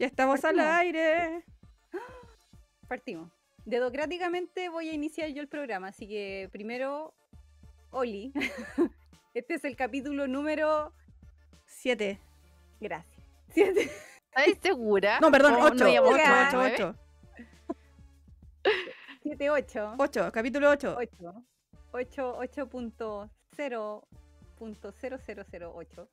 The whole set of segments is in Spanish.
Ya estamos al Partimos. aire. Partimos. Dedocráticamente voy a iniciar yo el programa, así que primero, Oli. Este es el capítulo número. Siete. Gracias. Siete. ¿Estás segura? No, perdón, ¿O ocho. no íbamos Ocho, a ocho, nueve? ocho. Siete, ocho. Ocho, capítulo ocho. 8. 8, 8.0.00008.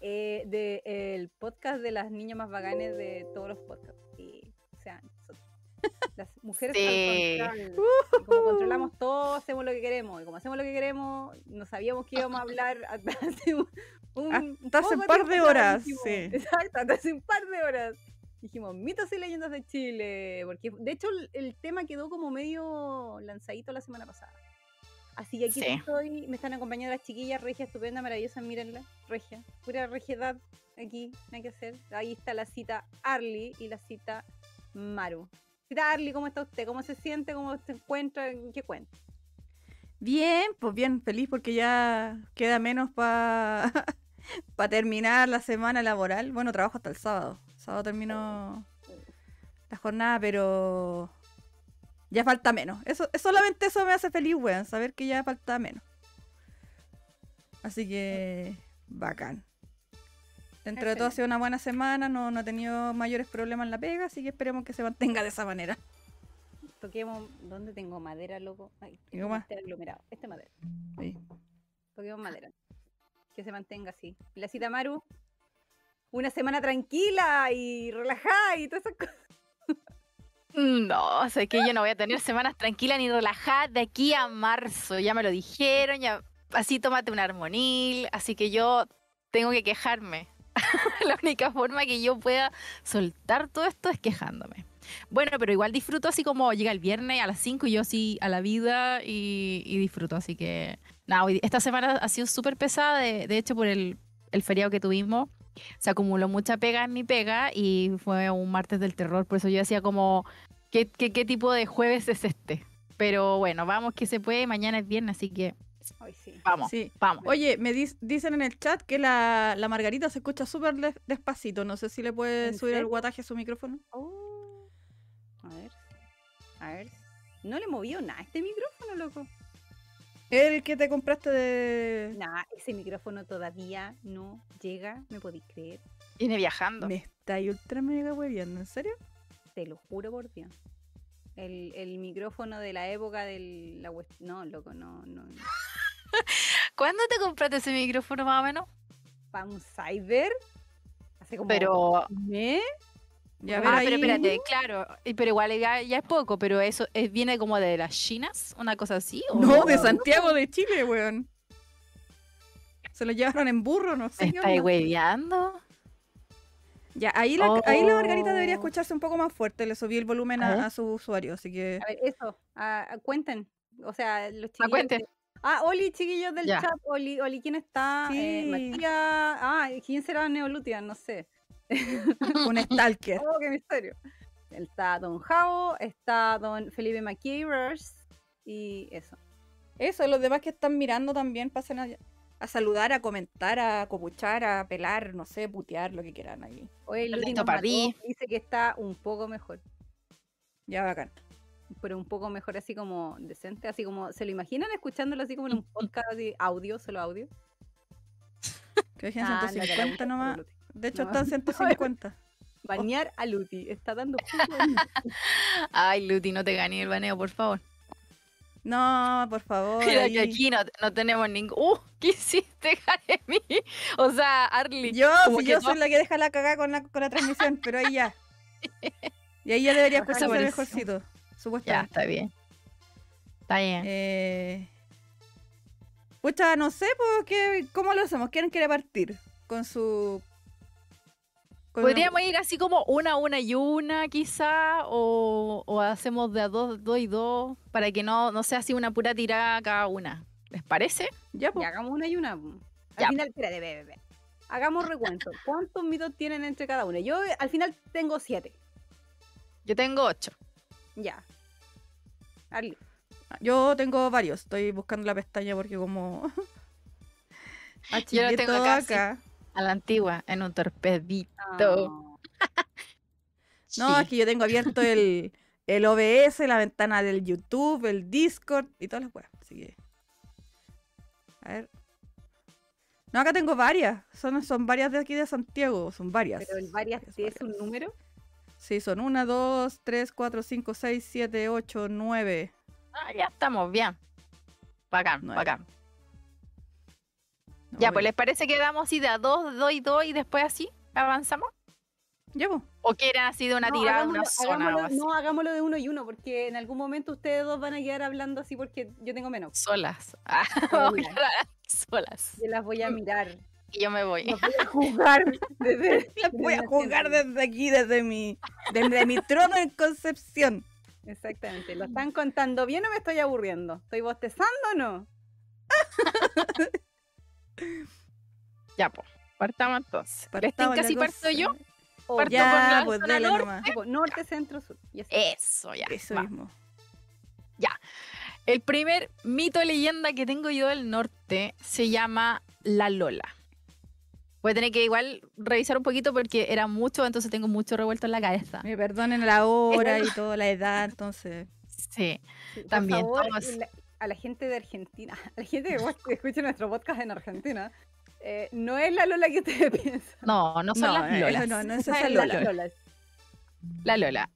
Eh, de el podcast de las niñas más bacanes de todos los podcasts. Y, o sea, nosotros. Las mujeres Sí. al control. Y como controlamos todo, hacemos lo que queremos. Y como hacemos lo que queremos, no sabíamos que íbamos a hablar hasta hace un, un Hasta hace un par de horas, dijimos. sí. Exacto, hasta hace un par de horas. Dijimos mitos y leyendas de Chile. Porque de hecho el, el tema quedó como medio lanzadito la semana pasada. Así que aquí Sí. estoy, me están acompañando las chiquillas, regia, estupenda, maravillosa, mírenla, regia, pura regiedad aquí, no hay que hacer. Ahí está la cita Arly y la cita Maru. Cita Arly, ¿cómo está usted? ¿Cómo se siente? ¿Cómo se encuentra? ¿Qué cuenta? Bien, pues bien, feliz porque ya queda menos para terminar la semana laboral. Bueno, trabajo hasta el sábado. Sábado termino la jornada, pero ya falta menos. Eso, solamente eso me hace feliz, weón, saber que ya falta menos. Así que, bacán. Dentro de todo ha sido una buena semana, no, no he tenido mayores problemas en la pega, así que esperemos que se mantenga de esa manera. Toquemos, ¿dónde tengo madera, loco? Ay, Digo más. este aglomerado, este madera. Sí. Toquemos madera. Que se mantenga así. Y la cita Maru, una semana tranquila y relajada y todas esas cosas. No, o que yo no voy a tener semanas tranquilas ni relajadas de aquí a marzo. Ya me lo dijeron, ya así tómate un armonil, así que yo tengo que quejarme. La única forma que yo pueda soltar todo esto es quejándome. Bueno, pero igual disfruto así como llega el viernes a las 5 y yo así a la vida y, disfruto. Así que, hoy- esta semana ha sido súper pesada, de, de hecho por el, el feriado que tuvimos. Se acumuló mucha pega en mi pega y fue un martes del terror. Por eso yo decía como, ¿qué, qué, qué tipo de jueves es este? Pero bueno, vamos que se puede. Mañana es viernes, así que Ay, sí. vamos, Sí. vamos. Oye, me dis- dicen en el chat que la, la Margarita se escucha súper des- despacito. No sé si le puede ¿En subir el guataje a su micrófono. Oh. A ver. A ver. No le movió nada este micrófono, loco. El que te compraste de... Nah, ese micrófono todavía no llega, ¿me podéis creer? Viene viajando. Me está ahí ultra mega hueviando, ¿en serio? Te lo juro por Dios. El, el micrófono de la época del... La, web- no, loco, no, no. no. ¿Cuándo te compraste ese micrófono más o menos? ¿Para un cyber? Hace como... Pero, mes. Ya, a ver ah, ahí. pero espérate, claro, pero igual ya, ya es poco, pero eso es- viene como de las chinas, una cosa así. ¿o No, de Santiago de Chile, weón. Se lo llevaron en burro, no sé. ¿Me qué estáis onda. hueveando? Ya, ahí la, ahí la Margarita debería Oh. escucharse un poco más fuerte. Le subí el volumen A a, a su usuario, así que... A ver, eso. ah, ah, cuenten. O sea, los chiquillos... cuenten. de- Ah, Oli, chiquillos del Ya. chat. Oli, Oli, ¿quién está? Eh, Sí. Matías... Ah, ¿quién será Neolutia? No sé. Un stalker. Oh, qué misterio. Está Don Jao, está Don Felipe McKeevers y eso. Eso, los demás que están mirando también pasen a, a saludar, a comentar, a copuchar, a pelar, no sé, putear, lo que quieran ahí. Nos mató, Pardí. dice que está un poco mejor, Ya, bacán. pero un poco mejor así como decente, así como, ¿se lo imaginan escuchándolo así como en un podcast así, audio, solo audio? Que Ah, ándate a la 150 puta, nomás. De hecho, No. están 150. Bañar a Luti, está dando a. Ay, Luti, no te gané el baneo, por favor. No, por favor. Mira que aquí no, no tenemos ningún. ¡Uh! ¿Qué hiciste, Jeremy? O sea, Arly. Yo, si yo no- soy la que deja la cagada con la, con la transmisión, pero ahí ya. Y ahí ya debería escucharse por mejorcito, Ya, supuestamente. está bien. Está bien. Eh... Pucha, no sé, pues, ¿qué- ¿cómo lo hacemos? ¿Quién quiere partir? Con su... con- Podríamos ir así como una, una y una, quizá, o, o hacemos de a dos, dos y dos, para que no, no sea así una pura tirada cada una. ¿Les parece? Ya, Y pues. hagamos una y una. Al Ya. final, espérate, ve, ve, ve. Hagamos recuento. ¿Cuántos mitos tienen entre cada uno? Yo eh, al final tengo siete. Yo tengo ocho. Ya. Arly. Yo tengo varios. Estoy buscando la pestaña porque como... Yo lo tengo acá, sí. A la antigua, en un torpedito. Ah. No, es que yo tengo abierto el, el OBS, la ventana del YouTube, el Discord y todas las weas. Así que. A ver. No, acá tengo varias. Son, son varias de aquí de Santiago. Son varias. Pero el varias Es ¿sí es un número. Sí, son 1, 2, 3, 4, 5, 6, 7, 8, 9. Ah, ya estamos bien. Bacán, Nueve. bacán. Ya, pues, ¿les parece que damos así de a dos, dos y dos y después así avanzamos? Ya, pues. ¿O quieren así de una No, tirada hagámoslo, una zona o hagámoslo- así? no, hagámoslo de uno y uno, porque en algún momento ustedes dos van a quedar hablando así porque yo tengo menos. Solas. Ah, Solas. Yo las voy a mirar. Y yo me voy. Las voy a jugar desde, Voy a jugar desde aquí, desde mi, desde mi trono en Concepción. Exactamente. ¿Lo están contando bien o me estoy aburriendo? ¿Estoy bostezando o no? Ya, pues. Partamos entonces. ¿Les Partamos tinca la si parto yo? O Parto Ya, por la pues zona norte. nomás. tipo, norte, centro, sur. Eso, ya. Eso va. mismo. El primer mito leyenda que tengo yo del norte se llama La Lola. Voy a tener que igual revisar un poquito porque era mucho, entonces tengo mucho revuelto en la cabeza. Me perdonen la hora y toda la edad, entonces. Sí. También, favor, todos. y la- a la gente de Argentina, a la gente que vos- que escucha nuestro podcast en Argentina, eh, no es la Lola que ustedes piensan. No, no son No, las eso Lolas. no, no es Esa esa es la Lola. La Lola.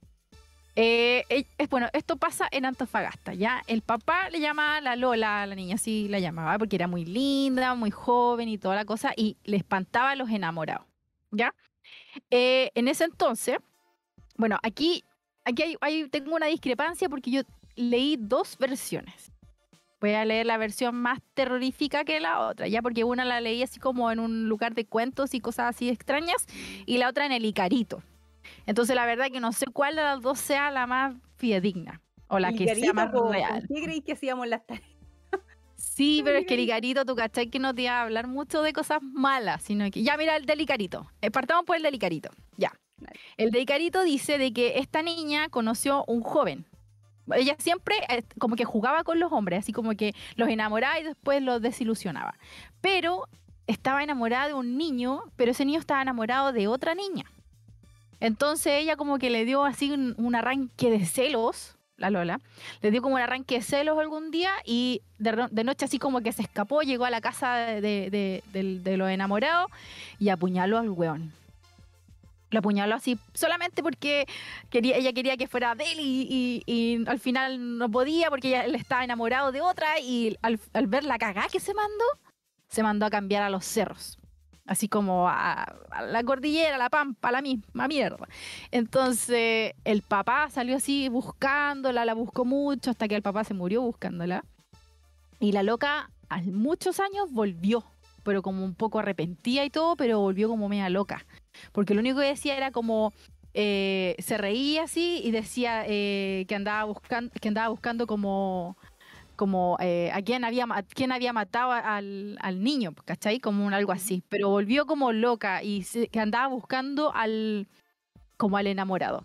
Eh, eh, es, bueno, esto pasa en Antofagasta, ¿ya? El papá le llama a la Lola, a la niña así la llamaba, porque era muy linda, muy joven y toda la cosa, y le espantaba a los enamorados, ¿ya? Eh, en ese entonces, bueno, aquí, aquí hay, hay- tengo una discrepancia porque yo leí dos versiones. Voy a leer la versión más terrorífica que la otra, ya porque una la leí así como en un lugar de cuentos y cosas así extrañas, y la otra en el Icarito. Entonces, la verdad que no sé cuál de las dos sea la más fidedigna o la que sea más po, ¿con real. ¿Qué creéis que hacíamos las tareas? Sí, pero es que el Icarito. Tú cachai que no te iba a hablar mucho de cosas malas, sino que. Ya, mira, el del Icarito. Eh, partamos por el del Icarito. Ya. El de Icarito dice de que esta niña conoció un joven. Ella siempre eh, como que jugaba con los hombres, así como que los enamoraba y después los desilusionaba. Pero estaba enamorada de un niño, pero ese niño estaba enamorado de otra niña. Entonces ella como que le dio así un, un arranque de celos, la Lola, le dio como un arranque de celos algún día y de, noche así como que se escapó, llegó a la casa de, de- de los enamorados y apuñaló al weón. Lo apuñaló así solamente porque quería, ella quería que fuera de él y, al final no podía porque ella, él estaba enamorado de otra y al, ver la cagada que se mandó, se mandó a cambiar a los cerros. Así como a, la cordillera, a la pampa, a la misma mierda. Entonces el papá salió así buscándola, la buscó mucho hasta que el papá se murió buscándola. Y la loca, a muchos años, volvió, pero como un poco arrepentida y todo, pero volvió como media loca. Porque lo único que decía era como. eh, se reía así y decía eh, que andaba buscando que andaba buscando como como eh, a quién había quién había matado al, al niño ¿cachai? como un algo así pero volvió como loca y se- que andaba buscando al como al enamorado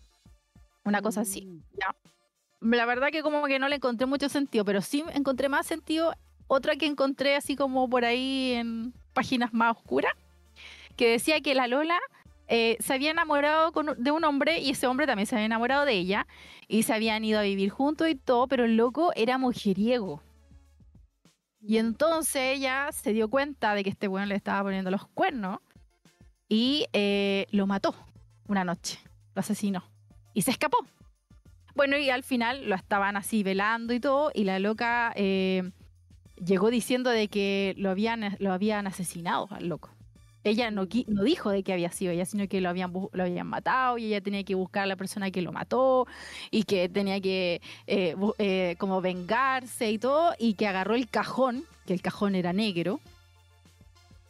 una cosa así Mm. la verdad que como que no le encontré mucho sentido, pero sí encontré más sentido otra que encontré así como por ahí en páginas más oscuras, que decía que la Lola eh, se había enamorado con- de un hombre y ese hombre también se había enamorado de ella y se habían ido a vivir juntos y todo, pero el loco era mujeriego. Y entonces ella se dio cuenta de que este weón le estaba poniendo los cuernos y eh, lo mató una noche, lo asesinó y se escapó. Bueno, y al final lo estaban así velando y todo, y la loca eh, llegó diciendo de que lo habían, lo habían asesinado al loco. Ella no, no dijo de qué había sido ella, sino que lo habían, lo habían matado y ella tenía que buscar a la persona que lo mató y que tenía que eh, eh, como vengarse y todo, y que agarró el cajón, que el cajón era negro,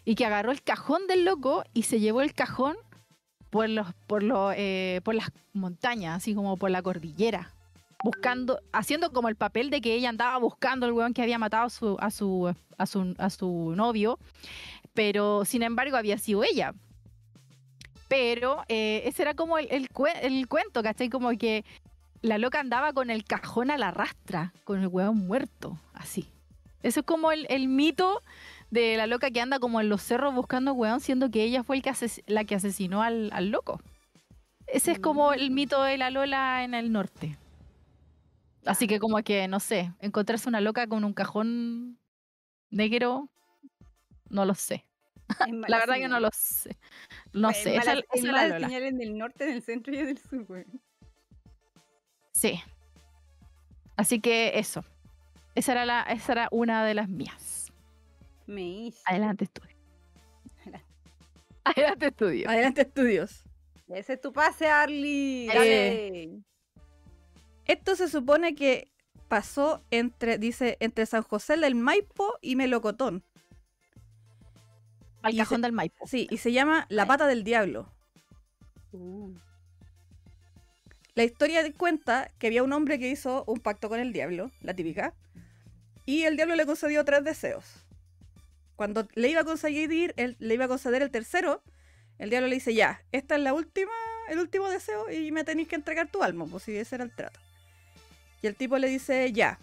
y que agarró el cajón del loco y se llevó el cajón por los por los eh, por las montañas así como por la cordillera buscando haciendo como el papel de que ella andaba buscando al weón que había matado a su a su a su, a su novio pero sin embargo había sido ella pero eh, ese era como el, el, el cuento ¿cachai? como que la loca andaba con el cajón a la rastra con el weón muerto así eso es como el, el mito de la loca que anda como en los cerros buscando weón, siendo que ella fue el que ases- la que asesinó al, al loco. ese es como el mito de la Lola en el norte. Así que como que, no sé, encontrarse una loca con un cajón negro, no lo sé. La verdad que no señal. lo sé. No sé, esa, mala- esa es la mala señal en el norte, en el centro y en el sur, güey. Sí. Así que eso. Esa era, la, esa era una de las mías. Me hice. Adelante, estudio. Adelante. Adelante, estudio. Adelante, estudios. Ese es tu pase, Arly. Eh, Dale. Esto se supone que pasó entre, dice, entre San José del Maipo y Melocotón. Al cajón se- del Maipo. Sí, y se llama La Pata del Diablo. Uh, La historia cuenta que había un hombre que hizo un pacto con el diablo, la típica, y el diablo le concedió tres deseos. Cuando le iba a conseguir, él, le iba a conceder el tercero, el diablo le dice, ya, esta es la última, el último deseo y me tenéis que entregar tu alma, pues si ese era el trato. Y el tipo le dice, ya,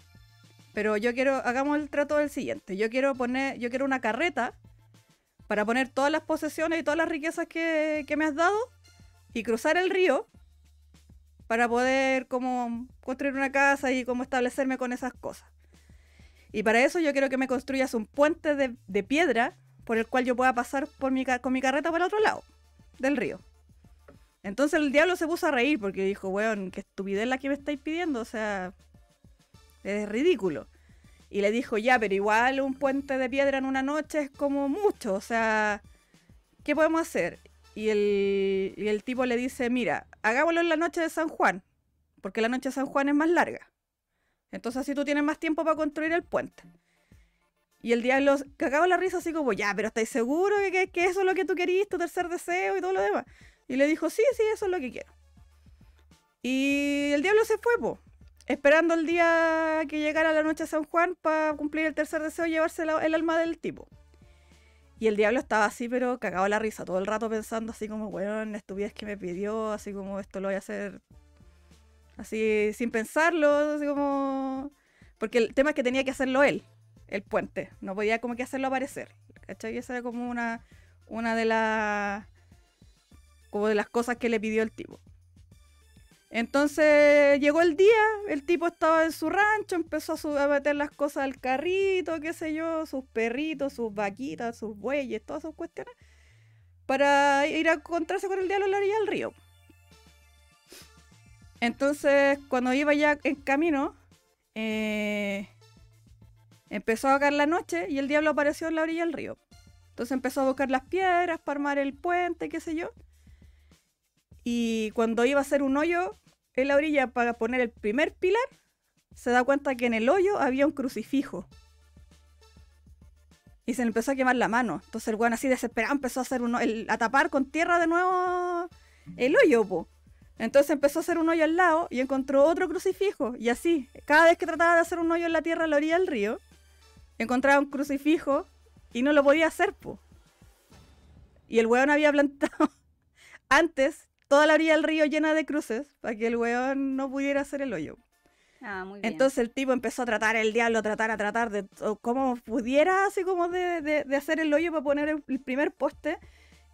pero yo quiero, hagamos el trato del siguiente, yo quiero poner, yo quiero una carreta para poner todas las posesiones y todas las riquezas que, que me has dado y cruzar el río para poder como construir una casa y como establecerme con esas cosas. Y para eso yo quiero que me construyas un puente de, de piedra por el cual yo pueda pasar por mi, con mi carreta para el otro lado del río. Entonces el diablo se puso a reír porque dijo, weón, qué estupidez la que me estáis pidiendo, o sea, es ridículo. Y le dijo, ya, pero igual un puente de piedra en una noche es como mucho, o sea, ¿qué podemos hacer? Y el, y el tipo le dice, mira, hagámoslo en la noche de San Juan, porque la noche de San Juan es más larga. Entonces así tú tienes más tiempo para construir el puente. Y el diablo cagaba la risa así como, ya, pero ¿estáis seguros que, que- que eso es lo que tú querías, tu tercer deseo y todo lo demás? Y le dijo, sí, sí, eso es lo que quiero. Y el diablo se fue, po, esperando el día que llegara la noche de San Juan para cumplir el tercer deseo y llevarse el alma del tipo. Y el diablo estaba así, pero cagado la risa, todo el rato pensando así como, weón, la estupidez que me pidió, así como esto lo voy a hacer así sin pensarlo, así como... Porque el tema es que tenía que hacerlo él, el puente, no podía como que hacerlo aparecer, ¿cachai? Esa era como una, una de las... como de las cosas que le pidió el tipo. Entonces llegó el día, el tipo estaba en su rancho, empezó a, meter las cosas al carrito, qué sé yo, sus perritos, sus vaquitas, sus bueyes, todas sus cuestiones, para ir a encontrarse con el diablo en la orilla del río. Entonces, cuando iba ya en camino, eh, empezó a caer la noche y el diablo apareció en la orilla del río. Entonces empezó a buscar las piedras para armar el puente, qué sé yo. Y cuando iba a hacer un hoyo en la orilla para poner el primer pilar, se da cuenta que en el hoyo había un crucifijo. Y se le empezó a quemar la mano. Entonces el weón así desesperado empezó a hacer un ho- el- a tapar con tierra de nuevo el hoyo, po. Entonces empezó a hacer un hoyo al lado y encontró otro crucifijo. Y así, cada vez que trataba de hacer un hoyo en la tierra a la orilla del río, encontraba un crucifijo y no lo podía hacer, po. Y el weón había plantado antes toda la orilla del río llena de cruces para que el weón no pudiera hacer el hoyo. Ah, muy bien. Entonces el tipo empezó a tratar, el diablo a tratar, a tratar de cómo pudiera, así como de, de- de hacer el hoyo para poner el, el primer poste.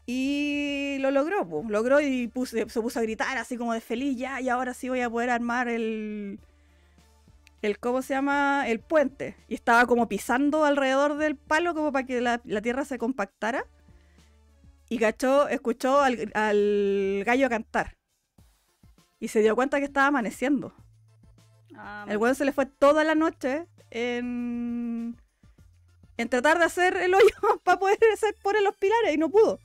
Y lo logró, po. logró y se puso a gritar así como de feliz, ya, y ahora sí voy a poder armar el, el, ¿cómo se llama? El puente. Y estaba como pisando alrededor del palo como para que la, la tierra se compactara. Y cachó, escuchó al, al gallo cantar. Y se dio cuenta que estaba amaneciendo. Ah, El weón se le fue toda la noche en, en tratar de hacer el hoyo para poder hacer, poner los pilares y no pudo.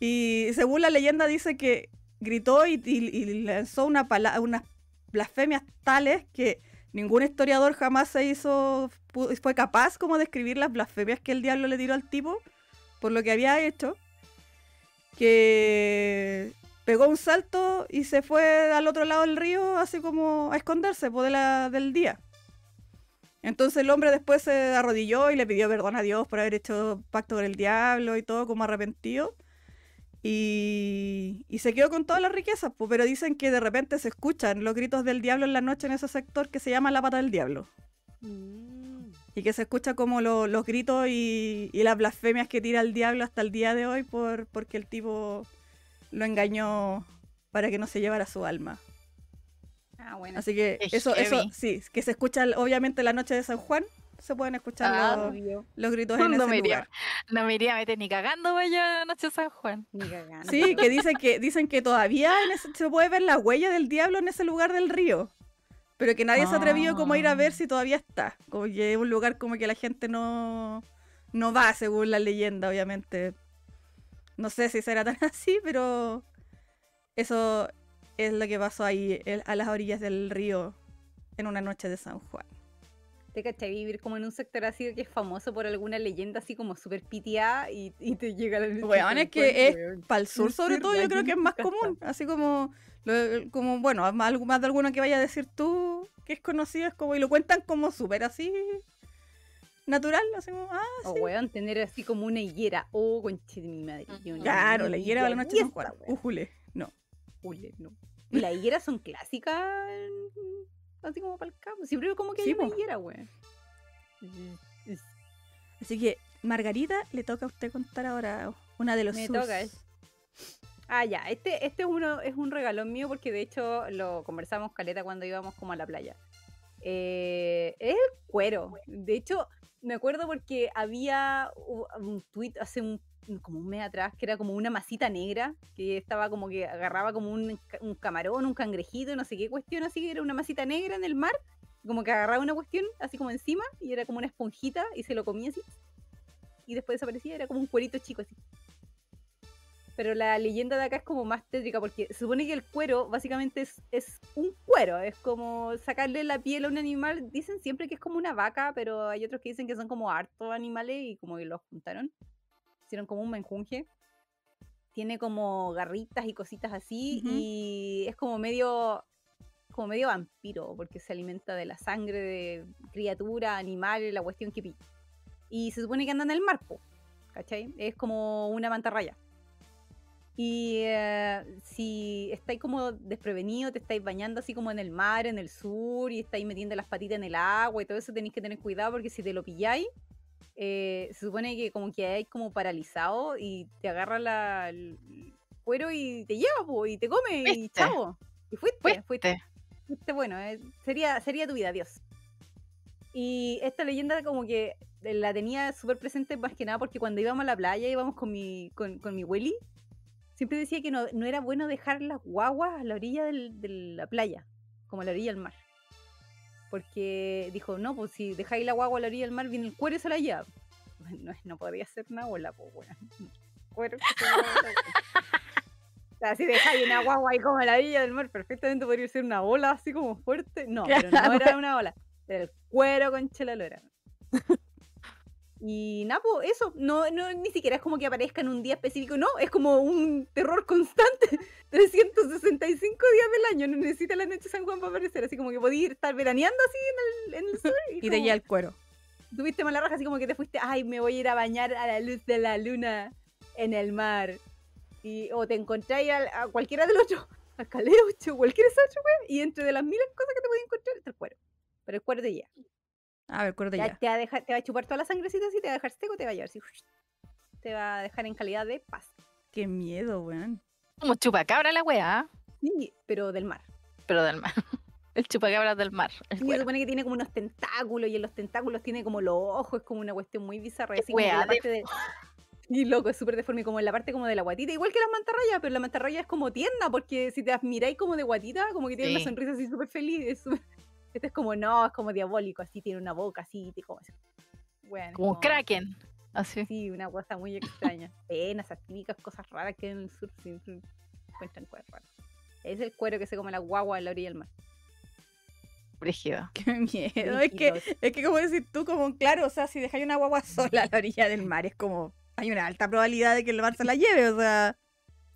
Y según la leyenda dice que gritó y, y- y lanzó una unas blasfemias tales que ningún historiador jamás se hizo, fue capaz como de escribir las blasfemias que el diablo le tiró al tipo por lo que había hecho. Que pegó un salto y se fue al otro lado del río, así como a esconderse po, de la- del día. Entonces el hombre después se arrodilló y le pidió perdón a Dios por haber hecho pacto con el diablo y todo, como arrepentido. Y, y se quedó con todas las riquezas, po, pero dicen que de repente se escuchan los gritos del diablo en la noche en ese sector que se llama la pata del diablo. Mm. Y que se escucha como lo- los gritos y, y las blasfemias que tira el diablo hasta el día de hoy por, porque el tipo lo engañó para que no se llevara su alma. Ah, bueno. Así que eso, eso, sí, que se escucha obviamente la noche de San Juan, se pueden escuchar Ah, los, gritos en No ese me iría. lugar. No me iría a meter ni cagando vaya Noche de San Juan. Ni cagando. Sí, que dicen que dicen que todavía en ese- se puede ver la huella del diablo en ese lugar del río. Pero que nadie se ha atrevido como a ir a ver Ah. si todavía está. Como que es un lugar como que la gente no, no va, según la leyenda, obviamente. No sé si será tan así, pero eso es lo que pasó ahí el- a las orillas del río en una noche de San Juan. Te cachai vivir como en un sector así que es famoso por alguna leyenda así como súper pitiada y, y te llega la Weón, es que es para el sur sobre todo yo creo que es más común, así como, lo- como bueno, más, algo- más de alguno que vaya a decir tú que es conocido, es como, y lo cuentan como súper así natural, así como, ah, O sí. weón, tener así como una higuera. Oh, conche de mi madre. claro, la higuera de la noche esta, weón. ujule, no. Jule, no. Y las higueras son clásicas, en- así como para el campo. Siempre veo como que Sí, hay una higuera, weón. Así que, Margarita, le toca a usted contar ahora una de los Me sus. toca, es- Ah, ya, este, este es, uno, es un regalón mío porque de hecho lo conversamos caleta cuando íbamos como a la playa. Eh, es el cuero. De hecho, me acuerdo porque había un tweet hace un, como un mes atrás que era como una masita negra que estaba como que agarraba como un, un camarón, un cangrejito, no sé qué cuestión, así que era una masita negra en el mar, como que agarraba una cuestión así como encima y era como una esponjita y se lo comía así. Y después desaparecía, era como un cuerito chico así. Pero la leyenda de acá es como más tétrica porque se supone que el cuero básicamente es, es un cuero, es como sacarle la piel a un animal. Dicen siempre que es como una vaca, pero hay otros que dicen que son como hartos animales y como que los juntaron. Hicieron como un menjunje. Tiene como garritas y cositas así y es como medio como medio vampiro porque se alimenta de la sangre de criatura, animal, la cuestión que pilla. Y se supone que anda en el mar, po, ¿cachai? Es como una mantarraya. Y eh, si estáis como desprevenido, te estáis bañando así como en el mar, en el sur, y estáis metiendo las patitas en el agua y todo eso, tenéis que tener cuidado porque si te lo pilláis, eh, se supone que como que hay como paralizado y te agarra la, el cuero y te lleva, po, y te come y Fuiste. chavo. Y fuiste, fuiste, Fuiste. fuiste bueno, eh, sería, sería tu vida, Dios. Y esta leyenda como que la tenía súper presente más que nada porque cuando íbamos a la playa, íbamos con mi, con, con mi Willy, siempre decía que no, no era bueno dejar las guaguas a la orilla del- de la playa, como a la orilla del mar. Porque dijo, no, pues si dejáis la guagua a la orilla del mar, viene el cuero y se la lleva. No, no podría ser una bola, pues bueno. Cuero bola. O sea, si dejáis una guagua ahí como a la orilla del mar, perfectamente podría ser una ola así como fuerte. No, pero no era una ola. Era el cuero con chela lora. Y pues eso, no, no, ni siquiera es como que aparezca en un día específico, no, es como un terror constante, 365 días del año, no necesita la noche de San Juan para aparecer, así como que podías estar veraneando así en el, en el sur y, Y te lleva el cuero. tuviste mala raja, así como que te fuiste, ay, me voy a ir a bañar a la luz de la luna en el mar, y, o te encontráis a, a cualquiera de los otros, a Caleucho, de otros, weón, y entre de las miles cosas que te podías encontrar está el cuero, pero el cuero te lleva. A ver, cuero te Te, va a dejar, te va a chupar toda la sangrecita así, te va a dejar seco, te va a llevar así. Te va a dejar en calidad de paz. Qué miedo, weón. Como chupacabra la weá, Sí, pero del mar. pero del mar. El chupacabra del mar. el Y se supone que tiene como unos tentáculos y en los tentáculos tiene como los ojos, es como una cuestión muy bizarra. Qué Así como la de- parte de... Y loco, es súper deforme, como en la parte como de la guatita, igual que las mantarrayas, pero la mantarraya es como tierna, porque si te admiráis como de guatita, como que tiene una sonrisa así súper feliz. Es súper- Este es como, no, es como diabólico, así tiene una boca así, así. Bueno, Como un kraken. Así. Sí, una cosa muy extraña. Penas, esas típicas cosas raras que en el sur encuentran cosas raras. Es el cuero que se come la guagua en la orilla del mar. Brígido. Qué miedo. Es que, es que como decir tú, como claro, o sea, si dejáis una guagua sola a la orilla del mar, es como, hay una alta probabilidad de que el mar se la lleve, o sea,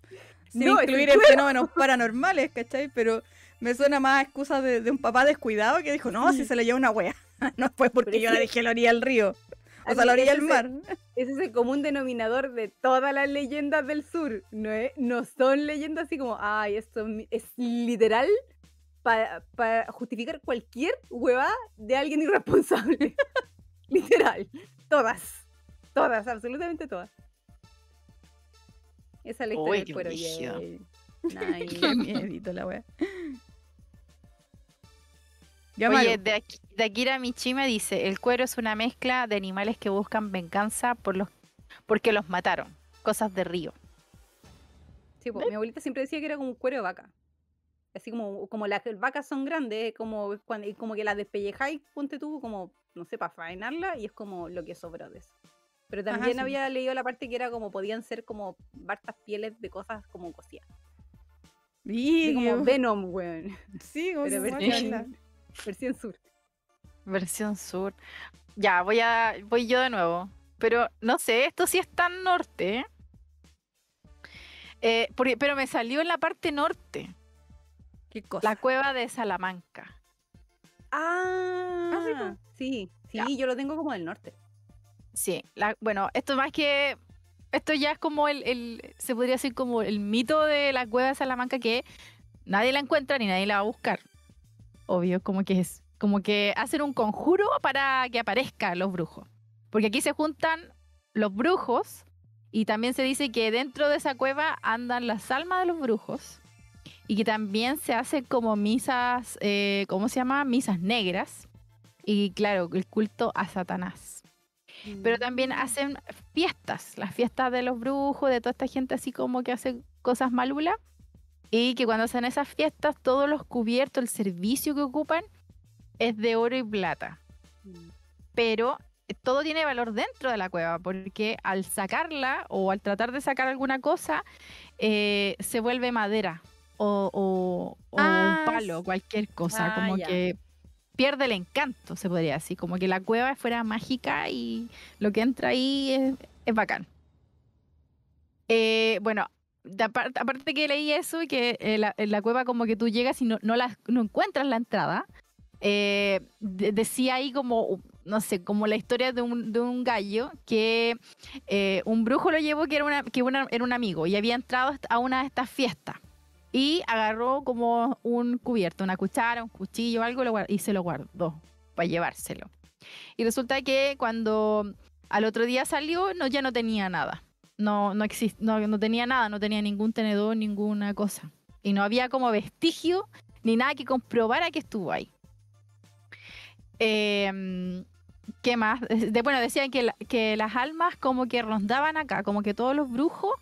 sin No, el incluir en fenómenos paranormales, ¿cachai? Pero me suena más a excusa de, de un papá descuidado que dijo, no, si se le lleva una wea. no fue porque Pero yo la dejé a la orilla del río. O sea, a la orilla del mar. Ese es el común denominador de todas las leyendas del sur. No, es- no son leyendas así como, ay, esto es literal para justificar cualquier hueva de alguien irresponsable. literal. Todas. Todas, absolutamente todas. Esa es la historia Uy, del cuero. Y brígido. el- Nice. Qué miedito la wea. Ya, Oye, de, Aki- de Akira Michima dice, el cuero es una mezcla de animales que buscan venganza por los porque los mataron. Cosas de río. Sí, po, mi abuelita siempre decía que era como un cuero de vaca. Así como, como las vacas son grandes, como, cuando, y como que las despellejáis, ponte tú, como, no sé, para faenarla, y es como lo que sobró de eso. Pero Ajá, también sí. había leído la parte que era como, podían ser como hartas pieles de cosas como cocidas. Y como Venom, weón. Sí, como versión, versión sur. Versión sur. Ya, voy a voy yo de nuevo. Pero no sé, esto sí es tan norte. ¿eh? Eh, porque- pero me salió en la parte norte, ¿Qué cosa? la cueva de Salamanca. Ah, sí, sí, Ya. yo lo tengo como del norte. Sí, la- bueno, esto más que. Esto ya es como el, el- Se podría decir como el mito de la cueva de Salamanca que nadie la encuentra ni nadie la va a buscar. Obvio, como que es. Como que hacen un conjuro para que aparezcan los brujos. Porque aquí se juntan los brujos y también se dice que dentro de esa cueva andan las almas de los brujos. Y que también se hacen como misas, eh, ¿cómo se llama? Misas negras. Y claro, el culto a Satanás. Pero también Mm. hacen fiestas, las fiestas de los brujos, de toda esta gente así como que hace cosas malulas. Y que cuando hacen esas fiestas, todos los cubiertos, el servicio que ocupan es de oro y plata. Mm. Pero eh, todo tiene valor dentro de la cueva, porque al sacarla o al tratar de sacar alguna cosa, eh, se vuelve madera o, o- o Ah, un palo, cualquier cosa, Ah, como ya. que pierde el encanto, se podría decir, como que la cueva fuera mágica y lo que entra ahí es, es bacán. Eh, bueno, de apar- aparte que leí eso y que eh, la, la cueva como que tú llegas y no, no, la, no encuentras la entrada, eh, de- decía ahí como, no sé, como la historia de un, de un gallo que eh, un brujo lo llevó que, era, una, que era un amigo y había entrado a una de estas fiestas. Y agarró como un cubierto, una cuchara, un cuchillo, algo, y se lo guardó para llevárselo. Y resulta que cuando al otro día salió, no, ya no tenía nada. No, no, no, no tenía nada, no tenía ningún tenedor, ninguna cosa. Y no había como vestigio ni nada que comprobara que estuvo ahí. Em, ¿Qué más? De, bueno, decían que, que las almas como que rondaban acá, como que todos los brujos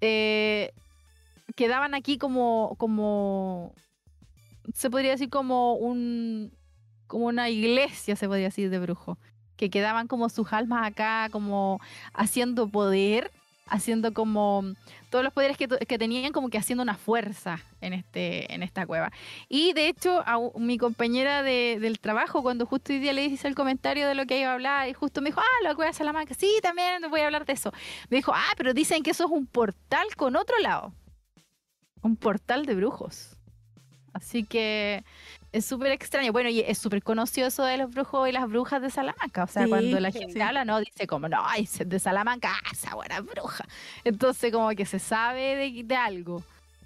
eh, quedaban aquí como, como, se podría decir como un, como una iglesia, se podría decir, de brujos, que quedaban como sus almas acá, como haciendo poder, haciendo como todos los poderes que, que tenían, como que haciendo una fuerza en, este, en esta cueva. Y de hecho, a mi compañera de- del trabajo, cuando justo hoy día le hice el comentario de lo que iba a hablar, y justo me dijo, ah, la cueva de Salamanca, sí, también voy a hablar de eso. Me dijo, ah, pero dicen que eso es un portal con otro lado. Un portal de brujos. Así que es súper extraño. Bueno, y es súper conocido eso de los brujos y las brujas de Salamanca. O sea, Sí, cuando la sí. gente habla, no dice como, no, es de Salamanca, ah, esa buena bruja. Entonces, como que se sabe de, de algo.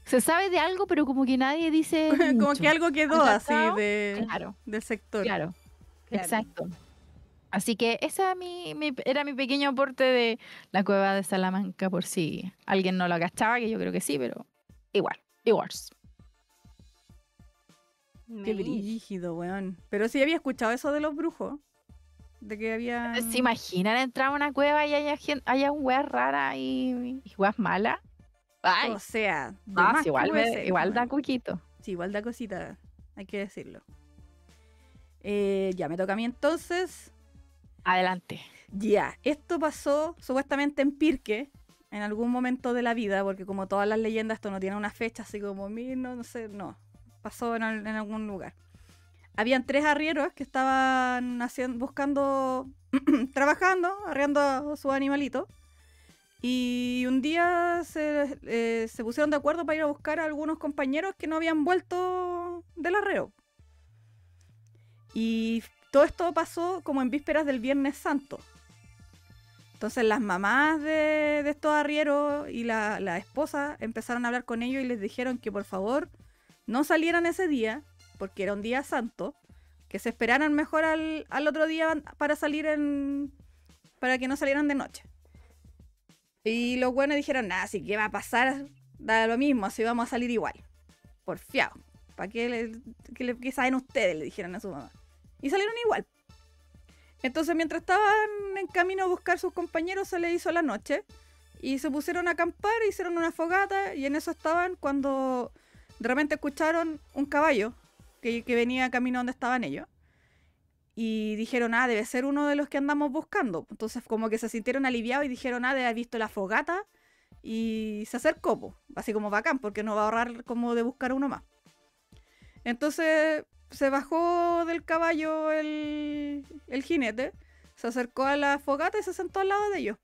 Se sabe de algo, pero como que nadie dice. como mucho. que algo quedó así de, Claro, del sector. claro. Claro. Exacto. Así que ese era mi, mi- era mi pequeño aporte de la cueva de Salamanca, por si alguien no lo agachaba, que yo creo que sí, pero igual, igual. Qué brígido, weón. Pero sí había escuchado eso de los brujos. De que había. ¿Se imaginan entrar a una cueva y haya, gen- haya un weas rara y, y weas malas? Ay, O sea, ah, igual, que puede me- ser, igual da cuquito. Sí, igual da cosita, hay que decirlo. Eh, ya, me toca a mí entonces. Adelante. Ya, esto pasó supuestamente en Pirque, en algún momento de la vida, porque como todas las leyendas, esto no tiene una fecha, así como mil, no, no sé, no. Pasó en, al- en algún lugar. Habían tres arrieros que estaban haciendo, buscando, trabajando, arriando a sus animalitos. Y un día se, eh, se pusieron de acuerdo para ir a buscar a algunos compañeros que no habían vuelto del arreo. Y todo esto pasó como en vísperas del Viernes Santo. Entonces las mamás de, estos arrieros y la, esposa empezaron a hablar con ellos y les dijeron que por favor no salieran ese día, porque era un día santo, que se esperaran mejor al, al otro día para salir en... para que no salieran de noche. Y los buenos dijeron, nada, sí, ¿qué va a pasar? da lo mismo, así vamos a salir igual. Porfiado. ¿Para qué, le- saben ustedes? Le dijeron a su mamá. Y salieron igual. Entonces, mientras estaban en camino a buscar sus compañeros, se les hizo la noche. Y se pusieron a acampar, hicieron una fogata. Y en eso estaban cuando de repente escucharon un caballo que, que venía camino donde estaban ellos. Y dijeron, ah, debe ser uno de los que andamos buscando. Entonces, como que se sintieron aliviados y dijeron, ah, debe haber visto la fogata. Y se acercó, po, así como bacán, porque no va a ahorrar como de buscar uno más. Entonces se bajó del caballo el, el jinete, se acercó a la fogata y se sentó al lado de ellos.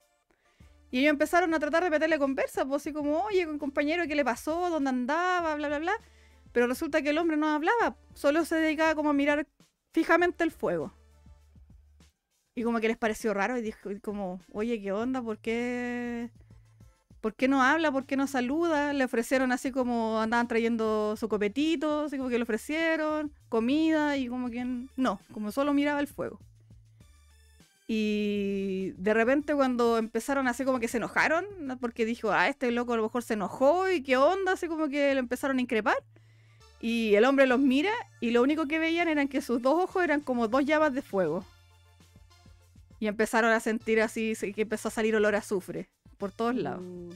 Y ellos empezaron a tratar de meterle conversa, pues así como, oye, compañero, ¿qué le pasó? ¿Dónde andaba? Bla, bla, bla. Pero resulta que el hombre no hablaba, solo se dedicaba como a mirar fijamente el fuego. Y como que les pareció raro y dijo como, oye, ¿qué onda? ¿Por qué? ¿Por qué no habla? ¿Por qué no saluda? Le ofrecieron así como andaban trayendo su copetito, así como que le ofrecieron comida y como que no, como solo miraba el fuego. Y de repente cuando empezaron así como que se enojaron, ¿no? porque dijo, ah, este loco a lo mejor se enojó y qué onda, así como que le empezaron a increpar. Y el hombre los mira y lo único que veían eran que sus dos ojos eran como dos llamas de fuego. Y empezaron a sentir así, que empezó a salir olor a azufre por todos lados. Mm.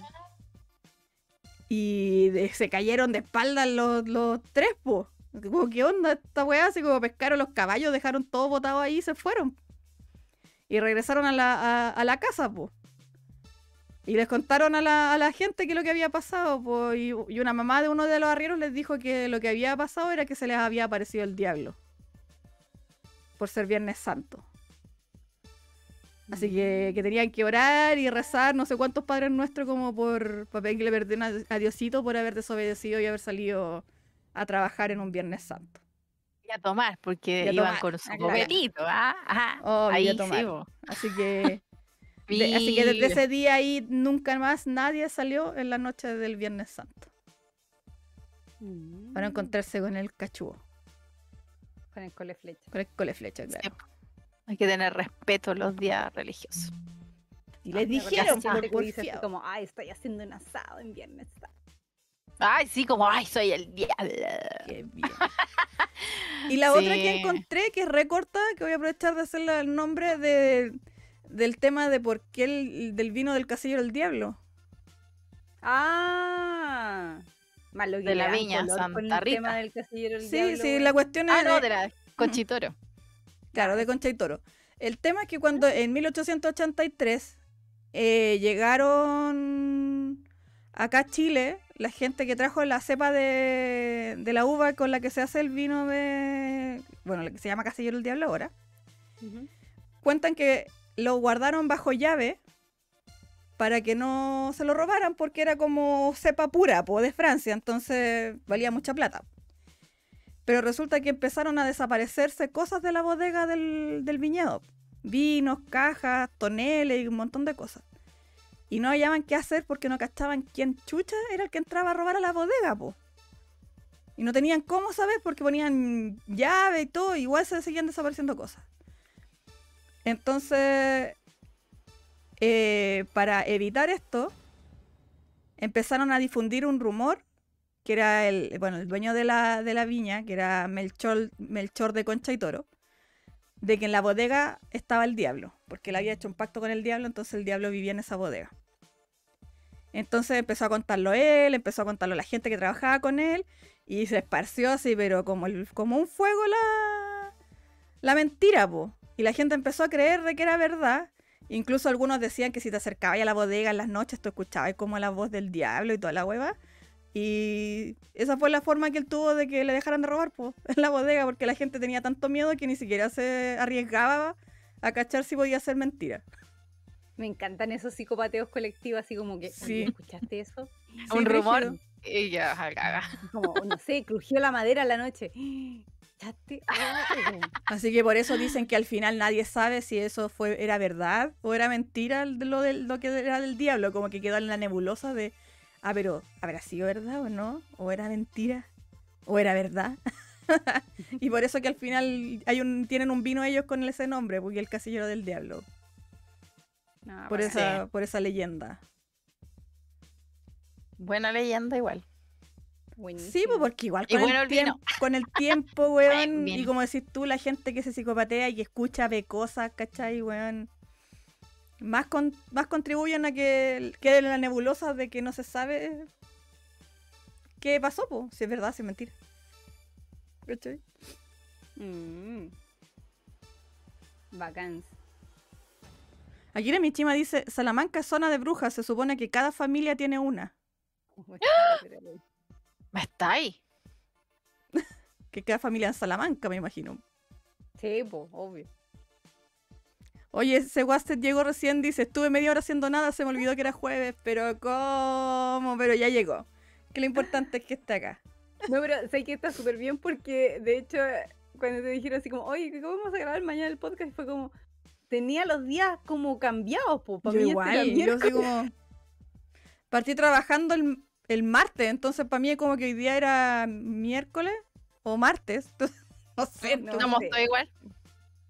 Y de- se cayeron de espaldas los, los tres, po. Como, ¿qué onda esta weá? Así como pescaron los caballos, dejaron todo botado ahí y se fueron. Y regresaron a la, a, a la casa, po. Y les contaron a la, a la gente qué es lo que había pasado, po. Y, y una mamá de uno de los arrieros les dijo que lo que había pasado era que se les había aparecido el diablo. Por ser Viernes Santo. Así que, que tenían que orar y rezar no sé cuántos padres nuestros como por para pedirle perdón a, a Diosito por haber desobedecido y haber salido a trabajar en un Viernes Santo. Y a tomar, porque a iban tomar, con su ah, copetito, ¿ah? Ajá. Oh, y a Ahí tomar. sí. Así que, de- así que desde ese día ahí nunca más nadie salió en la noche del Viernes Santo Mm. para encontrarse con el cachúo, Con el cole flecha. con el cole flecha, claro. Sí. Hay que tener respeto los días religiosos. Y les dijeron, por porfiado. como, ay, estoy haciendo un asado en viernes. Santo". Ay, sí, como, ay, soy el diablo. Qué bien. Y la otra que encontré, que es recorta, que voy a aprovechar de hacerle el nombre de, del tema de por qué el, del vino del casillero del diablo. Ah, más lo que De la Viña con Santa tema Rita. del casillero del Sí, diablo, sí, la cuestión es... Ah, no, de la Conchitoro. Claro, de Concha y Toro. El tema es que cuando en 1883 eh, llegaron acá a Chile, la gente que trajo la cepa de, de la uva con la que se hace el vino de... Bueno, la que se llama Casillero del Diablo ahora. Cuentan que lo guardaron bajo llave para que no se lo robaran porque era como cepa pura, po, de Francia, entonces valía mucha plata. Pero resulta que empezaron a desaparecerse cosas de la bodega del, viñedo. Vinos, cajas, toneles y un montón de cosas. Y no hallaban qué hacer porque no cachaban quién chucha era el que entraba a robar a la bodega, po. Y no tenían cómo saber porque ponían llave y todo, igual se seguían desapareciendo cosas. Entonces, eh, para evitar esto, empezaron a difundir un rumor que era el, bueno, el dueño de la, de la viña, que era Melchor, Melchor de Concha y Toro, de que en la bodega estaba el diablo, porque él había hecho un pacto con el diablo, entonces el diablo vivía en esa bodega. Entonces empezó a contarlo él, empezó a contarlo la gente que trabajaba con él, y se esparció así, pero como, el- como un fuego la, la mentira, po. Y la gente empezó a creer de que era verdad. Incluso algunos decían que si te acercabas a la bodega en las noches, tú escuchabas como la voz del diablo y toda la hueva. Y esa fue la forma que él tuvo de que le dejaran de robar po, en la bodega, porque la gente tenía tanto miedo que ni siquiera se arriesgaba a cachar si podía ser mentira. Me encantan esos psicopateos colectivos, así como que, Sí. "Oye, ¿escuchaste eso? Sí, un rumor. brígido. Y ya, caga. Como, no sé, crujió la madera en la noche. ¿Escuchaste? Así que por eso dicen que al final nadie sabe si eso fue era verdad o era mentira lo, del, lo que era del diablo, como que quedó en la nebulosa de, ah, pero ¿habrá sido verdad o no? ¿O era mentira? ¿O era verdad? y por eso que al final hay un, tienen un vino ellos con ese nombre, porque el casillero del diablo, No, por bacán. esa, por esa leyenda. Buena leyenda igual. Sí, Buenísimo. pues porque igual con, bueno el el vino. tiemp- con el tiempo, weón, y como decís tú, la gente que se psicopatea y que escucha, ve cosas, ¿cachai, weón? Más, con, más contribuyen a que quede la nebulosa de que no se sabe qué pasó, pues, si es verdad, si es mentira. ¿Cachai? Mm. Bacán. Aquí en Michima dice, Salamanca es zona de brujas, se supone que cada familia tiene una. ¿Me está ahí? Que cada familia en Salamanca, me imagino. Sí, pues, obvio. Oye, ese Wasted llegó recién, dice, estuve media hora haciendo nada, se me olvidó que era jueves, pero ¿cómo? Pero ya llegó. Que lo importante es que esté acá. No, pero sé que está súper bien porque, de hecho, cuando te dijeron así como, oye, ¿cómo vamos a grabar mañana el podcast? Fue como, tenía los días como cambiados, pues. Para Yo mí igual, este era yo así miércoles. como... Partí trabajando el, el martes, entonces para mí como que hoy día era miércoles o martes. entonces, no sé, No, Estamos sé. todos igual.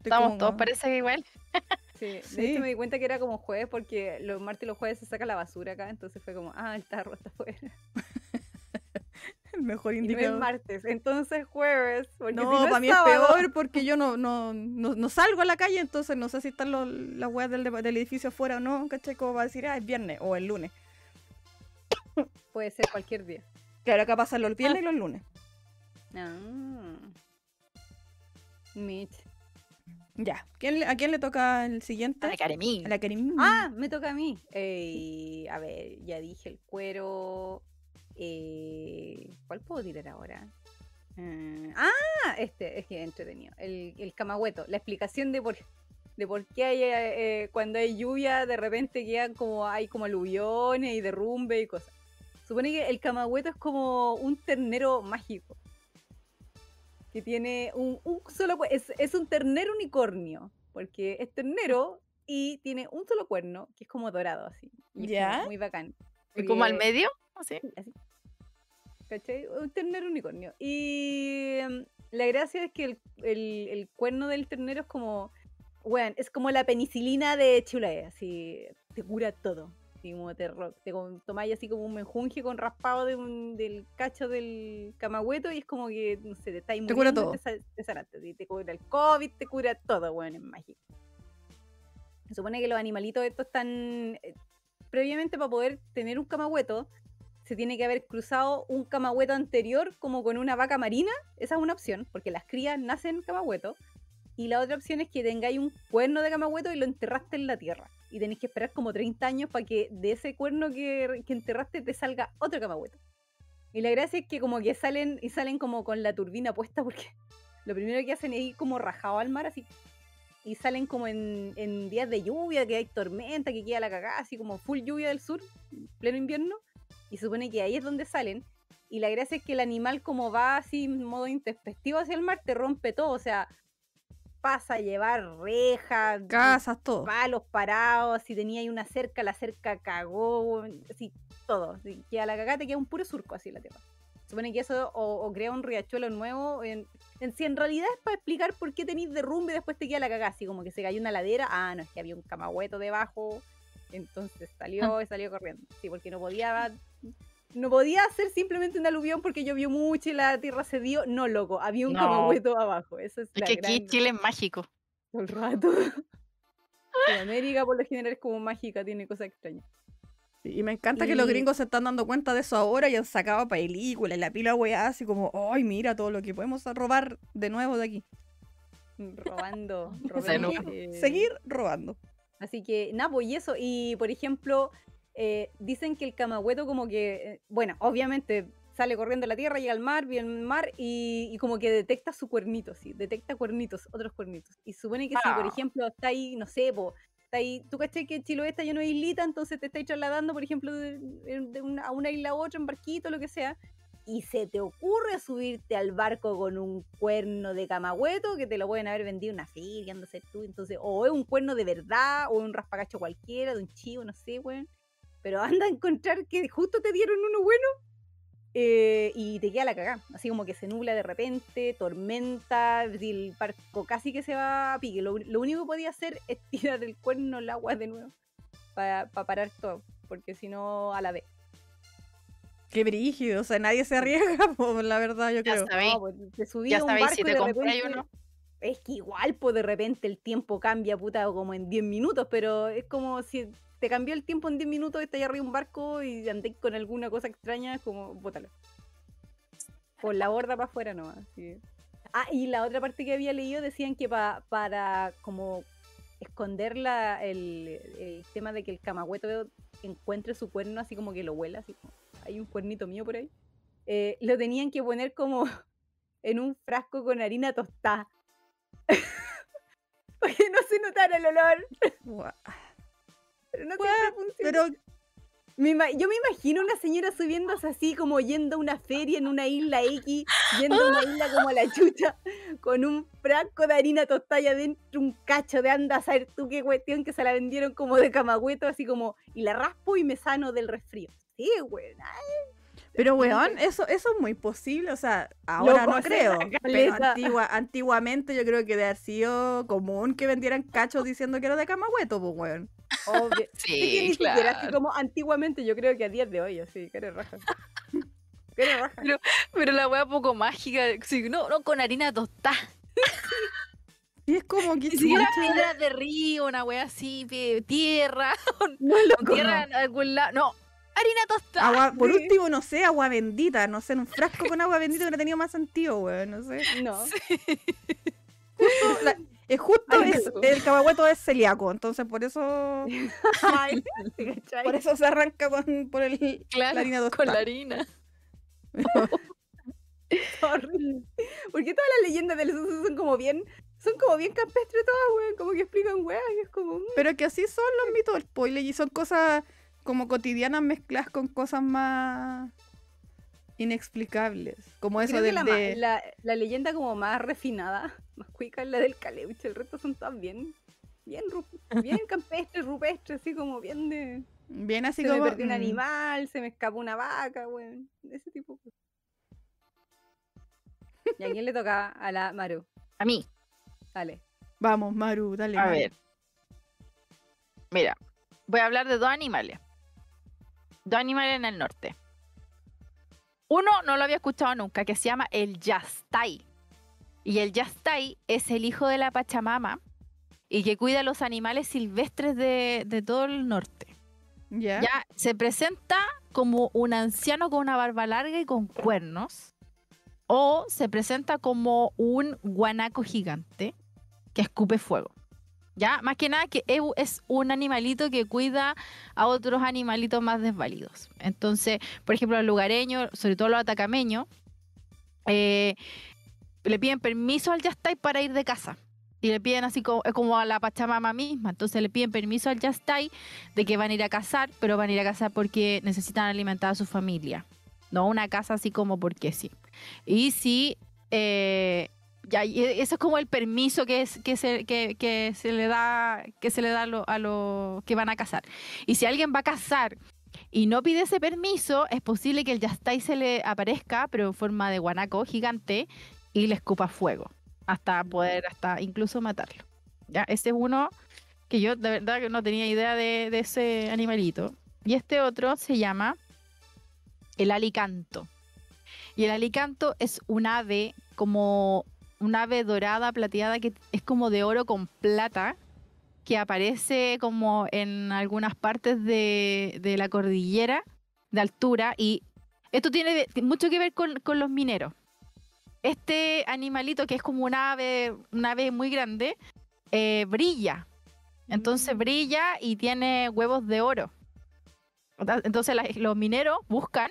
Estamos todos, parece que igual. Sí, de Sí. hecho me di cuenta que era como jueves porque los martes y los jueves se saca la basura acá, entonces fue como, ah, el tarro está afuera. el mejor Y no es indicador. martes, entonces jueves. Porque No, si no para mí es peor porque yo no, no, no, no salgo a la calle, entonces no sé si están los, las weas del, del edificio afuera o no, ¿cachai? Como va a decir, ah, es viernes o el lunes. Puede ser cualquier día. Claro, acá pasan los viernes y los lunes. Ah. Mitch. Ya. ¿Quién ¿A quién le toca el A siguiente? la Karemín. A la. Ah, me toca a mí. Eh, a ver, ya dije el cuero. Eh, ¿Cuál puedo tirar ahora? Eh, ah, este, es que entretenido. El, el camagüeto. La explicación de por, de por qué hay, eh, cuando hay lluvia, de repente quedan como, hay como aluviones y derrumbe y cosas. Supone que el camagüeto es como un ternero mágico. Que tiene un, un solo es, es un ternero unicornio. Porque es ternero y tiene un solo cuerno, que es como dorado así. Y es como ¿Ya? muy bacán. ¿Y como al medio? Así. así. ¿Cachai? Un ternero unicornio. Y em, la gracia es que el, el- el cuerno del ternero es como, weón, es como la penicilina de Chile, así, te cura todo. Así como te, te tomáis así como un menjunje con raspado de un- del cacho del camagüeto y es como que, no sé, te estáis Te cura todo. Te, te cura el COVID, te cura todo, weón, es mágico. Se supone que los animalitos estos están, eh, previamente para poder tener un camagüeto, se tiene que haber cruzado un camagüeto anterior como con una vaca marina. Esa es una opción, porque las crías nacen camagüeto. Y la otra opción es que tengáis un cuerno de camagüeto y lo enterraste en la tierra. Y tenéis que esperar como 30 años para que de ese cuerno que, que enterraste te salga otro camagüeto. Y la gracia es que como que salen y salen como con la turbina puesta porque lo primero que hacen es ir como rajado al mar así. Y salen como en, en días de lluvia, que hay tormenta, que queda la cagada, así como full lluvia del sur, pleno invierno y supone que ahí es donde salen. Y la gracia es que el animal, como va así en modo intempestivo hacia el mar, te rompe todo. O sea, pasa a llevar rejas, Casas, todo. palos parados. Si tenía ahí una cerca, la cerca cagó. Así, todo. Si queda la cagada, te queda un puro surco así la tierra. Se supone que eso o, o crea un riachuelo nuevo. En, en, si en realidad es para explicar por qué tenéis derrumbe y después te queda la cagada. Así como que se cayó una ladera. Ah, no, es que había un camagüeto debajo. Entonces salió y salió corriendo. Sí, porque no podía. No podía ser simplemente un aluvión porque llovió mucho y la tierra se dio. No, loco, había un No. camagüeto abajo. Eso es, Es la que aquí gran- Chile es mágico. todo el rato. Sudamérica por lo general es como mágica, tiene cosas extrañas. Y me encanta que los gringos se están dando cuenta de eso ahora y han sacado películas y la pila weá así como, ay, mira todo lo que podemos robar de nuevo de aquí. Robando. Eh, Seguir robando. Así que, nada, pues y eso. Y por ejemplo, eh, dicen que el camagüeto, como que, eh, bueno, obviamente sale corriendo a la tierra, llega al mar, viene el mar y, y como que detecta su cuernito, sí, detecta cuernitos, otros cuernitos. Y supone que si, por Ah. ejemplo, está ahí, no sé, po, está ahí, tú caché que Chiloé está lleno de islitas, entonces te estáis trasladando, por ejemplo, de, de una, a una isla a otra en barquito, lo que sea. Y se te ocurre subirte al barco con un cuerno de camagüeto que te lo pueden haber vendido en una feria, no sé tú. Entonces, o es un cuerno de verdad, o un raspacacho cualquiera, de un chivo, no sé, weón. Pero anda a encontrar que justo te dieron uno bueno eh, y te queda la cagada. Así como que se nubla de repente, tormenta, el barco casi que se va a pique. Lo, lo único que podía hacer es tirar el cuerno al agua de nuevo para parar todo, porque si no, a la vez. Qué brígido, o sea, nadie se arriesga, po, la verdad, yo Ya creo. sabéis, No, pues, te subí ya a un sabéis barco si te compráis. Es que igual, pues de repente el tiempo cambia, puta, como en 10 minutos, pero es como si te cambió el tiempo en 10 minutos, estás arriba de un barco y andéis con alguna cosa extraña, como, bótalo. Por la borda para afuera nomás. sí. Ah, y la otra parte que había leído decían que pa- para como esconder el, el tema de que el camagüeto encuentre su cuerno así como que lo huela, así como, hay un cuernito mío por ahí, eh, lo tenían que poner como en un frasco con harina tostada. Para no se notara el olor. Guau. Pero no Bueno, siempre funciona. Pero Me yo me imagino una señora subiéndose así como yendo a una feria en una isla X, yendo a una isla como la chucha, con un frasco de harina tostada y adentro un cacho de anda a saber tú qué cuestión que se la vendieron como de camagüeto, así como, y la raspo y me sano del resfrío. Sí, güey. Pero, weón, eso, eso es muy posible. O sea, ahora Loco, no creo. Pero antigua, antiguamente yo creo que de haber sido común que vendieran cachos diciendo que era de camahueto, pues, weón. Obvio. Es que Sí, ni siquiera así claro. como antiguamente, yo creo que a días de hoy, así, que eres raja. Que eres raja. Pero la wea poco mágica, sí, no, no con harina tostada. Y es como que Ni siquiera piedras de río, una wea así, tierra, No, con tierra en algún lado. No, harina tostada. Agua, por Sí. último, no sé, agua bendita, no sé, en un frasco con agua bendita hubiera tenido más sentido, weón, no sé. No. Justo, la- es justo Ay, es- no. el cabahueto es celíaco, entonces por eso Ay, por eso se arranca con por el Claro, la harina con tostada. la harina. Horrible. Porque todas las leyendas del suceso son como bien, son como bien campestres todas, weón. Como que explican weón, y es como. mm, Pero que así son los mitos del spoiler y son cosas como cotidianas mezcladas con cosas más inexplicables. Como eso creo de, que la, ma- de- la, la leyenda como más refinada, más cuica es la del Caleuche. El resto son todas bien, bien, ru- bien campestres, rupestres, así como bien de. bien así se como me perdió un mm, animal, se me escapó una vaca, weón. Ese tipo de cosas. ¿Y a quién le toca? A la Maru. A mí, Dale. Vamos, Maru, dale. a Maru. ver. Mira, voy a hablar de dos animales. Dos animales en el norte. Uno no lo había escuchado nunca, que se llama el yastay. Y el yastay es el hijo de la Pachamama y que cuida los animales silvestres de, de todo el norte. Ya se presenta como un anciano con una barba larga y con cuernos. O se presenta como un guanaco gigante que escupe fuego. Ya, más que nada que eu- es un animalito que cuida a otros animalitos más desvalidos. Entonces, por ejemplo, los lugareños, sobre todo los atacameños, eh, le piden permiso al Yastay para ir de casa. Y le piden así como, como a la Pachamama misma. Entonces le piden permiso al Yastay de que van a ir a cazar, pero van a ir a cazar porque necesitan alimentar a su familia. No una casa así como porque sí. Y si eh, y eso es como el permiso que, es, que, se, le da, a los lo que van a cazar. Y si alguien va a cazar y no pide ese permiso, es posible que el Yastay se le aparezca, pero en forma de guanaco gigante, y le escupa fuego. Hasta poder, hasta incluso matarlo. Ya, ese es uno que yo de verdad que no tenía idea de, de ese animalito. Y este otro se llama el alicanto. Y el alicanto es un ave como un ave dorada, plateada, que es como de oro con plata, que aparece como en algunas partes de, de la cordillera de altura. Y esto tiene mucho que ver con, con los mineros. Este animalito, que es como un ave, un ave muy grande, eh, brilla. Entonces Mm. brilla y tiene huevos de oro. Entonces la- los mineros buscan,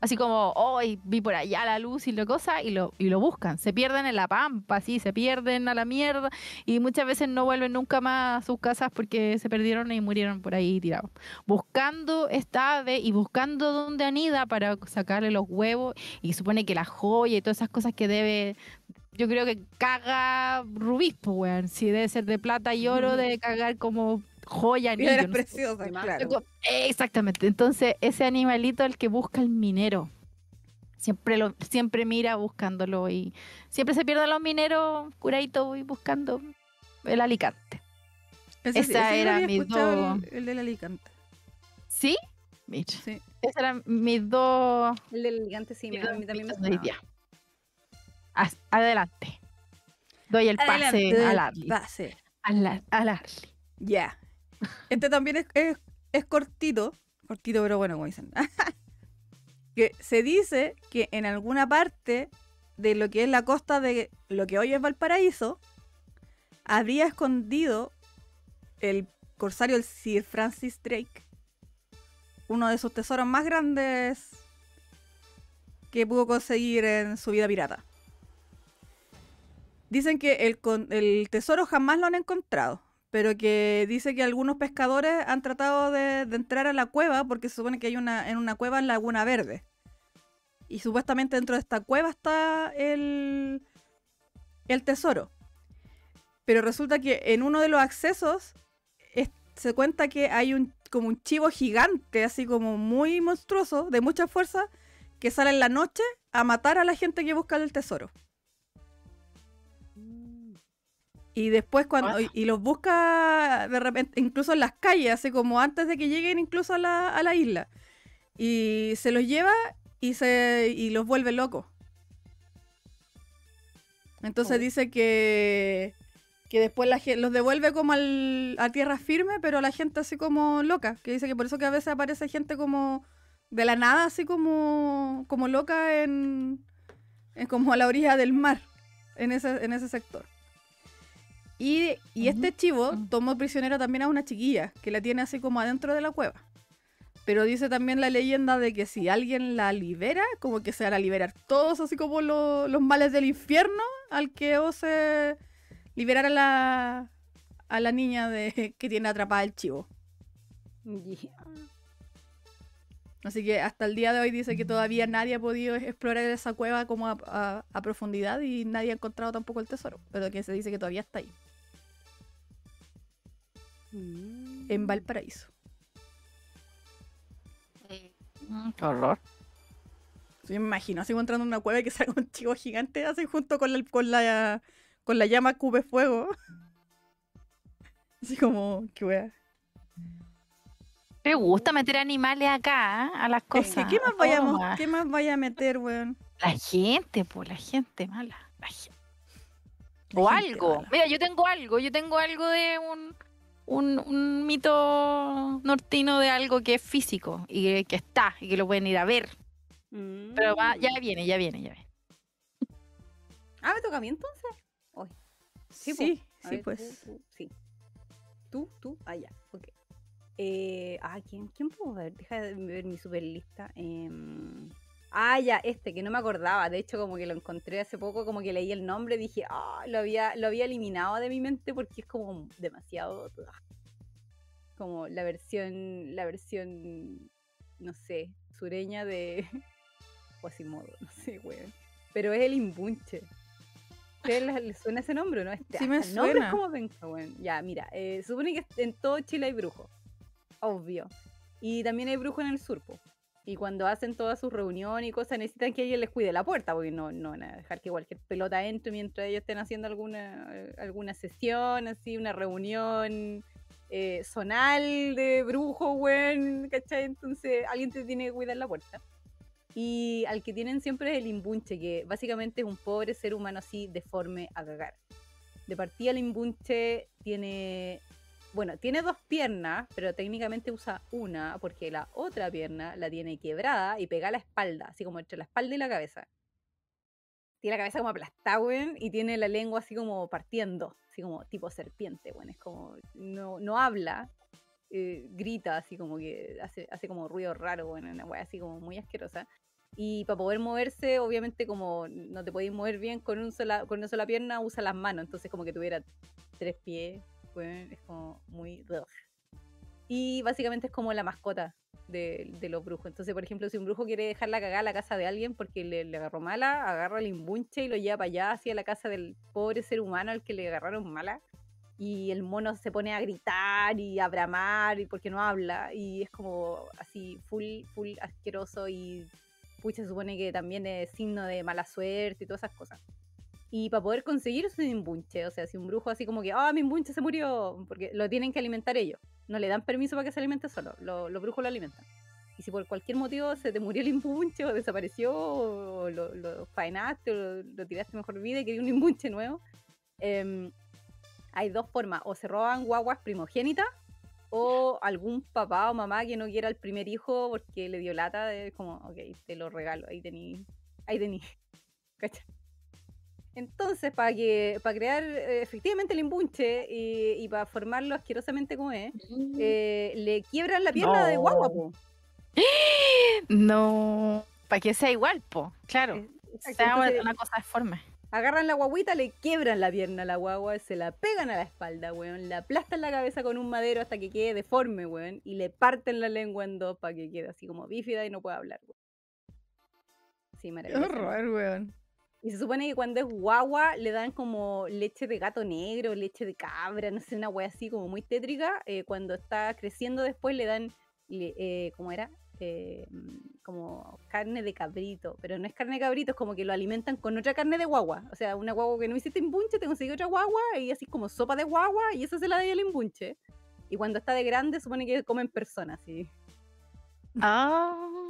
así como, hoy vi por allá la luz y la cosa, y lo, y lo buscan. Se pierden en la pampa, así, se pierden a la mierda, y muchas veces no vuelven nunca más a sus casas porque se perdieron y murieron por ahí tirados. Buscando esta ave y buscando dónde anida para sacarle los huevos, y supone que la joya y todas esas cosas que debe. Yo creo que caga rubí, pues, weón. Si debe ser de plata y oro, debe cagar como joya, anillo, Piedras no preciosas, claro. Exactamente. Entonces, ese animalito el que busca el minero. Siempre lo, siempre mira buscándolo y siempre se pierden los mineros curaditos y buscando el alicante. Ese esa ese era mi escuchado, do- el, el del Alicante. ¿Sí? Mira, Sí. esas eran mis dos El del gigante sí, me, a dos mí también me Adelante. Doy el pase Arly. pase. Arly. Ya. Este también es, cortito. Cortito, pero bueno, como dicen. que se dice que en alguna parte de lo que es la costa de lo que hoy es Valparaíso, habría escondido el corsario, Sir Francis Drake, uno de sus tesoros más grandes que pudo conseguir en su vida pirata. Dicen que el tesoro jamás lo han encontrado, pero que dice que algunos pescadores han tratado de, entrar a la cueva porque se supone que hay una, en una cueva en Laguna Verde. Y supuestamente dentro de esta cueva está el, el tesoro. Pero resulta que en uno de los accesos es- se cuenta que hay un como un chivo gigante, así como muy monstruoso, de mucha fuerza, que sale en la noche a matar a la gente que busca el tesoro. Y después cuando y, y los busca de repente, incluso en las calles, así como antes de que lleguen incluso a la, a la isla. Y se los lleva y se y los vuelve locos. Entonces Oh. dice que que después la gente los devuelve como al- a tierra firme, pero la gente así como loca, que dice que por eso que a veces aparece gente como de la nada, así como como loca en, en como a la orilla del mar, en ese en ese sector. Y, y este chivo tomó prisionero también a una chiquilla, que la tiene así como adentro de la cueva. Pero dice también la leyenda de que si alguien la libera, como que se van a liberar todos, así como lo- los males del infierno, al que ose liberar a la, a la niña de, que tiene atrapada el chivo. Yeah. Así que hasta el día de hoy dice que todavía nadie ha podido explorar esa cueva como a, a- a profundidad y nadie ha encontrado tampoco el tesoro. Pero que se dice que todavía está ahí, en Valparaíso. Mm, Qué horror. Yo me imagino así entrando en una cueva y que salga un chivo gigante así junto con la, con la, con la llama cube fuego. Así como, qué wea. Te gusta meter animales acá ¿ah? a las Es cosas. que, ¿qué más, a vaya, todo mo- nomás. ¿qué más vaya a meter, weón? La gente, pues, la gente mala. la gen- La O gente algo. mala. Mira, yo tengo algo. Yo tengo algo de un, un, un mito nortino de algo que es físico y que, que está y que lo pueden ir a ver. Pero va- ya Mm. viene, ya viene, ya viene. Ah, ¿me toca a mí entonces? Sí, sí, pues. Tú, tú, sí. Tú, tú, ok. Eh, ah, ¿quién, ¿quién puedo ver? Deja de ver mi super lista. Em, ah, ya, este, que no me acordaba. De hecho, como que lo encontré hace poco, como que leí el nombre, dije, ah, lo había, lo había eliminado de mi mente porque es como demasiado. Como la versión, la versión, no sé, sureña de Quasimodo, no sé, weón. Pero es el imbunche. ¿Ustedes les, les suena ese nombre o no? Este, Sí me el nombre es como penca, weón. Ya, mira, eh, supone que en todo Chile hay brujos. Obvio. Y también hay brujos en el sur, po. Y cuando hacen todas sus reuniones y cosas, necesitan que alguien les cuide la puerta, porque no, no van a dejar que cualquier pelota entre mientras ellos estén haciendo alguna, alguna sesión, así, una reunión eh, zonal de brujo, weón, ¿cachai? Entonces alguien te tiene que cuidar la puerta. Y al que tienen siempre es el imbunche, que básicamente es un pobre ser humano así deforme a cagar. De partida el imbunche tiene, bueno, tiene dos piernas, pero técnicamente usa una porque la otra pierna la tiene quebrada y pega a la espalda, así como entre la espalda y la cabeza. Tiene la cabeza como aplastada, weón, y tiene la lengua así como partiendo, así como tipo serpiente, weón. Es como, no, no habla, eh, grita así como que hace, hace como ruido raro, bueno, una weá así como muy asquerosa. Y para poder moverse, obviamente como no te podéis mover bien con, un sola, con una sola pierna, usa las manos. Entonces como que tuviera tres pies, weón, es como muy... Y básicamente es como la mascota de, de los brujos. Entonces, por ejemplo, si un brujo quiere dejar la cagada a la casa de alguien porque le, le agarró mala, agarra el imbunche y lo lleva para allá, hacia la casa del pobre ser humano al que le agarraron mala. Y el mono se pone a gritar y a bramar y porque no habla. Y es como así full full asqueroso y pucha se supone que también es signo de mala suerte y todas esas cosas y para poder conseguir su imbunche o sea si un brujo así como que ah mi imbunche se murió porque lo tienen que alimentar ellos no le dan permiso para que se alimente solo lo- los brujos lo alimentan Y si por cualquier motivo se te murió el imbunche o desapareció o lo, lo faenaste o lo, tiraste mejor vida y querías un imbunche nuevo, em, hay dos formas. O se roban guaguas primogénitas o algún papá o mamá que no quiera el primer hijo porque le dio lata, es como, ok, te lo regalo, ahí tení, ahí tení. ¿Cachai? Entonces, para que para crear eh, efectivamente el imbunche y, y para formarlo asquerosamente como es, eh, le quiebran la pierna de guagua, No. po. No, para que sea igual, po. Claro. Eh, exacto, sea una, entonces, una cosa deforme. agarran la guaguita, le quiebran la pierna a la guagua, se la pegan a la espalda, weón, la aplastan la cabeza con un madero hasta que quede deforme, weón, y le parten la lengua en dos para que quede así como bífida y no pueda hablar, weón. Sí, Qué maravilloso. horror, weón. Y se supone que cuando es guagua le dan como leche de gato negro, leche de cabra, no sé, una wea así como muy tétrica. Eh, cuando está creciendo después le dan, le- eh, ¿cómo era? Eh, mm, como carne de cabrito, pero no es carne de cabrito, es como que lo alimentan con otra carne de guagua. O sea, una guagua que no hiciste imbunche, te consiguió otra guagua y así como sopa de guagua y esa se la da al imbunche. Y cuando está de grande supone que comen personas, sí. Ah.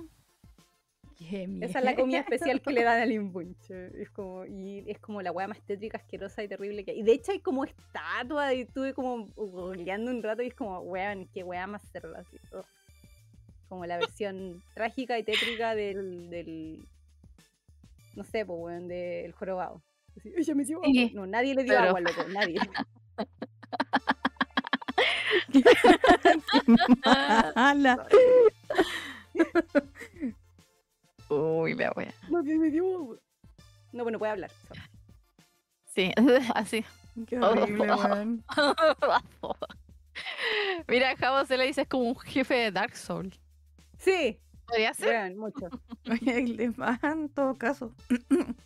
Esa es la comida especial que le dan al imbunche. Es como, y es como la weá más tétrica, asquerosa y terrible que hay. Y de hecho hay como estatua y estuve como googleando un rato y es como, weón, qué weá más cerda. Así, ugh. Como la versión trágica y tétrica del, del no sé, pues weón, del jorobado. Así, Ella me dio agua. Sí, No, nadie le dio pero- agua, loco, nadie. Mala. Uy, la wea. No, bueno, puede hablar. Sí, así. Qué horrible. Mira, Javo se le dice es como un jefe de Dark Souls. Sí, ¿Podría ser? weón, mucho. Oye, en todo caso.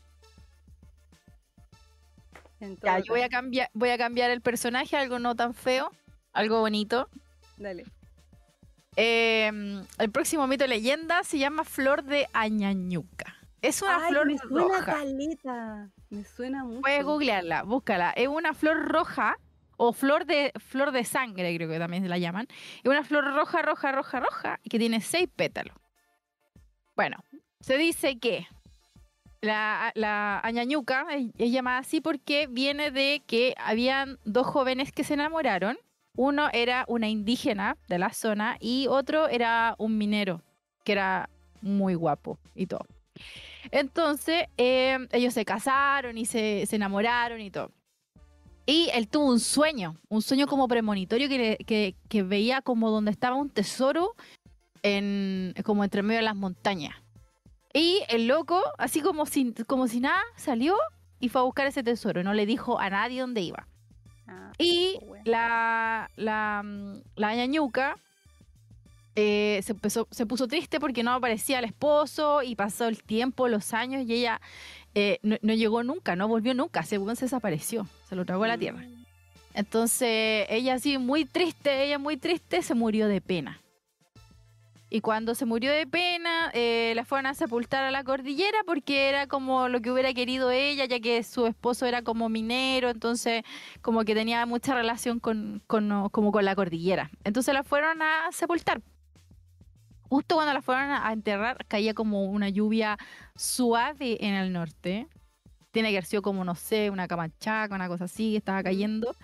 Ya, yo voy a cambiar, voy a cambiar el personaje a algo no tan feo, algo bonito. Dale. Em, el próximo mito leyenda se llama Flor de Añañuca. Es una Ay, flor me suena roja. caleta. Me suena mucho. Puedes googlearla, búscala. Es una flor roja o flor de flor de sangre, creo que también la llaman. Es una flor roja, roja, roja, roja y que tiene seis pétalos. Bueno, se dice que la, la añañuca es, es llamada así porque viene de que habían dos jóvenes que se enamoraron. Uno era una indígena de la zona y otro era un minero que era muy guapo y todo. Entonces, eh, ellos se casaron y se, enamoraron y todo. Y él tuvo un sueño, un sueño como premonitorio que, veía como donde estaba un tesoro, como entre medio de las montañas. Y el loco, así como si, como si nada, salió y fue a buscar ese tesoro. No le dijo a nadie dónde iba. Ah, Y la, la, mm, la ñañuca eh, se, empezó- se puso triste porque no aparecía el esposo y pasó el tiempo, los años y ella eh, no, no llegó nunca, no volvió nunca, se, se desapareció, se lo tragó a la tierra. Mm. Entonces ella así muy triste, ella muy triste, se murió de pena. Y cuando se murió de pena, eh, la fueron a sepultar a la cordillera porque era como lo que hubiera querido ella, ya que su esposo era como minero, entonces como que tenía mucha relación con, como con la cordillera. Entonces la fueron a sepultar. Justo cuando la fueron a enterrar, caía como una lluvia suave en el norte. Tiene que haber sido como, no sé, una camanchaca, una cosa así, que estaba cayendo.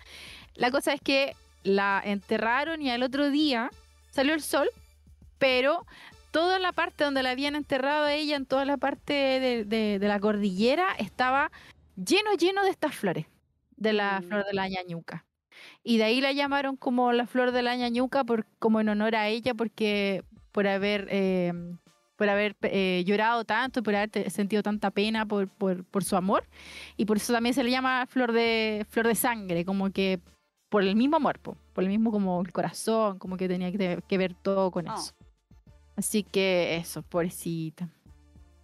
La cosa es que la enterraron y al otro día salió el sol, pero toda la parte donde la habían enterrado a ella, en toda la parte de, de- de la cordillera, estaba lleno, lleno de estas flores, de la Mm. flor de la ñañuca. Y de ahí la llamaron como la flor de la ñañuca, por, como en honor a ella, porque por haber, eh, por haber eh, llorado tanto, por haber sentido tanta pena por, por, por su amor. Y por eso también se le llama flor de, flor de sangre, como que por el mismo amor, po, por el mismo como el corazón, como que tenía que, que ver todo con Oh. eso. Así que eso, pobrecita.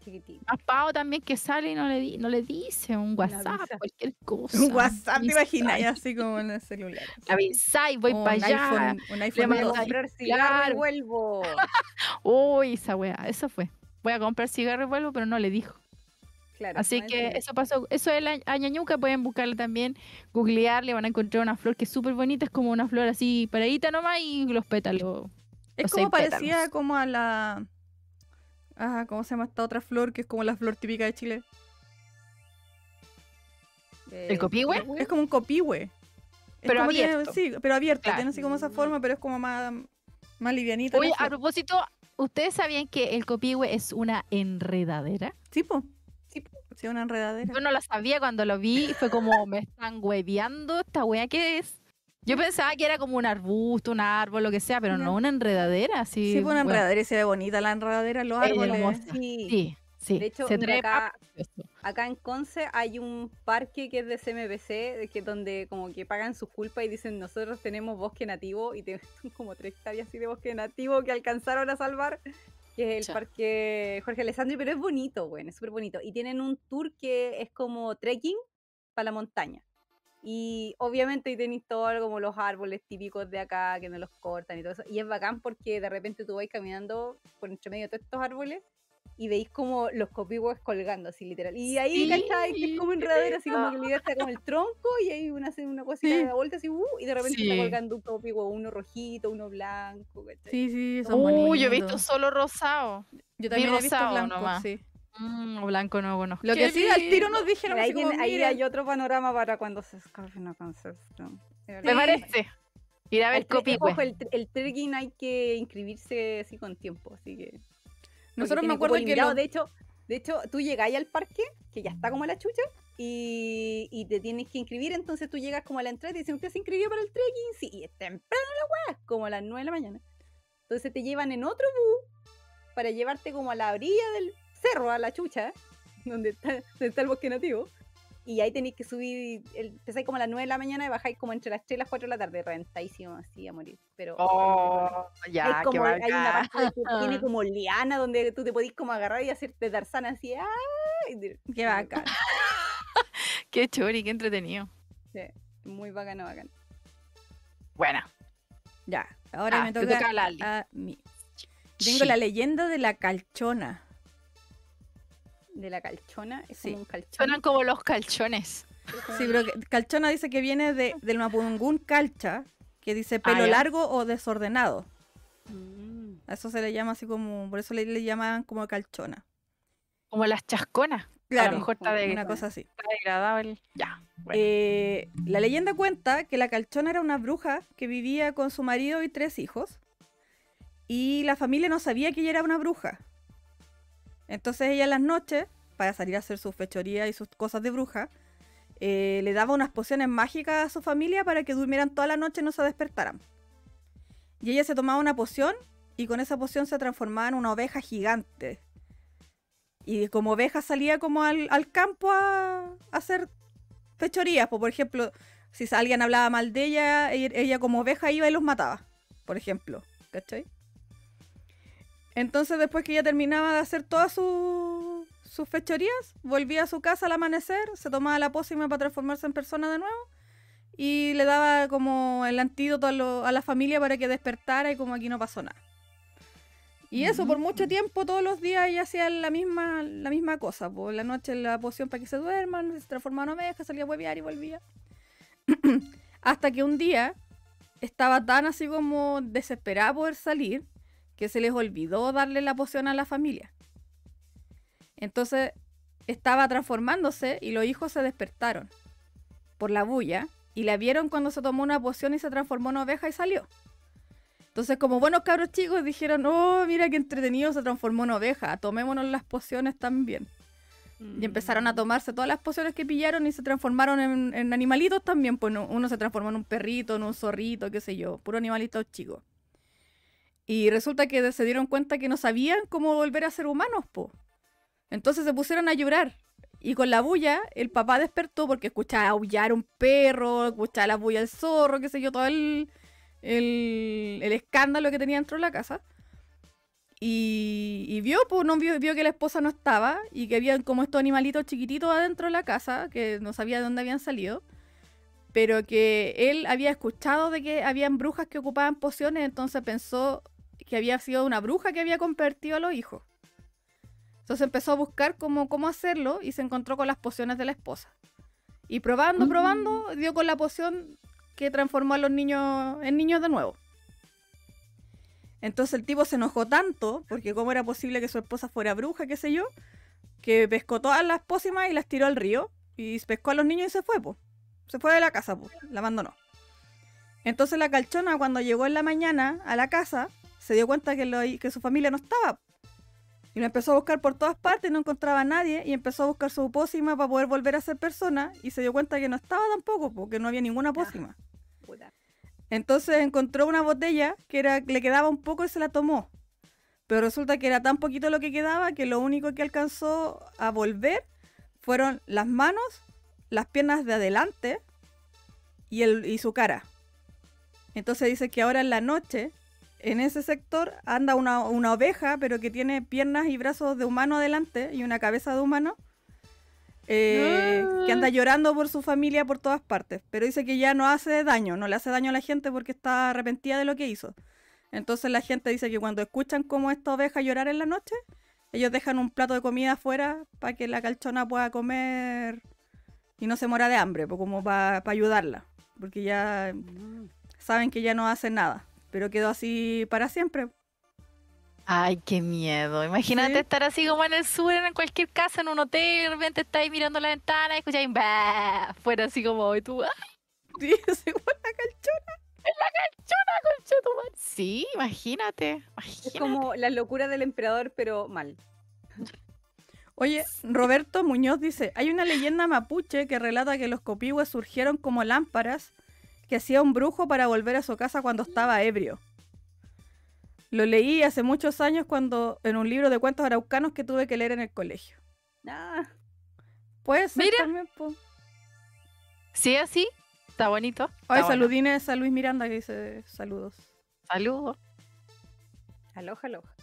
Chiquitito. A Pau también que sale y no le, di- no le dice un WhatsApp, cualquier cosa. Un WhatsApp, ¿te Avisáis, imaginas? Así como en el celular. Avisáis, voy para allá. iPhone, un Le iPhone Voy a comprar cigarro y vuelvo. Uy, esa wea, eso fue. Voy a comprar cigarro y vuelvo, pero no le dijo. Claro, Así que eso pasó. Eso es la añañuca, pueden buscarla también, googlearle, van a encontrar una flor que es súper bonita, es como una flor así paradita nomás y los pétalos Es como parecía pétalos. como a la. Ah, ¿cómo se llama esta otra flor? Que es como la flor típica de Chile. Eh, copihue? Es como un copihue. Pero tiene- abierto. sí, pero abierto. Claro. Tiene así como esa forma, pero es como más, más livianita. Oye, a propósito, ¿ustedes sabían que el copihue es una enredadera? Sí, po. Sí, po. Sí, una enredadera. Yo no lo sabía cuando lo vi y fue como, me están hueveando, ¿esta wea qué es? Yo pensaba que era como un arbusto, un árbol, lo que sea, pero no una enredadera, así. Sí, pues una bueno, enredadera y se ve bonita la enredadera en los Es árboles. Sí. Sí, sí. De hecho, se mira, trepa, acá-. Acá en Conce hay un parque que es de CMBC, de que donde como que pagan sus culpas y dicen nosotros tenemos bosque nativo y te- son como tres hectáreas así de bosque nativo que alcanzaron a salvar, que es el Ya. parque Jorge Alessandri, pero es bonito, bueno, es súper bonito. Y tienen un tour que es como trekking para la montaña. Y obviamente ahí tenéis todo como los árboles típicos de acá que no los cortan y todo eso. Y es bacán porque de repente tú vais caminando por entre medio de todos estos árboles y veis como los copihue colgando así literal. Y ahí, Sí, ¿cachai? Que es como enredadera, así como que idea está como el tronco y hay una, así una cosita Sí. de la vuelta así, uh, y de repente está Sí. colgando un copihue, uno rojito, uno blanco, ¿cachai? Sí, sí, son Uh, bonitos. yo he visto solo rosado. Yo también he visto blanco, nomás. sí. Mm, blanco no conozco. Lo que sí, al tiro nos dijeron ahí, como, ahí "Miren, hay otro panorama para cuando se escape una concepción. Me parece. Ir a ver El, tre- copihue. ojo, el, tre- el trekking hay que inscribirse así con tiempo, así que... Nosotros me acuerdo que lo- De hecho, de hecho, tú llegáis al parque, que ya está como la chucha, y, y te tienes que inscribir, entonces tú llegas como a la entrada y te dicen, ¿usted se inscribió para el trekking? Sí, y es temprano la weá, como a las 9 de la mañana. Entonces te llevan en otro bus para llevarte como a la orilla del cerro, a la chucha, donde está, donde está el bosque nativo. Y ahí tenéis que subir, el, empezáis como a las 9 de la mañana y bajáis como entre las 3 y las 4 de la tarde, reventadísimo así a morir. Pero Oh, ya, hay, qué como, hay una bacán. parte que tiene como liana donde tú te podís como agarrar y hacerte tarzana así. y te- Qué bacán. Qué chori, qué entretenido. Sí, muy bacano, bacano. Bueno, Ya, ahora Ah, me toca, toca a a mí. Tengo la leyenda de la calchona. De la calchona, es Sí. como un calchón. suenan como los calchones. Sí, pero calchona dice que viene de, del mapungún calcha, que dice Ah, pelo largo o desordenado. Mm. A eso se le llama así como, por eso le, le llaman como calchona. Como las chasconas. A Claro, lo mejor está, de, una cosa así. está degradado el. Ya. Bueno. Eh, la leyenda cuenta que la calchona era una bruja que vivía con su marido y tres hijos. Y la familia no sabía que ella era una bruja. Entonces ella en las noches, para salir a hacer sus fechorías y sus cosas de bruja, eh, le daba unas pociones mágicas a su familia para que durmieran toda la noche y no se despertaran. Y ella se tomaba una poción y con esa poción se transformaba en una oveja gigante. Y como oveja salía como al, campo a, hacer fechorías. por ejemplo, si alguien hablaba mal de ella, ella, ella como oveja iba y los mataba. Por ejemplo. ¿Cachai? Entonces después que ella terminaba de hacer todas su- sus fechorías, volvía a su casa al amanecer, se tomaba la pócima para transformarse en persona de nuevo y le daba como el antídoto a, lo- a la familia para que despertara y como aquí no pasó nada. Y eso, por mucho tiempo, todos los días ella hacía la misma, la misma cosa. Por la noche la poción para que se duerman, se transformaba en oveja, salía a huevear y volvía. Hasta que un día estaba tan así como desesperada por salir que se les olvidó darle la poción a la familia. Entonces estaba transformándose y los hijos se despertaron por la bulla y la vieron cuando se tomó una poción y se transformó en oveja y salió. Entonces, como buenos cabros chicos, dijeron, oh, mira qué entretenido, se transformó en oveja, tomémonos las pociones también. Y empezaron a tomarse todas las pociones que pillaron y se transformaron en, en animalitos también. Pues no- uno se transformó en un perrito, en un zorrito, qué sé yo, puro animalitos chicos. Y resulta que se dieron cuenta que no sabían cómo volver a ser humanos, po. Entonces se pusieron a llorar. Y con la bulla, el papá despertó porque escuchaba aullar un perro, escuchaba la bulla del zorro, qué sé yo, todo el, el, el escándalo que tenía dentro de la casa. Y, y vio, pues no vio, vio que la esposa no estaba y que habían como estos animalitos chiquititos adentro de la casa, que no sabía de dónde habían salido, pero que él había escuchado de que habían brujas que ocupaban pociones, entonces pensó que había sido una bruja que había convertido a los hijos. Entonces empezó a buscar cómo, cómo hacerlo y se encontró con las pociones de la esposa. Y probando, probando, dio con la poción que transformó a los niños en niños de nuevo. Entonces el tipo se enojó tanto, porque cómo era posible que su esposa fuera bruja, qué sé yo, que pescó todas las pócimas y las tiró al río. Y pescó a los niños y se fue, po. Se fue de la casa, po. La abandonó. Entonces la calchona, cuando llegó en la mañana a la casa, se dio cuenta que, lo- que su familia no estaba. Y lo empezó a buscar por todas partes, no encontraba a nadie, y empezó a buscar su pócima para poder volver a ser persona, y se dio cuenta que no estaba tampoco, porque no había ninguna pócima. Entonces encontró una botella que era, le quedaba un poco y se la tomó. Pero resulta que era tan poquito lo que quedaba que lo único que alcanzó a volver fueron las manos, las piernas de adelante y, el, y su cara. Entonces dice que ahora en la noche, en ese sector, anda una, una oveja, pero que tiene piernas y brazos de humano adelante y una cabeza de humano. eh, que anda llorando por su familia por todas partes, pero dice que ya no hace daño, no le hace daño a la gente porque está arrepentida de lo que hizo. Entonces la gente dice que cuando escuchan como esta oveja llorar en la noche, ellos dejan un plato de comida afuera para que la calchona pueda comer y no se muera de hambre, como para ayudarla, porque ya Mm. saben que ya no hace nada, pero quedó así para siempre. Ay, qué miedo. Imagínate Sí. estar así como en el sur, en cualquier casa, en un hotel, de repente estáis mirando la ventana y escucháis "Bah", fuera así como, y tú, "Ah, Sí, es igual la calchona. concha tu madre". Sí, imagínate. Es como la locura del emperador, pero mal. Oye, Roberto Muñoz dice, hay una leyenda mapuche que relata que los copihue surgieron como lámparas que hacía un brujo para volver a su casa cuando estaba ebrio. Lo leí hace muchos años cuando en un libro de cuentos araucanos que tuve que leer en el colegio. Ah, Puede ser Mira. también, po. Sí, así. Está bonito. Ay, Está bueno. saludines a Luis Miranda que dice saludos. Saludos. aloja, aloja.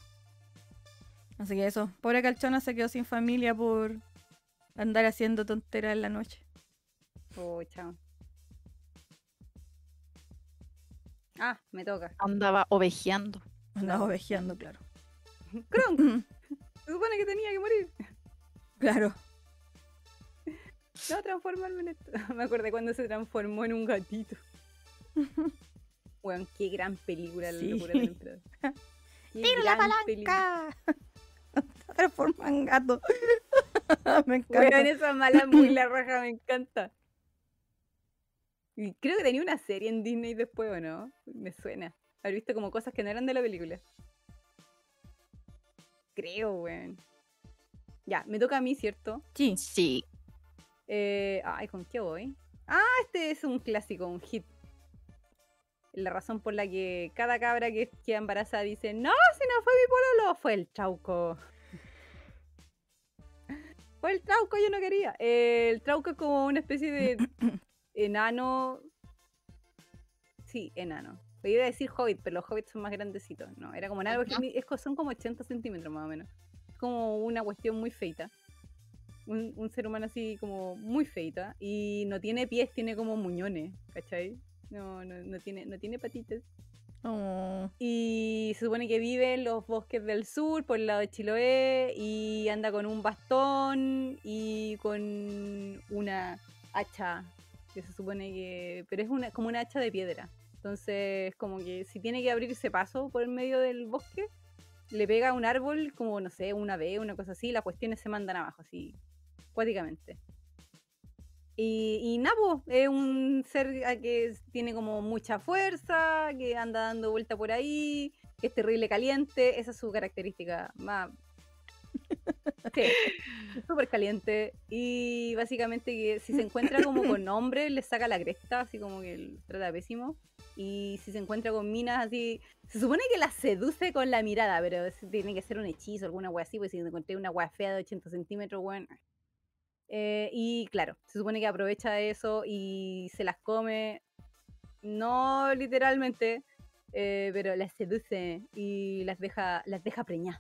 Así que eso, pobre Calchona se quedó sin familia por andar haciendo tonteras en la noche. Oh, chao. Ah, me toca. Andaba ovejeando. Andaba ovejeando, claro. Kronk, se supone que tenía que morir. claro. No transformarme en esto. Me acordé cuando se transformó en un gatito. Weón, qué gran película la Sí. locura del emperador. ¡Tira la película. palanca! Se transforma en gato. Me encanta. Weón, esa mala muy la raja me encanta. Y creo que tenía una serie en Disney después, ¿o no? Me suena. Haber visto como cosas que no eran de la película. Creo, weón. Ya, me toca a mí, ¿cierto? Sí. Sí. Eh, ay, ¿con qué voy? Ah, este es un clásico, un hit. La razón por la que cada cabra que queda embarazada dice, no, si no fue mi pololo, fue el trauco. Fue el trauco, yo no quería. Eh, el trauco es como una especie de enano. Sí, enano. Iba a decir hobbit, pero los hobbits son más grandecitos. No, era como enano, porque es son como 80 centímetros más o menos. Es como una cuestión muy feita. Un, un ser humano así como muy feita. Y no tiene pies, tiene como muñones, ¿cachai? No, no, no tiene, no tiene patitas. Oh, Y se supone que vive en los bosques del sur, por el lado de Chiloé, y anda con un bastón y con una hacha, se supone que... Pero es una, como una hacha de piedra. Entonces, como que si tiene que abrirse paso por el medio del bosque, le pega a un árbol, como, no sé, una vez, una cosa así, las cuestiones se mandan abajo, así, cuáticamente. Y, y Napo es un ser que tiene como mucha fuerza, que anda dando vuelta por ahí, que es terrible caliente. Esa es su característica más. Sí, súper caliente. Y básicamente que si se encuentra como con hombres, le saca la cresta, así como que lo trata pésimo. Y si se encuentra con minas así, se supone que las seduce con la mirada, pero es- tiene que ser un hechizo, alguna wea así, pues si encontré una wea fea de 80 centímetros, bueno. Eh, y claro, se supone que aprovecha eso y se las come, no literalmente, eh, pero las seduce y las deja, las deja preñar.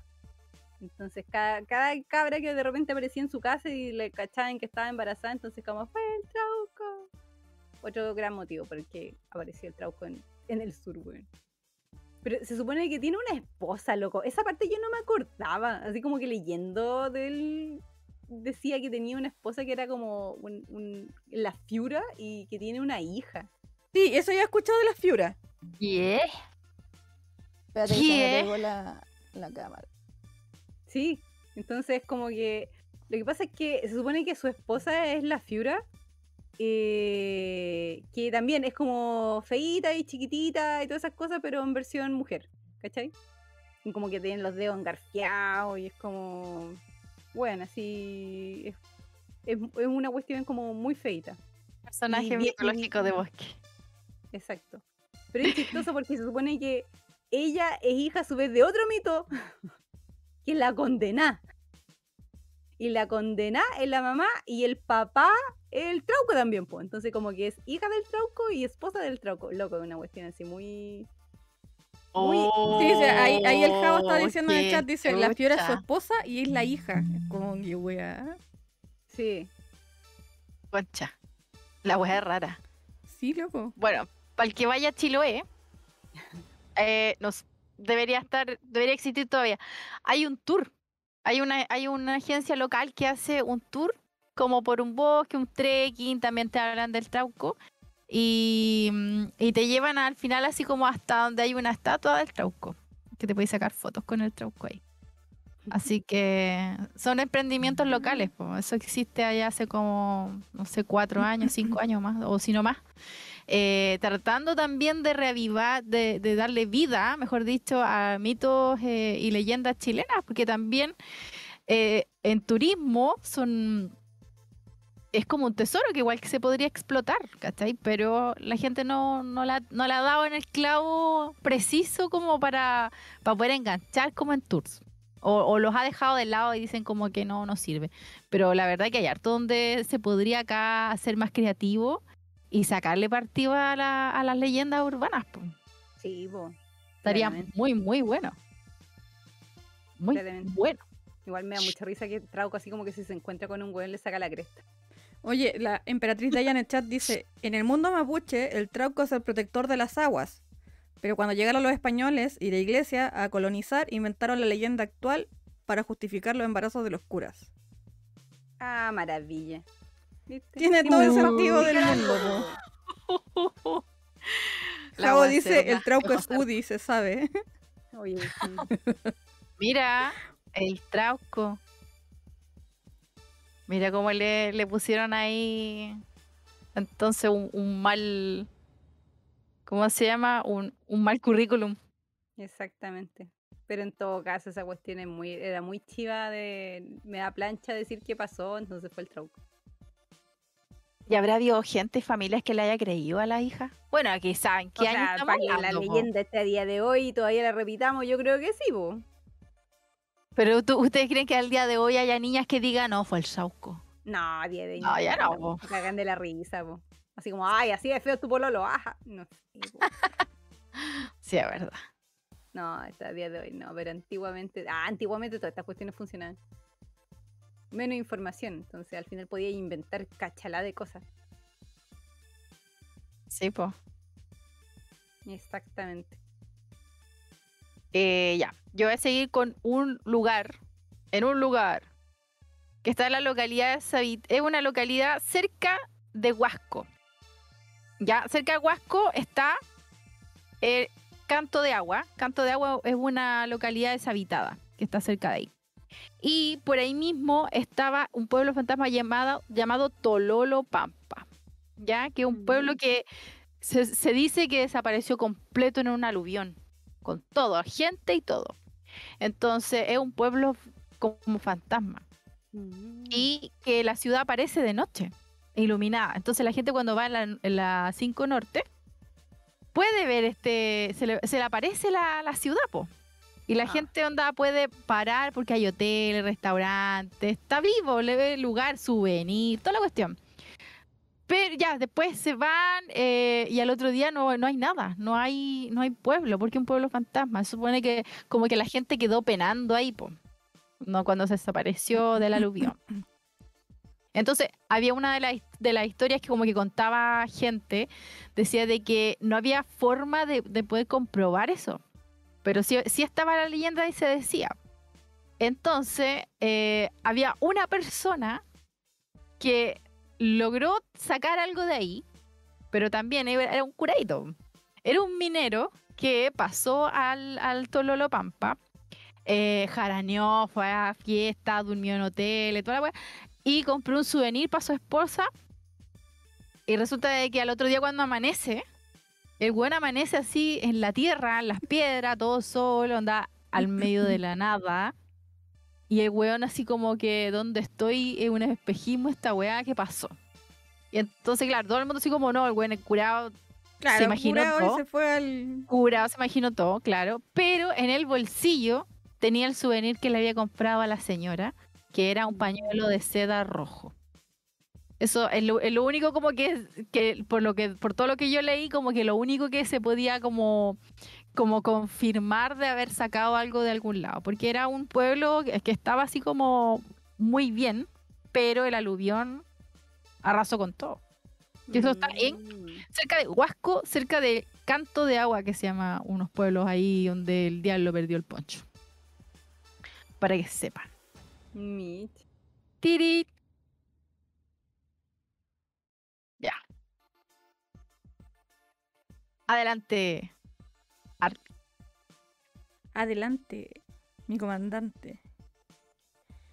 Entonces, cada, cada cabra que de repente aparecía en su casa y le cachaban que estaba embarazada, entonces como fue el trauco. Otro gran motivo por el que apareció el trauco en, en el sur, weón. Pero se supone que tiene una esposa, loco. Esa parte yo no me acordaba. Así como que leyendo del, decía que tenía una esposa que era como un- un- la Fiura y que tiene una hija. Sí, eso ya he escuchado de las fiuras. Yeah. Espérate pegó la, la cámara. Sí, entonces como que lo que pasa es que se supone que su esposa es la Fiura, eh, que también es como feíta y chiquitita y todas esas cosas, pero en versión mujer, ¿cachai? Y como que tienen los dedos engarfiados y es como, bueno, así, es, es- es una cuestión como muy feita. Personaje mitológico de bosque. Exacto. Pero es chistoso porque se supone que ella es hija a su vez de otro mito, que la condena. Y la condena es la mamá y el papá el trauco también, pues. Entonces como que es hija del trauco y esposa del trauco. Loco, es una cuestión así muy... Muy- Sí, sí, ahí, ahí el Javo está Oh, diciendo en el chat, dice, la Fiora es su esposa y es la hija. Es como que wea. Sí. Concha. La weá es rara. Sí, loco. Bueno, para el que vaya a Chiloé, eh, nos debería estar, debería existir todavía. Hay un tour. Hay una, hay una agencia local que hace un tour como por un bosque, un trekking, también te hablan del Trauco. Y, mm, y te llevan al final así como hasta donde hay una estatua del Trauco. Que te puedes sacar fotos con el Trauco ahí. Así que son emprendimientos locales, po. eso existe allá hace como, no sé, cuatro años, cinco años más, o si no más. Eh, tratando también de reavivar, de, darle vida, mejor dicho, a mitos eh, y leyendas chilenas, porque también eh, en turismo es como un tesoro que igual que se podría explotar, ¿cachai? Pero la gente no, la, no la ha dado en el clavo preciso como para, poder enganchar como en tours. O, o los ha dejado de lado y dicen como que no, no sirve. Pero la verdad que hay harto donde se podría acá ser más creativo y sacarle partido a, la- a las leyendas urbanas. po. Sí, po. Estaría Claramente. muy, muy bueno. Muy Claramente. bueno. Igual me da mucha risa que Trauco así como que si se encuentra con un weón le saca la cresta. Oye, la emperatriz Daya en el chat dice, en el mundo mapuche el trauco es el protector de las aguas, pero cuando llegaron los españoles y la iglesia a colonizar, inventaron la leyenda actual para justificar los embarazos de los curas. Ah, maravilla. Tiene todo el sentido del mundo. wea dice, el trauco es UDI, se sabe. Oye, sí. Mira, el trauco. Mira cómo le, le pusieron ahí entonces un, un mal, ¿cómo se llama? Un, un mal currículum. Exactamente. Pero en todo caso, esa cuestión es muy, era muy chiva de. Me da plancha decir qué pasó, entonces fue el trauco. ¿Y habrá habido gente, familias que le haya creído a la hija? Bueno, aquí saben O qué año sea, estamos para que la po. leyenda esté a día de hoy y todavía la repitamos, yo creo que sí, po. Pero tú- ¿ustedes creen que al día de hoy haya niñas que digan, no, fue el Sauco? No, a día de hoy. No, ya no, po. Cagan de la risa, po. Así como, ay, así de feo tu pololo, ajá. No sé. Sí, es verdad. No, hasta a día de hoy no, pero antiguamente, ah, antiguamente todas estas cuestiones funcionaban. Menos información, entonces al final podía inventar cachalá de cosas. Sí, pues. Exactamente. Eh, ya, yo voy a seguir con un lugar, en un lugar que está en la localidad de Sabi- es una localidad cerca de Huasco. Ya, cerca de Huasco está el Canto de Agua. Canto de Agua es una localidad deshabitada que está cerca de ahí. Y por ahí mismo estaba un pueblo fantasma llamado, llamado Tololo Pampa. Ya, que es un pueblo Mm. que se, se dice que desapareció completo en un aluvión con todo, gente y todo. Entonces es un pueblo como fantasma Mm. y que la ciudad aparece de noche, iluminada. Entonces la gente cuando va en la, en la 5 Norte puede ver este, se le, se le aparece la, la ciudad, po. Y la Ah. gente onda puede parar porque hay hoteles, restaurantes, está vivo, le ve lugar, souvenir, toda la cuestión. Pero ya, después se van eh, y al otro día no, no hay nada, no hay, no hay pueblo, porque un pueblo fantasma. Se supone que como que la gente quedó penando ahí, po. No cuando se desapareció del aluvión. Entonces, había una de, las de las historias que como que contaba gente, decía de que no había forma de, de poder comprobar eso. Pero sí, estaba la leyenda y se decía. Entonces, eh, había una persona que logró sacar algo de ahí, pero también era era un curadito. Era un minero que pasó al, al Tololo Pampa, eh, jaraneó, fue a fiesta, durmió en hoteles, toda la wea, y compró un souvenir para su esposa. Y resulta de que al otro día cuando amanece, el weón amanece así en la tierra, en las piedras, todo solo, anda al medio de la nada. Y el weón así como que donde estoy es un espejismo esta weá, ¿qué pasó? Y entonces, claro, todo el mundo así como no, el weón es curado, Claro, imaginó curado todo. se fue al. curado, se imaginó todo, claro. Pero en el bolsillo tenía el souvenir que le había comprado a la señora, que era un pañuelo de seda rojo. Eso es lo, es lo único como que, que por lo que por todo lo que yo leí como que lo único que se podía como como confirmar de haber sacado algo de algún lado, porque era un pueblo que estaba así como muy bien, pero el aluvión arrasó con todo. Y eso está en Mm. cerca de Huasco, cerca de Canto de Agua, que se llama unos pueblos ahí donde el diablo perdió el poncho. Para que sepan. Mitch. Tiri. Adelante. Adelante, mi comandante.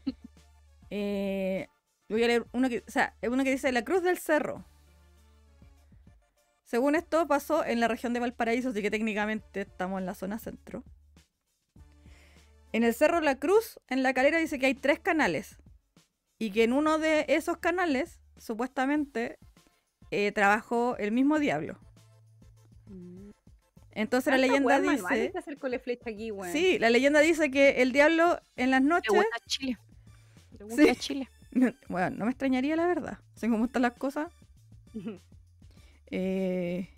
Eh, voy a leer uno que, o sea, uno que dice La Cruz del Cerro. Según esto pasó en la región de Valparaíso, así que técnicamente estamos en la zona centro. En el Cerro La Cruz, en la calera, dice que hay tres canales. Y que en uno de esos canales, supuestamente, eh, trabajó el mismo diablo. Entonces la leyenda dice... que hacer con la flecha aquí, weón. Sí, la leyenda dice que el diablo en las Le noches. gusta Chile. Le gusta Sí. Chile. Bueno, no me extrañaría la verdad. Sé cómo están las cosas. Eh,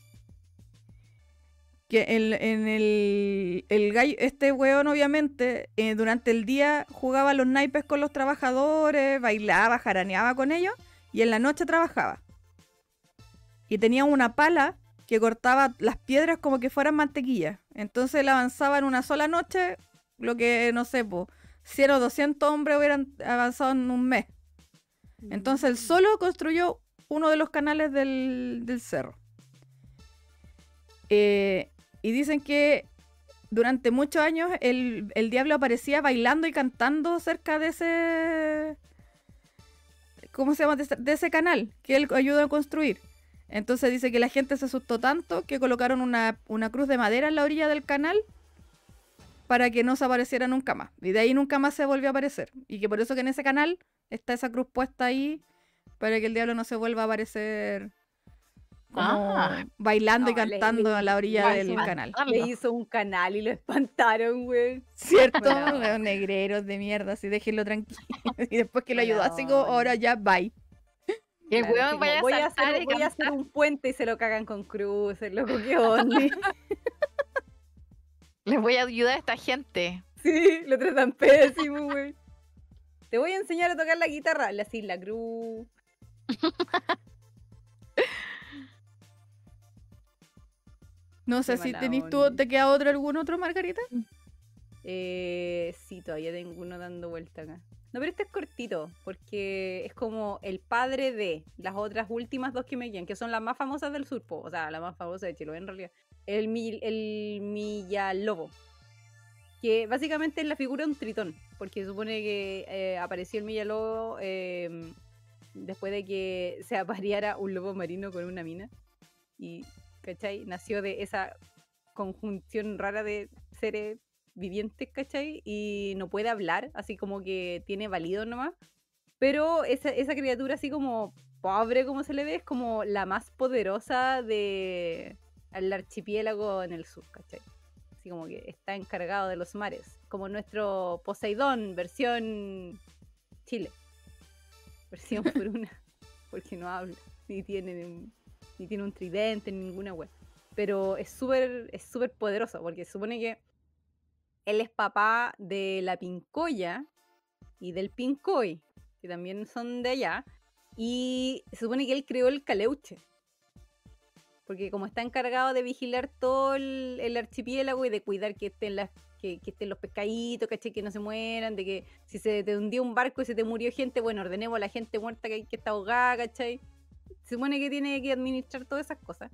que el- en el, el gallo, este weón obviamente eh, durante el día jugaba los naipes con los trabajadores, bailaba, jaraneaba con ellos y en la noche trabajaba. Y tenía una pala que cortaba las piedras como que fueran mantequilla. Entonces él avanzaba en una sola noche, lo que no sé, po, 100 o 200 hombres hubieran avanzado en un mes. Entonces él solo construyó uno de los canales del, del cerro. Eh, y dicen que durante muchos años el, el diablo aparecía bailando y cantando cerca de ese... ¿Cómo se llama? De ese, de ese canal que él ayudó a construir. Entonces dice que la gente se asustó tanto que colocaron una, una cruz de madera en la orilla del canal para que no se apareciera nunca más. Y de ahí nunca más se volvió a aparecer. Y que por eso que en ese canal está esa cruz puesta ahí para que el diablo no se vuelva a aparecer como Ah. bailando y No, cantando le- a la orilla le- del le- canal. Le hizo un canal y lo espantaron, güey. ¿Cierto? Los negreros de mierda, así déjenlo tranquilo. y después que lo ayudó, así como ahora ya, bye. Y el Claro, weón vaya voy, a a saltar hacer, y voy a hacer un puente y se lo cagan con cruces, loco, qué onda. Les voy a ayudar a esta gente. sí, lo tratan pésimo, güey. Te voy a enseñar a tocar la guitarra, la así, la cruz. No sé si tenés tú. ¿te queda otro algún otro, Margarita? Eh, sí, todavía tengo uno dando vuelta acá. No, pero este es cortito, porque es como el padre de las otras últimas dos que me quedan, que son las más famosas del sur, po, o sea, la más famosa de Chiloé en realidad. El, mi- el Millalobo, que básicamente es la figura de un tritón, porque supone que eh, apareció el Millalobo eh, después de que se apareara un lobo marino con una mina. Y, ¿cachai? Nació de esa conjunción rara de seres vivientes, ¿cachai? Y no puede hablar, así como que tiene válido nomás. Pero esa, esa criatura así como pobre como se le ve, es como la más poderosa de el archipiélago en el sur, ¿cachai? Así como que está encargado de los mares. Como nuestro Poseidón, versión Chile. Versión Bruna. Porque no habla. Ni tiene, ni tiene un tridente, ni ninguna web. Pero es súper es súper poderoso. Porque supone que él es papá de la Pincoya y del Pincoy, que también son de allá. Y se supone que él creó el Caleuche. Porque como está encargado de vigilar todo el, archipiélago y de cuidar que estén las que, que estén los pescaditos, ¿cachai? Que no se mueran, de que si se te hundió un barco y se te murió gente, bueno, ordenemos a la gente muerta que, que está ahogada, ¿cachai? Se supone que tiene que administrar todas esas cosas.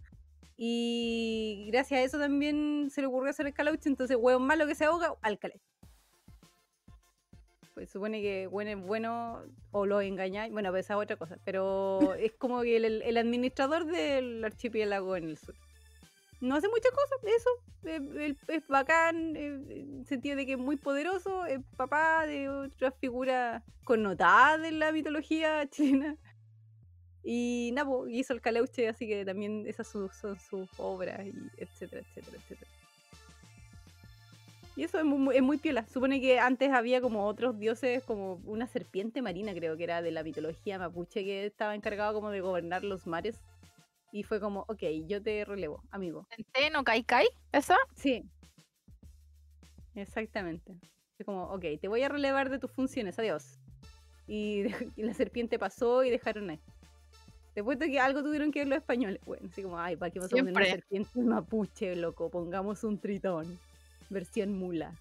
Y gracias a eso también se le ocurrió hacer el calauche. Entonces, hueón malo que se ahoga, al calé. Pues supone que bueno es bueno o lo engañáis. Bueno, pues esa es otra cosa. Pero es como que el, el administrador del archipiélago en el sur. No hace muchas cosas, eso. Es, bacán, en el sentido de que es muy poderoso. Es papá de otra figura connotada en la mitología chilena. Y nada, po, hizo el caleuche, así que también esas son sus obras, y etcétera, etcétera, etcétera. Y eso es muy, es muy piola. Supone que antes había como otros dioses, como una serpiente marina, creo que era de la mitología mapuche, que estaba encargado como de gobernar los mares. Y fue como, ok, yo te relevo, amigo. ¿Centeno, Kai Kai? ¿Esa? Sí. Exactamente. Fue como, ok, te voy a relevar de tus funciones, adiós. Y, y la serpiente pasó y dejaron ahí. Después de que algo tuvieron que ver los españoles. Bueno, así como, ay, ¿para qué poner una serpiente mapuche, loco? Pongamos un tritón. Versión mula.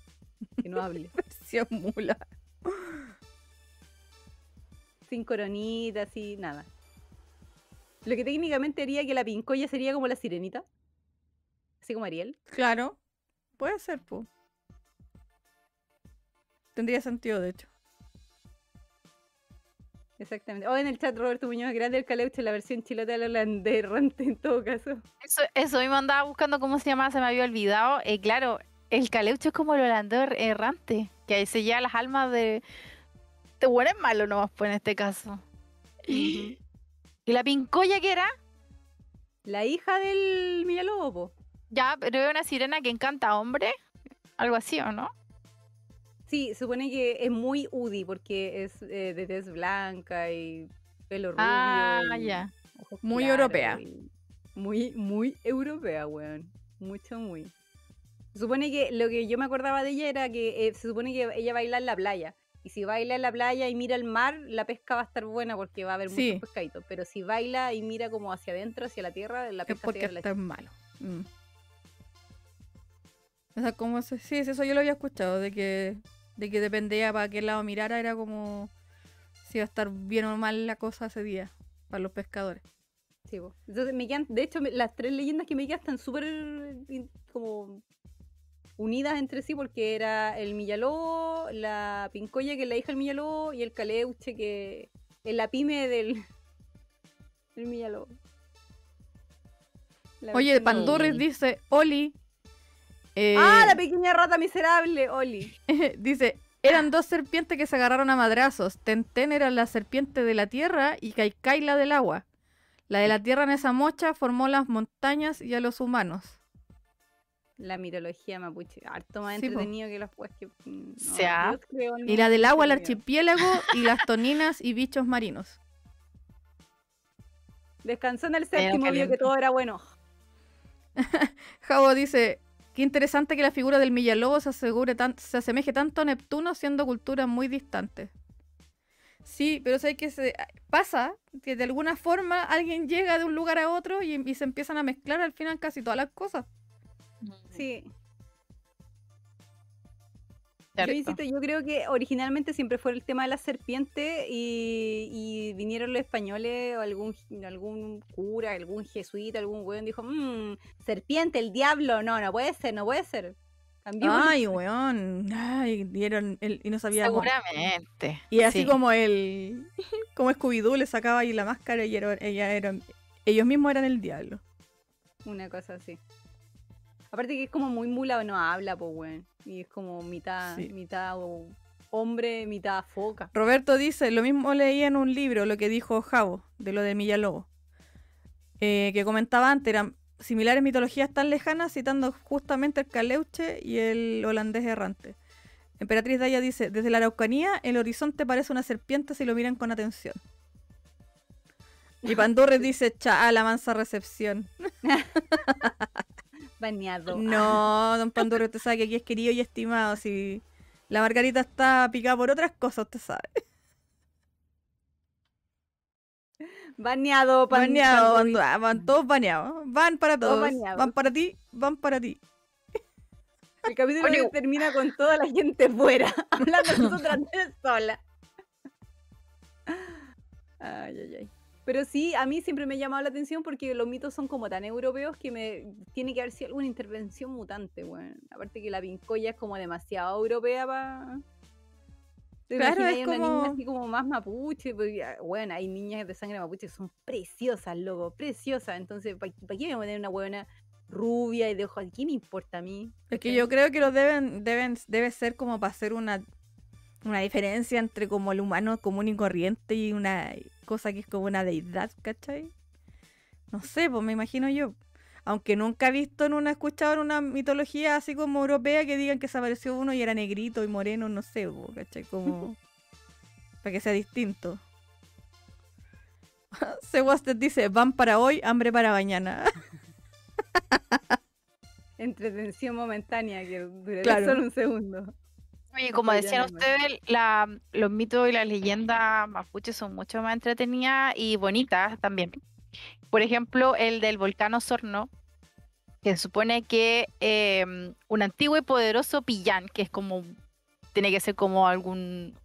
Que no hable. Versión mula. Sin coronitas y nada. Lo que técnicamente haría que la pincoya sería como la sirenita. Así como Ariel. Claro. Puede ser, po. Tendría sentido, de hecho. Exactamente. O en el chat Roberto Muñoz Grande el Caleuche, la versión chilota del holandés errante en todo caso. Eso, eso mismo andaba buscando cómo se llamaba, se me había olvidado. Eh, claro, el caleuche es como el holandés er- errante, que ahí se lleva las almas de. De bueno es malo nomás, pues en este caso. ¿Y la pincoya que era? La hija del Millalobo, po. Ya, pero es una sirena que encanta a hombre. Algo así, ¿o no? Sí, supone que es muy UDI porque es eh, de tez blanca y pelo rubio. Ah, ya. Muy europea. Muy, muy europea, weón. Mucho, muy. Se supone que lo que yo me acordaba de ella era que eh, se supone que ella baila en la playa. Y si baila en la playa y mira el mar, la pesca va a estar buena porque va a haber Sí. muchos pescaditos. Pero si baila y mira como hacia adentro, hacia la tierra, la Es pesca se porque va a la está malo. Mm. O sea, como se- sí, eso yo lo había escuchado, de que, de que dependía para qué lado mirara, era como si iba a estar bien o mal la cosa ese día para los pescadores. Sí, po. Entonces me quedan, de hecho, me- las tres leyendas que me quedan están súper como unidas entre sí porque era el Millalobo, la Pincoya que es la hija del Millalobo y el Caleuche que es la pyme del, del Millalobo. La Oye, Pandurris dice, Oli. Eh, ¡Ah, la pequeña rata miserable, Oli! dice, eran dos serpientes que se agarraron a madrazos. Tenten era la serpiente de la tierra y Kaikai la del agua. La de la tierra en esa mocha formó las montañas y a los humanos. La mitología mapuche, harto más Sí, po. entretenido que los pues que... mm, no, sea. El Y la del agua, el archipiélago y las toninas y bichos marinos. Descansó en el séptimo, vio que todo era bueno. Javo dice, qué interesante que la figura del Millalobo se, asegure tan- se asemeje tanto a Neptuno siendo culturas muy distantes. Sí, pero sé que se pasa que de alguna forma alguien llega de un lugar a otro y, y se empiezan a mezclar al final casi todas las cosas. Sí. Yo insisto, yo creo que originalmente siempre fue el tema de la serpiente y, y vinieron los españoles o algún, algún cura, algún jesuita, algún weón dijo, mmm, serpiente, el diablo, no, no puede ser, no puede ser. Ay, weón. Ay, dieron el- y no sabíamos. Seguramente. Y así sí. como el como Scooby-Doo le sacaba ahí la máscara y era- ella era, ellos mismos eran el diablo. una cosa así. Aparte que es como muy mula, no habla, pues weón. Y es como mitad, Sí. mitad hombre, mitad foca. Roberto dice, lo mismo leí en un libro lo que dijo Javo, de lo de Millalobo, eh, que comentaba antes, eran similares mitologías tan lejanas, citando justamente el caleuche y el holandés errante. Emperatriz Daya dice, desde la Araucanía el horizonte parece una serpiente si lo miran con atención. Y Pandurres dice, cha, la mansa recepción. Baneado. No, don Pandurres, usted sabe que aquí es querido y estimado. Si la margarita está picada por otras cosas, usted sabe. Baneado, pan- Baneado, pan- van, van todos baneados. Van para Todos todos. baneados. Van para ti, van para ti. El capítulo Oye, termina con toda la gente fuera, hablando nosotras solas. Ay, ay, ay. Pero sí, a mí siempre me ha llamado la atención porque los mitos son como tan europeos que me tiene que haber sido alguna intervención mutante, weón. Aparte que la pincoya es como demasiado europea para... Claro, es hay una niña como- así como más mapuche, porque, bueno, hay niñas de sangre mapuche que son preciosas, loco, preciosas. Entonces, ¿para qué me voy a tener una buena rubia y de ojos? ¿Qué me importa a mí? Es que yo creo que los deben, deben, debe ser como para hacer una, una diferencia entre como el humano común y corriente y una cosa que es como una deidad, ¿cachai? No sé, pues me imagino yo. Aunque nunca he visto en una, escuchado en una mitología así como europea que digan que se apareció uno y era negrito y moreno, no sé, po, ¿cachai? Como para que sea distinto. Sewasted dice, van para hoy, hambre para mañana. Entretención momentánea que duraría Claro. solo un segundo. Oye, como decían ustedes, la, los mitos y las leyendas mapuches son mucho más entretenidas y bonitas también. Por ejemplo, el del volcán Osorno, que se supone que eh, un antiguo y poderoso pillán, que es como, tiene que ser como algún,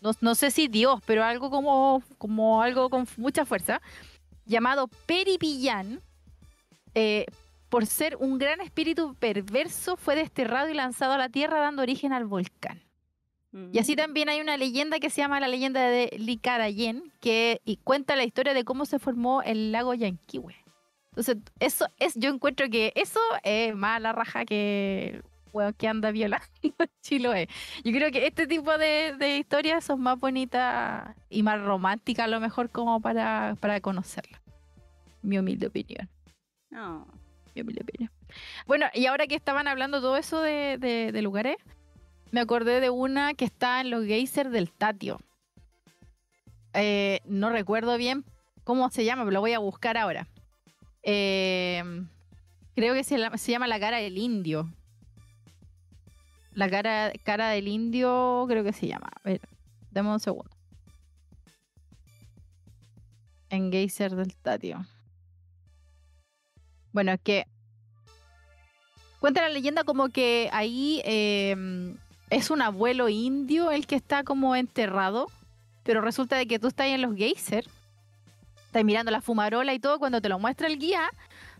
no, no sé si Dios, pero algo como, como algo con mucha fuerza, llamado Peripillán, eh, por ser un gran espíritu perverso, fue desterrado y lanzado a la tierra dando origen al volcán. Y así Mm. también hay una leyenda que se llama la leyenda de Licarayen, que y cuenta la historia de cómo se formó el lago Yanquihue. Entonces, eso es, yo encuentro que eso es más la raja que weón, que anda violando Chiloé. Yo creo que este tipo de, de historias son más bonitas y más románticas a lo mejor como para, para conocerla. Mi humilde opinión. No. Bueno, y ahora que estaban hablando todo eso de, lugares, me acordé de una que está en los geysers del Tatio. Eh, no recuerdo bien cómo se llama, pero lo voy a buscar ahora. Eh, creo que se llama la cara del indio. La cara, cara del indio, creo que se llama. A ver, dame un segundo. En geyser del Tatio. Bueno, es que cuenta la leyenda como que ahí eh, es un abuelo indio el que está como enterrado, pero resulta de que tú estás ahí en los geysers, estás mirando la fumarola y todo, cuando te lo muestra el guía,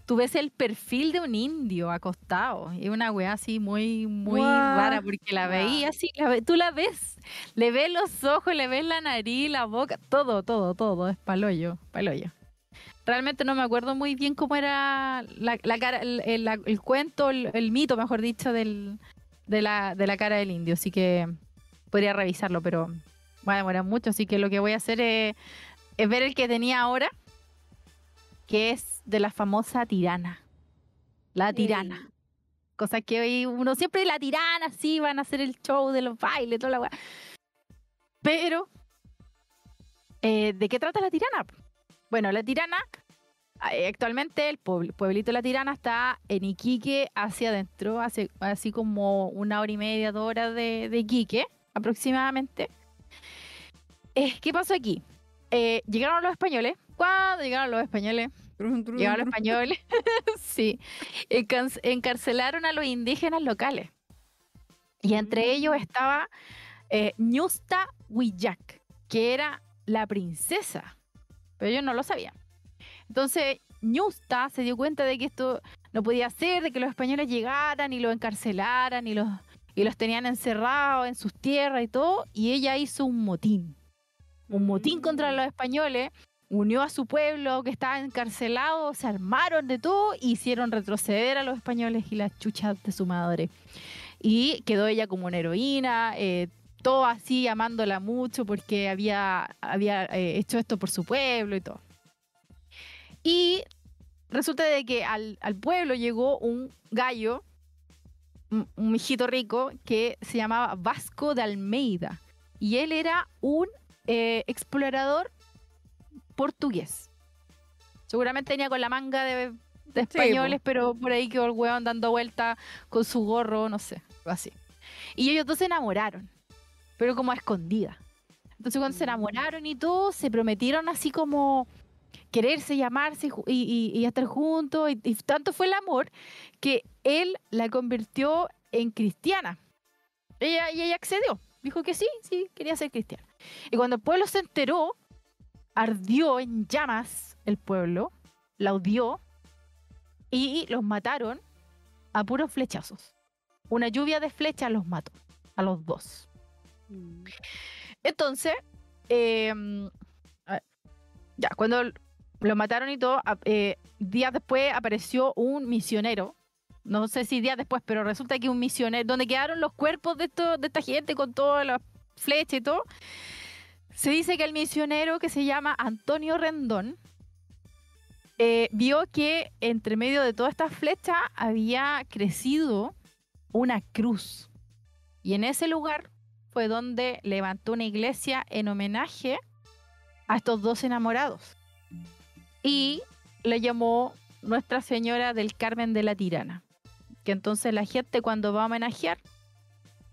tú ves el perfil de un indio acostado. Y es una weá así muy, muy rara, porque la veía así, la ve- tú la ves, le ves los ojos, le ves la nariz, la boca, todo, todo, todo, es paloyo, paloyo. Realmente no me acuerdo muy bien cómo era la, la cara, el, el- la- el cuento, el, el mito, mejor dicho, del, de, la, de la cara del indio. Así que podría revisarlo, pero va a demorar mucho. Así que lo que voy a hacer es, es ver el que tenía ahora, que es de la famosa tirana. La tirana. Cosa que hoy uno siempre la tirana, sí, van a hacer el show de los bailes, toda la weá. Pero, eh, ¿de qué trata la tirana? Bueno, la tirana, eh, actualmente el puebl- pueblito de la tirana está en Iquique hacia adentro, hace, así como una hora y media, dos horas de, de Iquique aproximadamente. Eh, ¿Qué pasó aquí? Eh, llegaron los españoles. ¿Cuándo llegaron los españoles? Llegaron los españoles, sí, encarcelaron a los indígenas locales. Y entre ellos estaba eh, Ñusta Huillac, que era la princesa, pero ellos no lo sabían. Entonces, Ñusta se dio cuenta de que esto no podía ser, de que los españoles llegaran y los encarcelaran y los, y los tenían encerrados en sus tierras y todo, y ella hizo un motín. Un motín contra Mm. los españoles, unió a su pueblo que estaba encarcelado, se armaron de todo, e hicieron retroceder a los españoles y las chuchas de su madre. Y quedó ella como una heroína, eh, todo así amándola mucho porque había, había eh, hecho esto por su pueblo y todo. Y resulta de que al, al pueblo llegó un gallo, un, un hijito rico, que se llamaba Vasco de Almeida. Y él era un eh, explorador portugués. Seguramente tenía con la manga de, de españoles, pero por ahí quedó el weón dando vuelta con su gorro, no sé, así. Y ellos dos se enamoraron, pero como a escondida. Entonces cuando se Mm. enamoraron y todo, se prometieron así como quererse y amarse y, ju- y, y- y estar juntos. Y, y tanto fue el amor que él la convirtió en cristiana. Ella, y ella accedió. Dijo que sí, sí, quería ser cristiana. Y cuando el pueblo se enteró, ardió en llamas el pueblo, la odió y los mataron a puros flechazos. Una lluvia de flechas los mató a los dos. Mm. Entonces, ver, ya, cuando lo mataron y todo, eh, días después apareció un misionero. No sé si días después, pero resulta que un misionero, donde quedaron los cuerpos de, esto- de esta gente con todas las flechas y todo. Se dice que el misionero que se llama Antonio Rendón eh, vio que entre medio de todas estas flechas había crecido una cruz. Y en ese lugar fue donde levantó una iglesia en homenaje a estos dos enamorados. Y le llamó Nuestra Señora del Carmen de la Tirana. Que entonces la gente cuando va a homenajear,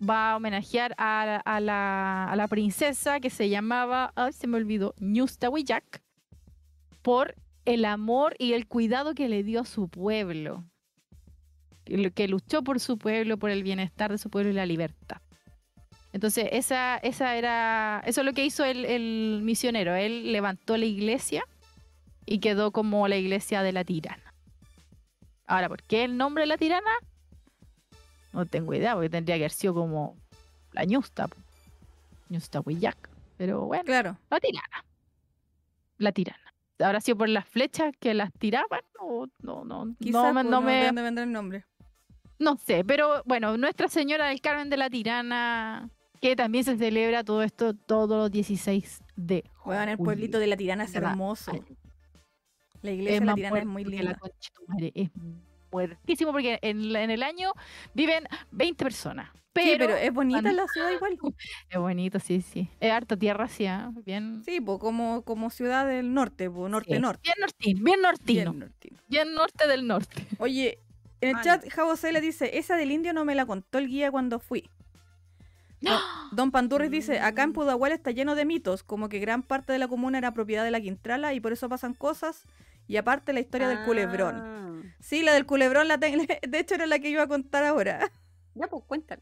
va a homenajear a, la- princesa que se llamaba, ay, se me olvidó, Ñustahuillac, por el amor y el cuidado que le dio a su pueblo. Que luchó por su pueblo, por el bienestar de su pueblo y la libertad. Entonces, esa, esa era, eso es lo que hizo el, el misionero. Él levantó la iglesia y quedó como la iglesia de la tirana. Ahora, ¿por qué el nombre de la tirana? No tengo idea, porque tendría que haber sido como la ñusta. Ñusta Huillac. Pero bueno, Claro. la tirana. La tirana. ¿Habrá sido por las flechas que las tiraban? No, no, Quizás no, me- pues, no no me, dónde vendrá el nombre. no sé, pero bueno, Nuestra Señora del Carmen de la Tirana, que también se celebra todo esto todos los 16 de Weón, el pueblito de la Tirana es hermoso. La iglesia de la Tirana es muy linda. La concha madre, es muertísimo porque en, en el año viven 20 personas. Pero, sí, pero es bonita cuando- la ciudad igual. es bonito, sí, sí. Es harta tierra, sí, ¿ah? bien. Sí, pues como, como ciudad del norte, pues sí, norte-norte. Bien nortino, bien nortino. Bien nortino. Bien norte del norte. Oye, en el Vale. chat Jabosé le dice, esa del indio no me la contó el guía cuando fui. Don- Don Pandurris dice, acá en. Pudahuel está lleno de mitos, como que gran parte de la comuna era propiedad de la Quintrala y por eso pasan cosas. Y aparte la historia del culebrón. Ah. Sí, la del culebrón la tengo, de hecho era la que iba a contar ahora. Ya, pues cuéntale.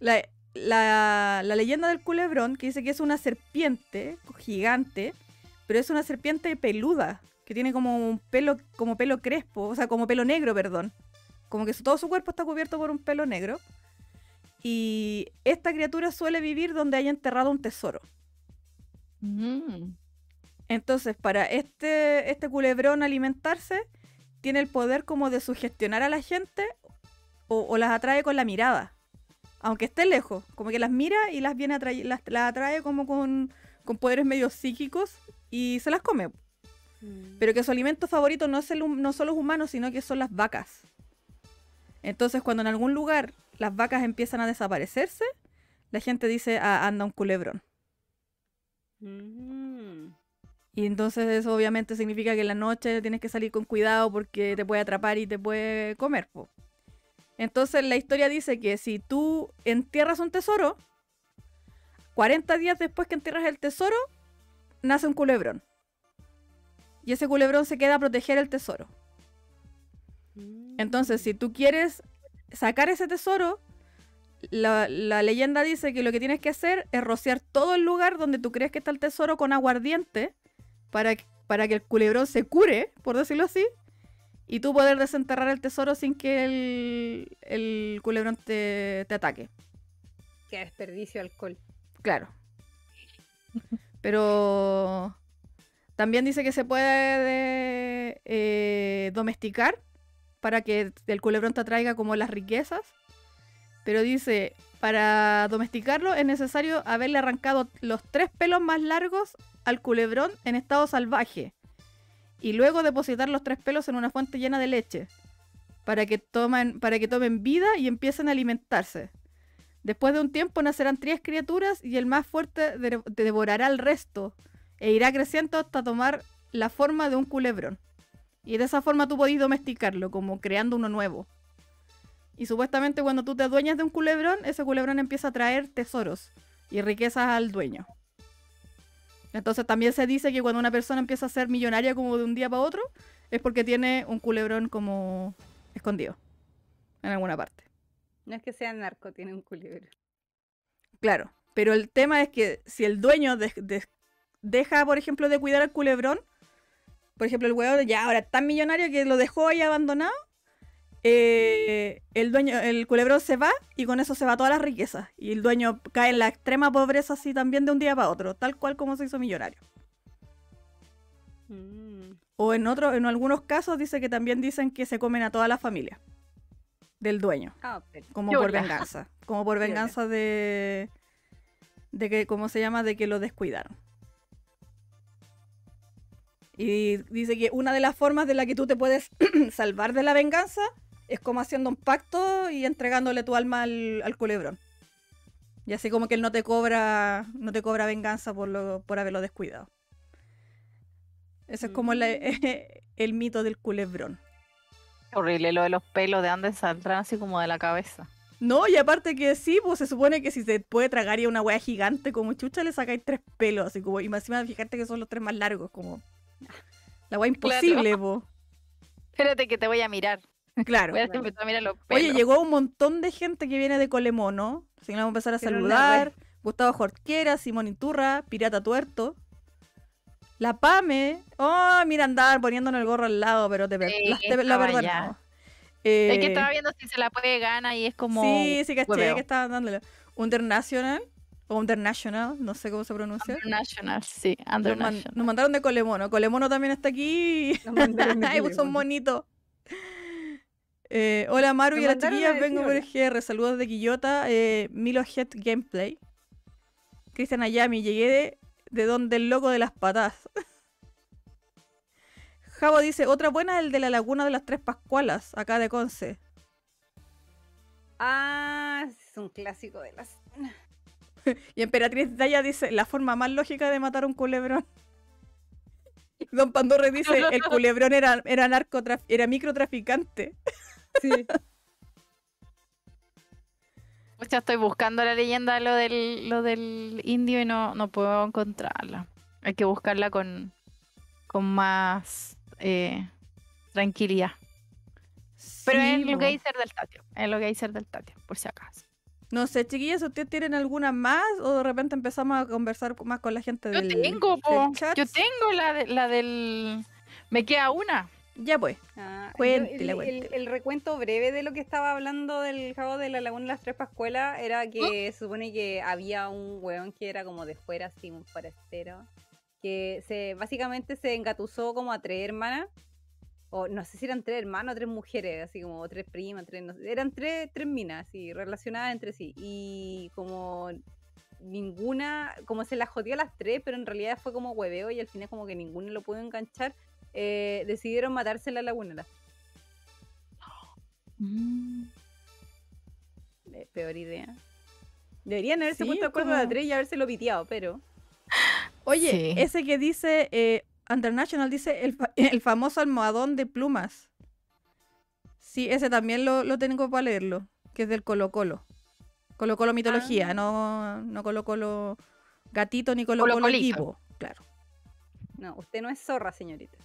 La, la- la leyenda del culebrón, que dice que es una serpiente gigante, pero es una serpiente peluda, que tiene como un pelo, como pelo crespo, o sea, como pelo negro, perdón. Como que su- todo su cuerpo está cubierto por un pelo negro. Y esta criatura suele vivir donde haya enterrado un tesoro. Mm. Entonces, para este, este culebrón alimentarse, tiene el poder como de sugestionar a la gente o, o las atrae con la mirada. Aunque esté lejos, como que las mira y las viene atray- las, las atrae como con, con poderes medio psíquicos y se las come. Mm. Pero que su alimento favorito no, es el no son los humanos, sino que son las vacas. Entonces, cuando en algún lugar las vacas empiezan a desaparecerse, la gente dice, ah, anda un culebrón. Mm. Y entonces eso obviamente significa que en la noche tienes que salir con cuidado porque te puede atrapar y te puede comer. po. Entonces la historia dice que si tú entierras un tesoro, 40 días después que entierras el tesoro, nace un culebrón. Y ese culebrón se queda a proteger el tesoro. Entonces, si tú quieres sacar ese tesoro, la, la leyenda dice que lo que tienes que hacer es rociar todo el lugar donde tú crees que está el tesoro con aguardiente para, que- para que el culebrón se cure, por decirlo así, y tú poder desenterrar el tesoro sin que el, el culebrón te, te ataque. Qué desperdicio de alcohol. Claro. Pero también dice que se puede eh, domesticar para que el culebrón te atraiga como las riquezas. Pero dice, para domesticarlo es necesario haberle arrancado los tres pelos más largos al culebrón en estado salvaje. Y luego depositar los tres pelos en una fuente llena de leche. Para que, tomen, para que tomen vida y empiecen a alimentarse. Después de un tiempo nacerán tres criaturas y el más fuerte de- de- devorará al resto e irá creciendo hasta tomar la forma de un culebrón. Y de esa forma tú podés domesticarlo, como creando uno nuevo. Y supuestamente cuando tú te adueñas de un culebrón, ese culebrón empieza a traer tesoros y riquezas al dueño. Entonces también se dice que cuando una persona empieza a ser millonaria como de un día para otro, es porque tiene un culebrón como escondido en alguna parte. No es que sea narco, tiene un culebro. Claro, pero el tema es que si el dueño deja, por ejemplo, de cuidar al culebrón, por ejemplo, el huevo ya ahora es tan millonario que lo dejó ahí abandonado, eh, el dueño, el culebrón se va y con eso se va toda la riqueza. Y el dueño cae en la extrema pobreza así también de un día para otro, tal cual como se hizo millonario. Mm. O en otro, en algunos casos dice que también dicen que se comen a toda la familia del dueño, Ah, como por venganza, como por venganza de de que cómo se llama de que lo descuidaron. Y dice que una de las formas de la que tú te puedes salvar de la venganza es como haciendo un pacto y entregándole tu alma al, al culebrón. Y así como que él no te cobra, no te cobra venganza por lo, por haberlo descuidado. Ese es como la- el mito del culebrón. Horrible lo de los pelos, ¿de dónde saldrán así como de la cabeza? No, y aparte que sí, pues se supone que si se puede tragar y una wea gigante como chucha, le sacáis tres pelos, así como, y más encima fíjate que son los tres más largos, como. La wea imposible, po. Espérate que te voy a mirar. Claro. Voy a empezar a mirar los pelos. Oye, llegó un montón de gente que viene de Colemono. Así que vamos a empezar a Pero saludar. Gustavo Jorquera, Simón Iturra, Pirata Tuerto. La Pame. Oh, mira, andaban poniéndonos el gorro al lado, pero te, Sí, las- te- la no. Es Eh, que estaba viendo si se la puede ganar y es como. sí, sí, caché que estaban dándole. International. O International, no sé cómo se pronuncia. Undernational, sí, Nos, man- Undernational. nos mandaron de Colemono. Colemono también está aquí. Nos mandaron de Ay, pues son Colemono. bonitos. Eh, hola Maru y a las chiquillas, vengo por hola. GR. Saludos de Quillota. Eh, Milo Head Gameplay. Cristian Ayami, llegué de, de donde el loco de las patas. Javo dice, otra buena es el de la laguna de las tres Pascualas, acá de Conce. Ah, es un clásico de las. Y Emperatriz Daya dice, la forma más lógica de matar a un culebrón. Don Pandorre dice, el culebrón era, era, narcotraf- era microtraficante. Sí. Estoy buscando la leyenda de lo del, lo del indio y no, no puedo encontrarla. Hay que buscarla con, con más eh, tranquilidad. Pero es lo que del Tatio. Es lo que del Tatio, por si acaso. No sé, chiquillas, ¿ustedes tienen alguna más o de repente empezamos a conversar más con la gente Yo del, tengo, del po. chat? Yo tengo la, de- la del. Me queda una. Ya pues. Ah, yo- Cuéntela, el, el- el recuento breve de lo que estaba hablando del Jabo de la Laguna de las Tres Pascuelas era que se supone que había un weón que era como de fuera, así, un forastero, que se básicamente se engatusó como a tres hermanas, o no sé si eran tres hermanos o tres mujeres, así como tres primas, tres, no sé, eran tres, tres minas, así, relacionadas entre sí, y como ninguna, como se las jodió a las tres, pero en realidad fue como hueveo y al final como que ninguno lo pudo enganchar, eh, decidieron matarse en la laguna. Mm. Eh, peor idea. Deberían haberse Sí, puesto de acuerdo a la como- 3 y haberse lo piteado, pero. Oye, Sí. ese que dice, eh, International dice el, el famoso almohadón de plumas. Sí, ese también lo, lo tengo para leerlo, que es del Colo Colo. Colo Colo mitología, Ah. no, no Colo Colo gatito ni Colo Colo equipo. Claro. No, usted no es zorra, señorita.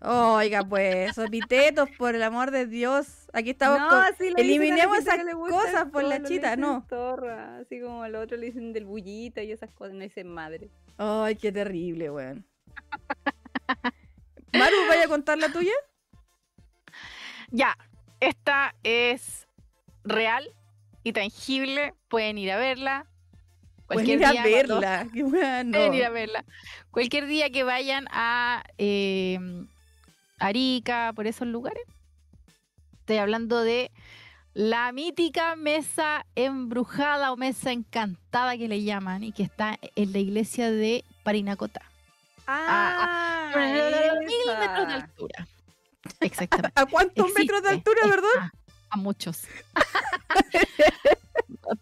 Oiga, pues, esos epitetos, por el amor de Dios. Aquí estamos no, con- la eliminemos esas cosas por la colo, le chita, no. Zorra, así como al otro le dicen del bullita y esas cosas, no dicen madre. Ay, qué terrible, weón. Maru, ¿vaya a contar la tuya? Ya, esta es real y tangible. Pueden ir a verla. Pueden Cualquier ir a día cuando- verla. Qué. Pueden ir a verla. Cualquier día que vayan a eh, Arica, por esos lugares. Estoy hablando de la mítica mesa embrujada o mesa encantada que le llaman y que está en la iglesia de Parinacota. Ah, Mil esa. metros de altura. Exactamente. ¿A cuántos metros de altura, verdad? está A muchos.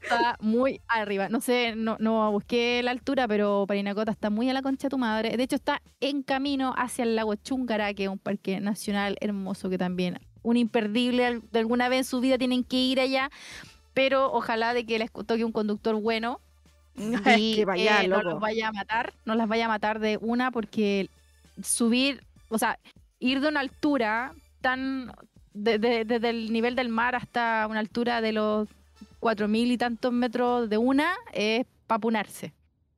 está muy arriba. No sé, no, no busqué la altura, pero Parinacota está muy a la concha de tu madre. De hecho, está en camino hacia el lago Chungara, que es un parque nacional hermoso que también, un imperdible, de alguna vez en su vida tienen que ir allá. Pero ojalá de que les toque un conductor bueno y que vaya, eh, no los vaya a matar, no las vaya a matar de una porque subir, o sea, ir de una altura tan de- de- desde el nivel del mar hasta una altura de los cuatro mil y tantos metros de una es papunarse.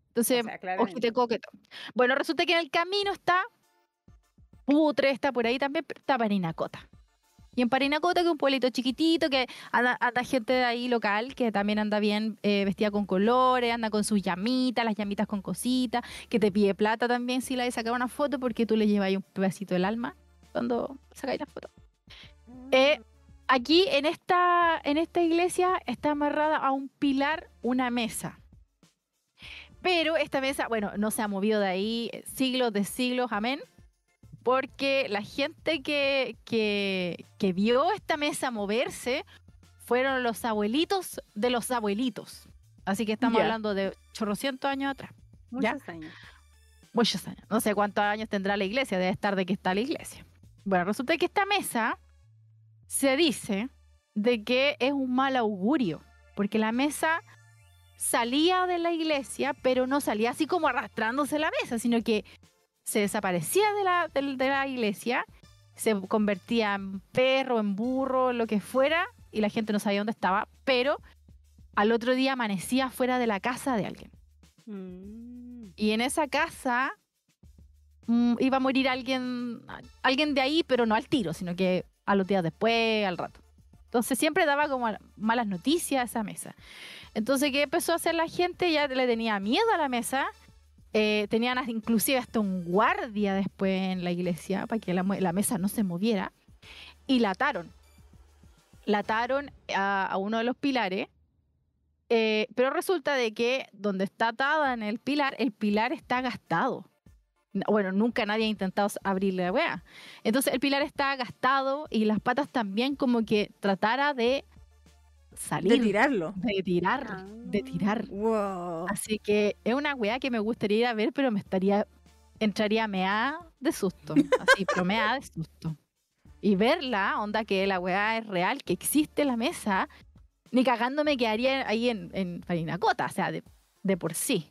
Entonces, sea, ojite coqueto. Bueno, resulta que en el camino está Putre, está por ahí también, pero está Parinacota. Y en Parinacota, que es un pueblito chiquitito, que anda, anda gente de ahí local, que también anda bien eh, vestida con colores, anda con sus llamitas, las llamitas con cositas, que te pide plata también si la de sacar una foto, porque tú le llevas ahí un pedacito del alma cuando sacáis la foto. Eh, aquí en esta, en esta iglesia está amarrada a un pilar una mesa. Pero esta mesa, bueno, no se ha movido de ahí eh, siglos de siglos, amén. Porque la gente que, que, que vio esta mesa moverse fueron los abuelitos de los abuelitos. Así que estamos hablando de chorrocientos años atrás. Muchos años. Muchos años. No sé cuántos años tendrá la iglesia, debe estar de que está la iglesia. Bueno, resulta que esta mesa se dice de que es un mal augurio, porque la mesa salía de la iglesia, pero no salía así como arrastrándose la mesa, sino que se desaparecía de la, de la iglesia, se convertía en perro, en burro, lo que fuera, y la gente no sabía dónde estaba, pero al otro día amanecía fuera de la casa de alguien. Mm. Y en esa casa mm, iba a morir alguien, alguien de ahí, pero no al tiro, sino que a los días después, al rato. Entonces siempre daba como malas noticias a esa mesa. Entonces, ¿qué empezó a hacer la gente? Ya le tenía miedo a la mesa. Eh, tenían inclusive hasta un guardia después en la iglesia para que la, mesa no se moviera. Y la ataron. La ataron a, uno de los pilares. Eh, pero resulta de que donde está atada en el pilar, el pilar está gastado. Bueno, nunca nadie ha intentado abrirle la wea. Entonces el pilar está gastado y las patas también como que tratara de salir. De tirarlo. De tirar. De tirar. Wow. Así que es una weá que me gustaría ir a ver, pero me estaría. Entraría mea de susto. Así, pero mea de susto. Y verla, onda que la weá es real, que existe la mesa, ni cagándome quedaría ahí en, en Parinacota, o sea, de, de por sí.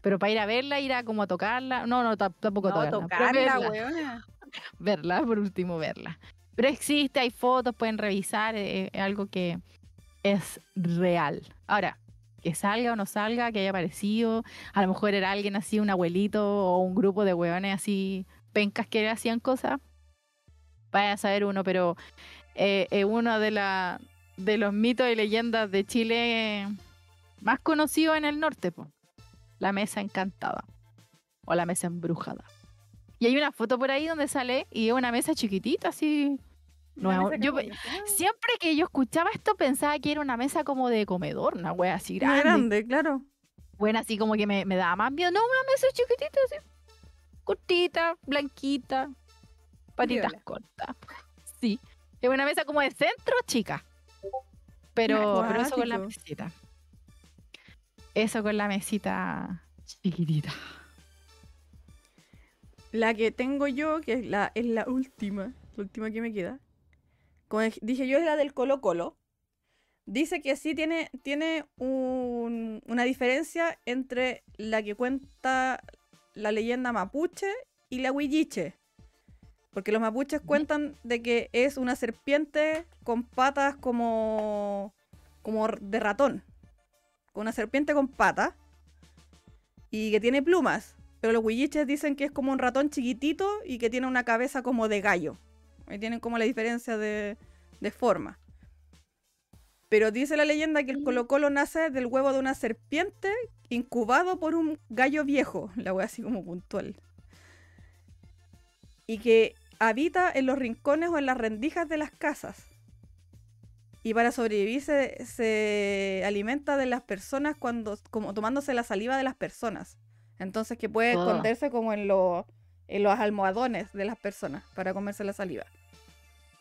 Pero para ir a verla, ir a como a tocarla. No, no, ta- tampoco No, tocarla. verla, weona. verla, por último, verla. Pero existe, hay fotos, pueden revisar, eh, es algo que es real. Ahora, que salga o no salga, que haya aparecido, a lo mejor era alguien así, un abuelito o un grupo de hueones así, pencas que hacían cosas, vaya a saber uno, pero eh, es uno de, los mitos y leyendas de Chile más conocidos en el norte, po. la mesa encantada o la mesa embrujada. Y hay una foto por ahí donde sale y es una mesa chiquitita, así. Yo siempre que yo escuchaba esto pensaba que era una mesa como de comedor, una wea así grande. grande, claro. Buena, así como que me, me daba más miedo. No, una mesa chiquitita, así. Cortita, blanquita, patitas Viola. cortas. Sí. Es una mesa como de centro, chica. Pero, pero eso con la mesita. Eso con la mesita chiquitita. La que tengo yo, que es la, es la última, la última que me queda. Como dij- dije yo, es la del Colo Colo. Dice que sí tiene, tiene un- una diferencia entre la que cuenta la leyenda mapuche y la huilliche. Porque los mapuches cuentan de que es una serpiente con patas como, como de ratón. Con una serpiente con patas. Y que tiene plumas. Pero los huilliches dicen que es como un ratón chiquitito y que tiene una cabeza como de gallo. Ahí tienen como la diferencia de, de forma. Pero dice la leyenda que el Colo Colo nace del huevo de una serpiente incubado por un gallo viejo. La wea así como puntual. Y que habita en los rincones o en las rendijas de las casas. Y para sobrevivir se, se alimenta de las personas cuando, como tomándose la saliva de las personas. Entonces que puede Ah. esconderse como en, los en los almohadones de las personas para comerse la saliva.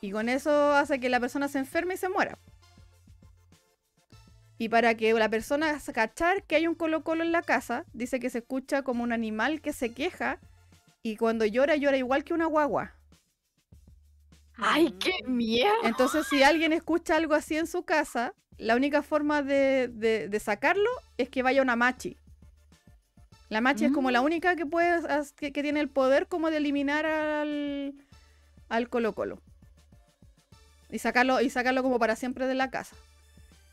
Y con eso hace que la persona se enferme y se muera. Y para que la persona se cachar que hay un colo colo en la casa, dice que se escucha como un animal que se queja y cuando llora llora igual que una guagua. ¡Ay, qué miedo! Entonces si alguien escucha algo así en su casa, la única forma de, de- de sacarlo es que vaya una machi. La machi es como la Mm. única que puede que, que tiene el poder como de eliminar al, al colo colo. Y sacarlo, y sacarlo como para siempre de la casa.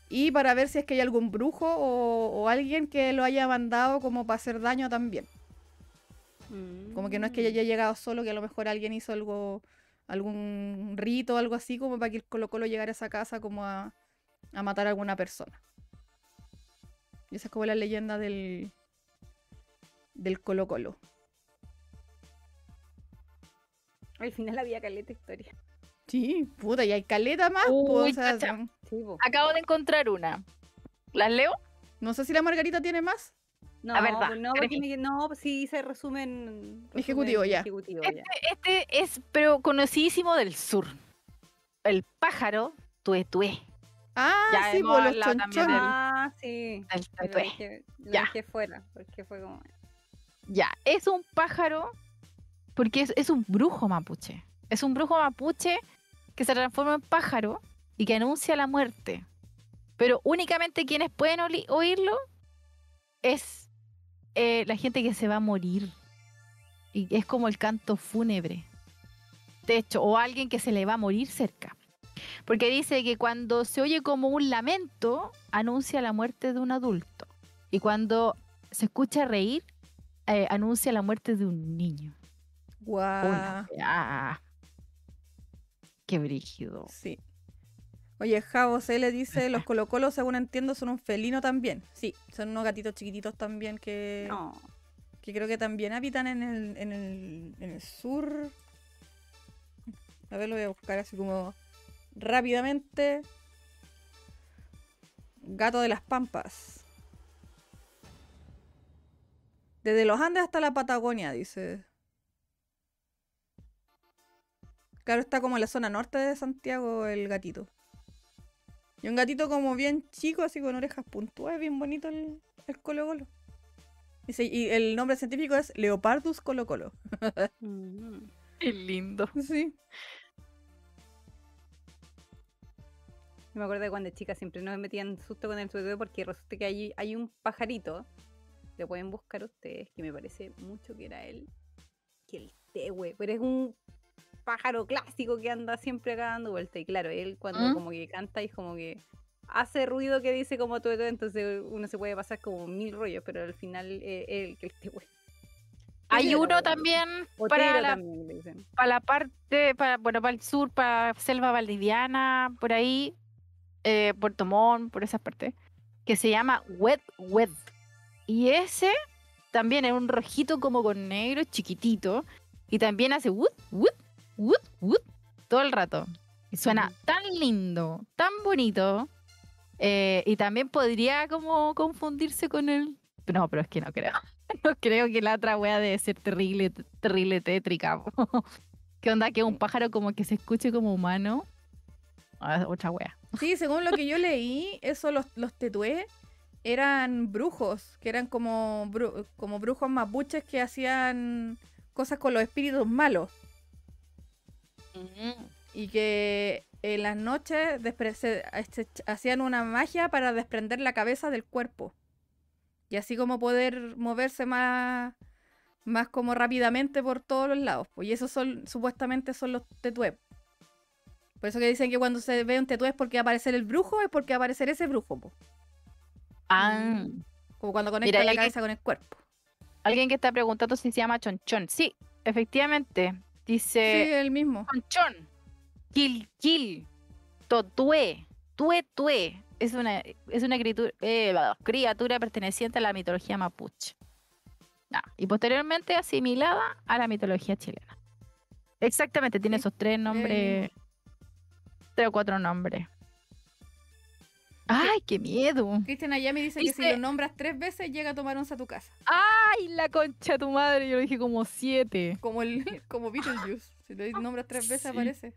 y para ver si es que hay algún brujo o, o alguien que lo haya mandado como para hacer daño también. Como que no es que haya llegado solo, que a lo mejor alguien hizo algo, algún rito o algo así, como para que el Colo Colo llegara a esa casa como a, a matar a alguna persona. Y esa es como la leyenda del, del Colo Colo. Al final había caleta historia. Sí, puta, y hay caleta más. po, Uy, o sea, cacha. Sí, po. Acabo de encontrar una. ¿Las leo? no sé si la Margarita tiene más. No, A ver, va, pues no, no, pues sí se resumen. Ejecutivo, resumen ya. Ejecutivo, Este, ya. este es, pero conocidísimo del sur. El pájaro tuetué. Ah, Ya sí, por los chonchones. Ah, sí. El Lo dejé, lo Ya. dejé fuera, porque fue como. Ya, es un pájaro porque es, un brujo mapuche. Es un brujo mapuche que se transforma en pájaro y que anuncia la muerte. Pero únicamente quienes pueden oírlo es eh, la gente que se va a morir. Y es como el canto fúnebre. De hecho, o alguien que se le va a morir cerca. Porque dice que cuando se oye como un lamento, anuncia la muerte de un adulto. Y cuando se escucha reír, eh, anuncia la muerte de un niño. Guau. Una weá. Qué brígido. Sí. Oye, Javo C le dice, los colocolos, según entiendo, son un felino también. Sí, son unos gatitos chiquititos también que, No. que creo que también habitan en el, en el, en el sur. A ver, lo voy a buscar así como rápidamente. Gato de las Pampas. Desde los Andes hasta la Patagonia, dice. Claro, está como en la zona norte de Santiago el gatito. Y un gatito como bien chico, así con orejas puntuadas, bien bonito el, el Colo Colo. Dice, y el nombre científico es Leopardus Colo Colo. Mm. Qué lindo. Sí. Yo me acuerdo de cuando chica siempre nos metían susto con el tuetue porque resulta que hay, hay un pajarito, lo pueden buscar ustedes, que me parece mucho que era él, que el tehue, pero es un pájaro clásico que anda siempre acá dando vuelta. Y claro, él cuando ¿Mm? como que canta y es como que hace ruido que dice como tuetue, entonces uno se puede pasar como mil rollos, pero al final eh, él que el tehue. Hay uno también para la, también para la parte, para, bueno, para el sur, para Selva Valdiviana, por ahí, eh, Puerto Montt, por esas partes, que se llama Wet Wet. Y ese también es un rojito como con negro, chiquitito, y también hace wood, wood, wood, wood, todo el rato. Y suena Ujú. tan lindo, tan bonito, eh, y también podría como confundirse con el... No, pero es que no creo. No creo que la otra wea debe ser terrible, terrible tétrica. ¿Qué onda? Que un pájaro como que se escuche como humano. Ah, otra wea. Sí, según lo que yo leí, eso los, los tetués eran brujos, que eran como, bru- como brujos mapuches que hacían cosas con los espíritus malos. y que en las noches se- hacían una magia para desprender la cabeza del cuerpo. Y así como poder moverse más, más como rápidamente por todos los lados. Pues, y esos son, supuestamente son los tetués. Por eso que dicen que cuando se ve un tetué es porque va a aparecer el brujo, es porque va a aparecer ese brujo. Ah, Como cuando conecta Mira, la que- cabeza con el cuerpo. alguien que está preguntando si se llama Chonchón. Sí, efectivamente. Sí, Dice el mismo. Chonchón. Kil Kil. Totue. Tue Tue. Es una, es una criatura, eh, criatura perteneciente a la mitología mapuche. Ah, y posteriormente asimilada a la mitología chilena. Exactamente, tiene Sí, esos tres nombres. Tres o cuatro nombres. ¡Ay, qué miedo! Cristian Ayami dice, que si lo nombras tres veces llega a tomar once a tu casa. ¡Ay, la concha de tu madre! Yo lo dije como siete. Como el como Beetlejuice. Si lo nombras tres veces Sí. aparece.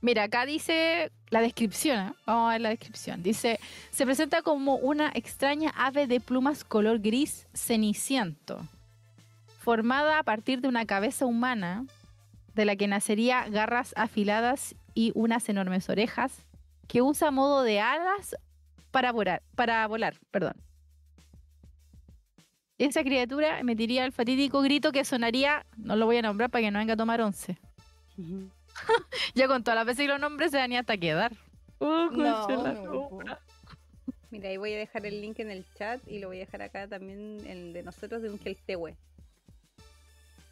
Mira, acá dice la descripción, ¿eh? vamos a ver la descripción. Dice, se presenta como una extraña ave de plumas color gris ceniciento, formada a partir de una cabeza humana, de la que nacería garras afiladas y unas enormes orejas, que usa modo de alas para volar, para volar, perdón. Esa criatura emitiría el fatídico grito que sonaría, no lo voy a nombrar para que no venga a tomar once. Ya con todas las veces que los nombres se ir hasta quedar. Oh, No. Mira, ahí voy a dejar el link en el chat y lo voy a dejar acá también el de nosotros de un Keltehue.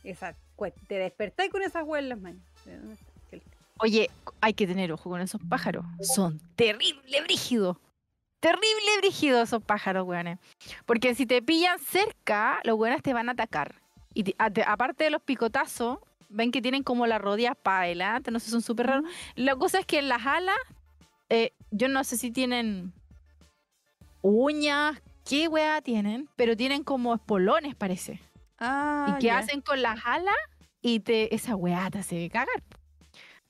Esa, te despertáis con esas huevas en las manos. Oye, hay que tener ojo con esos pájaros. Son terrible brígidos. Terrible brígidos esos pájaros, weones. Porque si te pillan cerca, los weones te van a atacar. Y te- a- te- aparte de los picotazos, ven que tienen como las rodillas para adelante, no sé, son súper raros. La cosa es que en las alas, eh, yo no sé si tienen uñas, qué weá tienen, pero tienen como espolones, parece. Ah, y que hacen con las alas y te esa weá te hace cagar.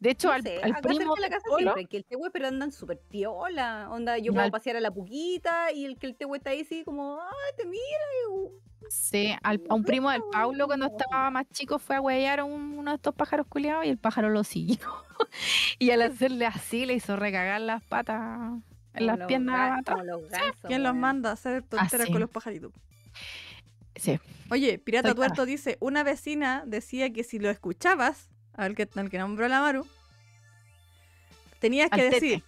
De hecho, No al, sé, al acá primo cerca de la casa Polo- siempre Keltehue, pero andan súper piola. Onda, yo Y puedo al- pasear a la puquita y el Keltehue está ahí así como, ay, te mira. y, uh, Sí, al- a un primo del Paulo cuando estaba más chico fue a huevear a un- uno de estos pájaros culiados y el pájaro lo siguió. y al hacerle así le hizo recagar las patas en las los piernas. ga- atrás. como los gansos, ¿Quién los manda a hacer tonteras con los pajaritos? Sí. Oye, Pirata Soy Tuerto dice, una vecina decía que si lo escuchabas, al que, al que nombró la Maru, tenías que Al tete. decir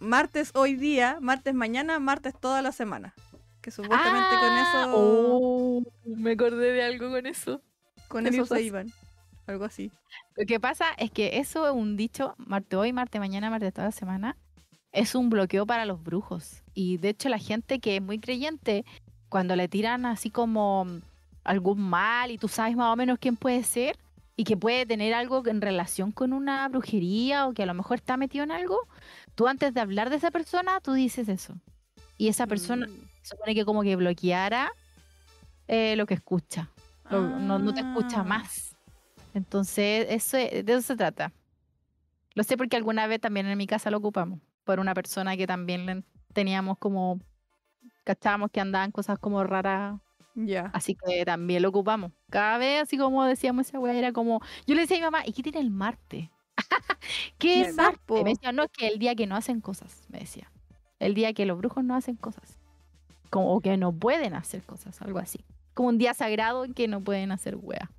martes hoy día, martes mañana, martes toda la semana. Que supuestamente con Ah, eso, oh, me acordé de algo con eso. con eso se iban. Algo así. Lo que pasa es que eso es un dicho, Marte hoy, Marte mañana, Marte toda la semana, es un bloqueo para los brujos. Y de hecho la gente que es muy creyente, cuando le tiran así como algún mal y tú sabes más o menos quién puede ser y que puede tener algo en relación con una brujería o que a lo mejor está metido en algo, tú antes de hablar de esa persona, tú dices eso. Y esa persona Mm. supone que como que bloqueara eh, lo que escucha. Lo- no, no te escucha Ah. más. Entonces, eso, es- de eso se trata. Lo sé porque alguna vez también en mi casa lo ocupamos por una persona que también teníamos como, cachábamos que andaban cosas como raras, Ya. así que también lo ocupamos. Cada vez, así como decíamos esa weá, era como, yo le decía a mi mamá, ¿y qué tiene el martes? ¿Qué es Marte? Me decía, no, es que el día que no hacen cosas, me decía. El día que los brujos no hacen cosas. Como o que no pueden hacer cosas, algo así. Como un día sagrado en que no pueden hacer wea.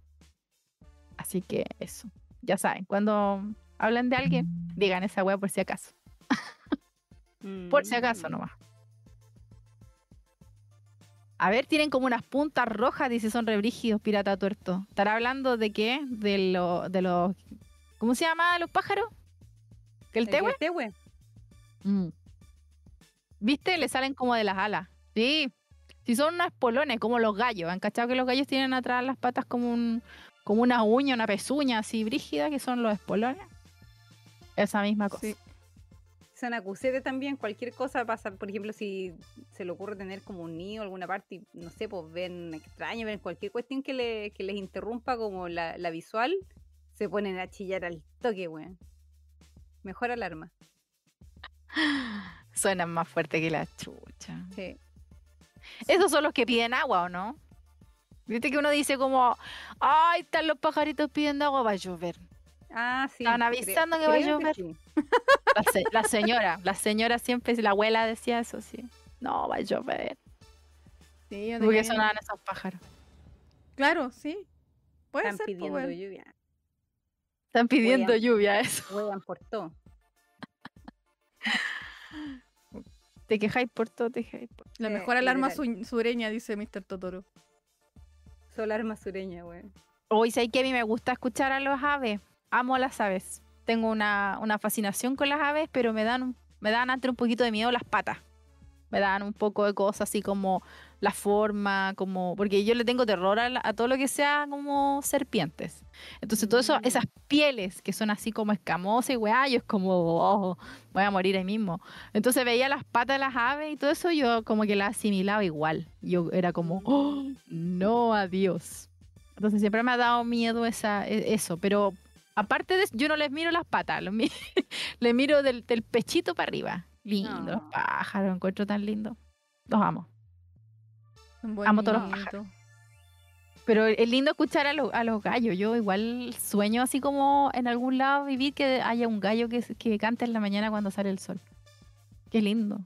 Así que eso. Ya saben, cuando hablan de alguien, digan esa wea por si acaso. Por si acaso Mm. nomás. A ver, tienen como unas puntas rojas, dice son rebrígidos, pirata tuerto. ¿Estará hablando de qué? De los, de los, ¿cómo se llama los pájaros? ¿Que el El tehue? Mm. ¿Viste? Le salen como de las alas. Sí. Si son unas polones, como los gallos. ¿Han cachado que los gallos tienen atrás las patas como un, como una uña, una pezuña así brígida, que son los espolones? Esa misma cosa. Sí. Son acusetes también, cualquier cosa pasa, por ejemplo, si se le ocurre tener como un niño en alguna parte y no sé, pues ven extraño, ven cualquier cuestión que, le, que les interrumpa como la, la visual, se ponen a chillar al toque, weón. Mejor alarma. Suenan más fuerte que la chucha. Sí. Esos son los que piden agua, ¿o no? Viste que uno dice como, ay, están los pajaritos pidiendo agua, va a llover. Ah, sí. Estaban creo- avisando que va a llover. sí. La, se- la señora, la señora siempre, la abuela decía eso, sí. No, va a llover. Sí, yo Porque tenía- sonaban esos pájaros. Claro, sí. Puede Están ser, pidiendo lluvia. Están pidiendo Wean. lluvia, eso. Juegan por todo. Te quejáis por todo, te quejáis por La Sí, mejor alarma literal. su- sureña, dice Mr. Totoro. Solar masureña, weón. Hoy sé que a mí me gusta escuchar a los aves. Amo las aves. Tengo una, una fascinación con las aves, pero me dan, me dan antes un poquito de miedo las patas. Me dan un poco de cosas así como la forma, como. Porque yo le tengo terror a, la- a todo lo que sea como serpientes. Entonces, todo eso, Mm. esas pieles que son así como escamosas y weá, yo es como, oh, voy a morir ahí mismo. Entonces veía las patas de las aves y todo eso, yo como que las asimilaba igual. Yo era como, oh, no, adiós. Entonces siempre me ha dado miedo esa, e- eso, pero aparte de eso, yo no les miro las patas, los mi- les miro del, del pechito para arriba. Lindo, los pájaros, encuentro tan lindo. Los amo. Amo todos los bonitos. Pero es lindo escuchar a, los- a los gallos. Yo igual sueño así como en algún lado vivir que haya un gallo que, que cante en la mañana cuando sale el sol. Qué lindo.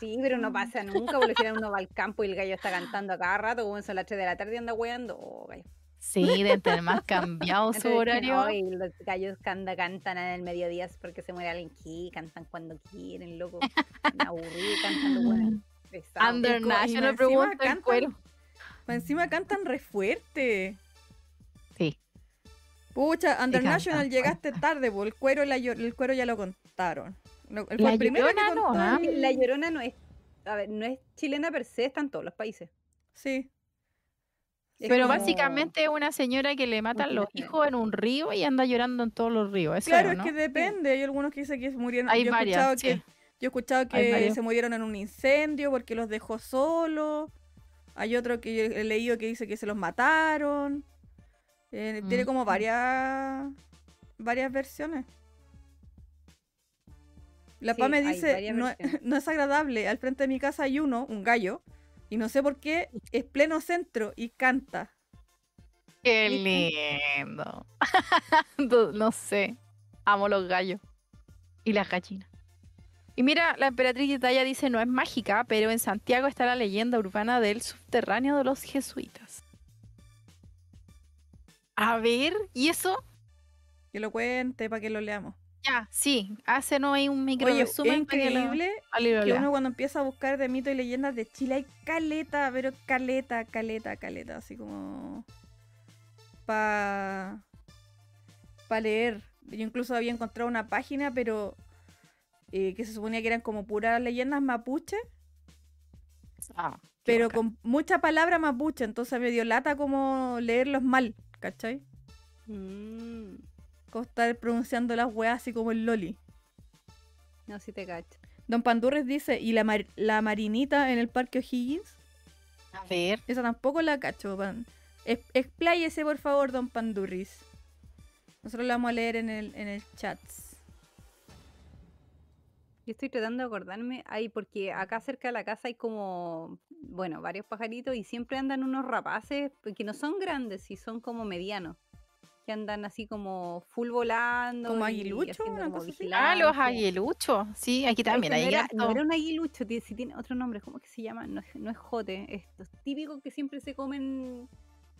Sí, pero no pasa nunca, por lo general uno va al campo y el gallo está cantando a cada rato, como son las 3 de la tarde y anda weando. Oh, gallo. Sí, de tener más cambiado su horario. Ay, los gallos canta, cantan en el mediodía es porque se muere alguien aquí, cantan cuando quieren, loco. Me aburrí cantando, bueno. Under National encima pregunta cantan- cuero. Encima cantan re fuerte. Sí. Pucha, Under cantan National llegaste tarde, po. El cuero, la el cuero ya lo contaron. El primero que Llorona no, contó. ¿ah? La llorona no es, a ver, no es chilena per se, está en todos los países. Sí. Es Pero como- básicamente es una señora que le matan los hijos en un río y anda llorando en todos los ríos. Eso Claro, es, es ¿no? que depende. Hay algunos que dicen que se murieron. Hay yo, he escuchado varias, que, yo he escuchado que se murieron en un incendio porque los dejó solos. Hay otro que yo he leído que dice que se los mataron. Eh, Tiene como varias varias versiones. La Sí, PAME hay dice, no es agradable, al frente de mi casa hay uno, un gallo, y no sé por qué, es pleno centro y canta. Qué lindo. No- sé. Amo los gallos. Y las gallinas. Y mira, la emperatriz Italia dice, no es mágica, pero en Santiago está la leyenda urbana del subterráneo de los jesuitas. A ver, ¿y eso? Que lo cuente para que lo leamos. Ya, sí, hácenos ahí un micro Oye, es resumen increíble lo que uno cuando empieza a buscar de mitos y leyendas de Chile hay caleta, pero caleta, caleta, caleta, así como para pa leer. Yo incluso había encontrado una página, pero eh, que se suponía que eran como puras leyendas mapuche, Ah, pero bacán. con mucha palabra mapuche, entonces me dio lata como leerlos mal, ¿cachai? Mm, Estar pronunciando las weas así como el loli. no, si te cacho. Don Pandurres dice, ¿y la, mar- la marinita en el parque O'Higgins? A ver. Esa tampoco la cacho, pan. Es- Expláyese, por favor, don Pandurris. Nosotros la vamos a leer en el, en el chat. Yo estoy tratando de acordarme, ahí porque acá cerca de la casa hay como, bueno, varios pajaritos y siempre andan unos rapaces que no son grandes, y son como medianos, que andan así como full volando. ¿Como aguilucho, haciendo una como cosa así? Ah, los aguiluchos. Sí, aquí también no hay era, no era un aguilucho, si tiene otro nombre, ¿cómo que se llama? No es, no es jote, estos típicos que siempre se comen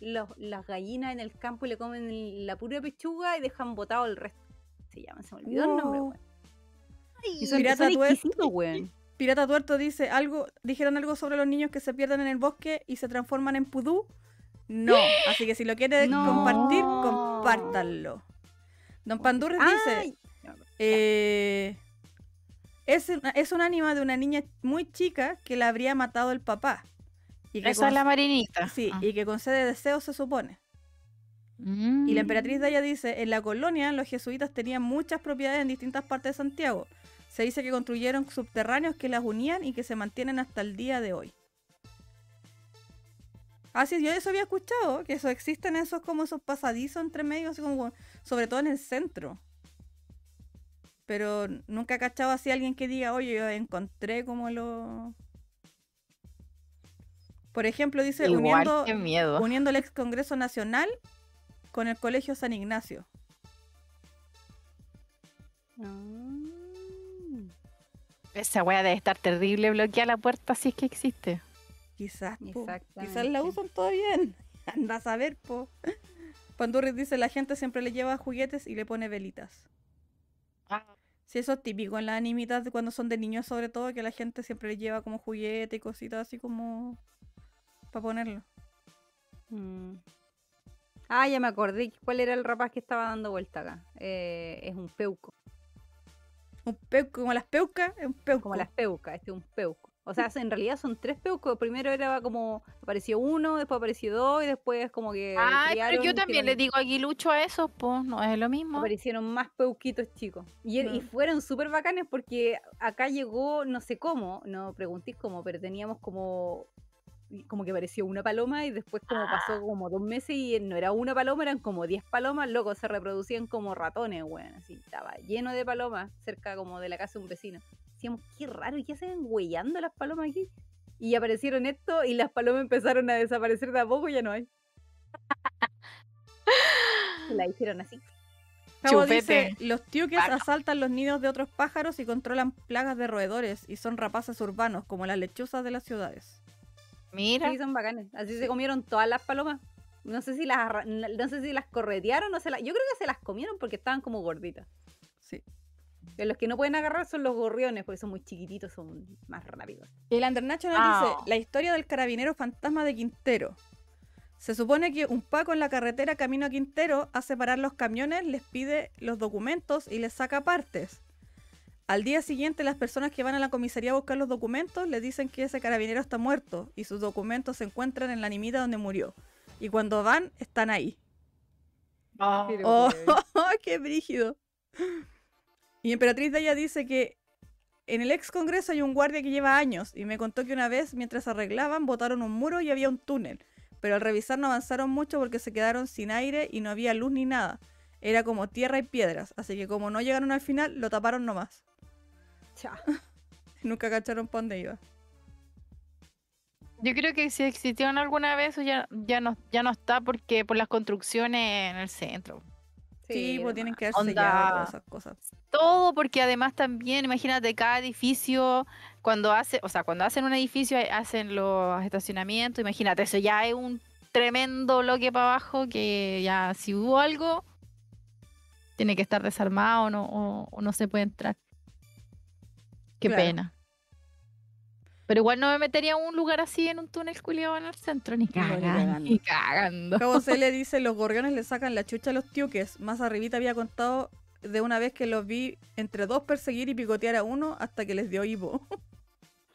los- las gallinas en el campo y le comen la pura pechuga y dejan botado el resto. Se llama, se me olvidó el nombre, weón. Y son, Pirata son. Pirata Tuerto dice algo, dijeron algo sobre los niños que se pierden en el bosque y se transforman en pudú. No, así que si lo quiere No. compartir, compártanlo. Don Pandurris dice, eh, es, es un ánima de una niña muy chica que la habría matado el papá. Y que, Esa es la marinita. sí, Ah. y que concede deseos se supone. Y la emperatriz de ella dice, en la colonia los jesuitas tenían muchas propiedades en distintas partes de Santiago. Se dice que construyeron subterráneos que las unían y que se mantienen hasta el día de hoy. Ah, sí, yo eso había escuchado, que eso existen esos como esos pasadizos entre medio, así como, sobre todo en el centro. Pero nunca he cachado así a alguien que diga, oye, yo encontré como lo... Por ejemplo, dice, Igual, uniendo, miedo. uniendo el ex Congreso Nacional con el Colegio San Ignacio. Mm, Esa wea debe estar terrible bloquear la puerta si es que existe. Quizás, po. quizás la usan todavía. Anda a saber, po. Pandurris dice, la gente siempre le lleva juguetes y le pone velitas. Sí, eso es típico en las animitas de cuando son de niños sobre todo, que la gente siempre le lleva como juguete y cositas así como para ponerlo. Mm. Ah, ya me acordé cuál era el rapaz que estaba dando vuelta acá. Eh, es un peuco, Un peuco, como las peucas, es un peuco. como las peucas, este es un peuco. O sea, en realidad son tres peucos. Primero era como, apareció uno, después apareció dos y después como que Ay, pero yo también le digo aguilucho a esos, pues no es lo mismo. aparecieron más peuquitos chicos. Y, er- y fueron súper bacanes porque acá llegó, no sé cómo, no preguntéis cómo, pero teníamos como como que apareció una paloma y después como Ah. pasó como dos meses y no era una paloma, eran como diez palomas, loco, se reproducían como ratones, weón, así, estaba lleno de palomas cerca como de la casa de un vecino. Decíamos, qué raro, ¿y qué hacen huellando las palomas aquí? Y aparecieron esto y las palomas empezaron a desaparecer de a poco y ya no hay. La hicieron así. Cabo Chupete. dice, los tiuques asaltan los nidos de otros pájaros y controlan plagas de roedores y son rapaces urbanos, como las lechuzas de las ciudades. Mira, Sí, son bacanes. Así se comieron todas las palomas. no sé si las no sé si las corretearon o se las. Yo creo que se las comieron porque estaban como gorditas. Sí. Los que no pueden agarrar son los gorriones, porque son muy chiquititos, son más rápidos. El Undernational Ah. dice, la historia del carabinero fantasma de Quintero. Se supone que un Paco en la carretera camino a Quintero hace parar los camiones, les pide los documentos y les saca partes. Al día siguiente las personas que van a la comisaría a buscar los documentos les dicen que ese carabinero está muerto y sus documentos se encuentran en la nimita donde murió. Y cuando van, están ahí. Pero, ¡Oh, weón, qué brígido! Y Emperatriz de ella dice que en el ex congreso hay un guardia que lleva años y me contó que una vez mientras arreglaban botaron un muro y había un túnel. Pero al revisar no avanzaron mucho porque se quedaron sin aire y no había luz ni nada. Era como tierra y piedras, así que como no llegaron al final, lo taparon nomás. cha. Nunca cacharon para dónde iba. Yo creo que si existieron alguna vez, eso ya, ya, no, ya no está porque por las construcciones en el centro. Sí, pues tienen que haber Onda. esas cosas. Todo porque además también, imagínate, cada edificio, cuando hace, o sea, cuando hacen un edificio, hacen los estacionamientos, imagínate, eso ya es un tremendo bloque para abajo que ya si hubo algo, tiene que estar desarmado no, o, o no se puede entrar. Qué Claro. pena. Pero igual no me metería a un lugar así en un túnel culiado en el centro, ni cagando. Ni cagando. Cabo C le dice, los gorriones le sacan la chucha a los tiuques. Más arribita había contado de una vez que los vi entre dos perseguir y picotear a uno hasta que les dio hipo.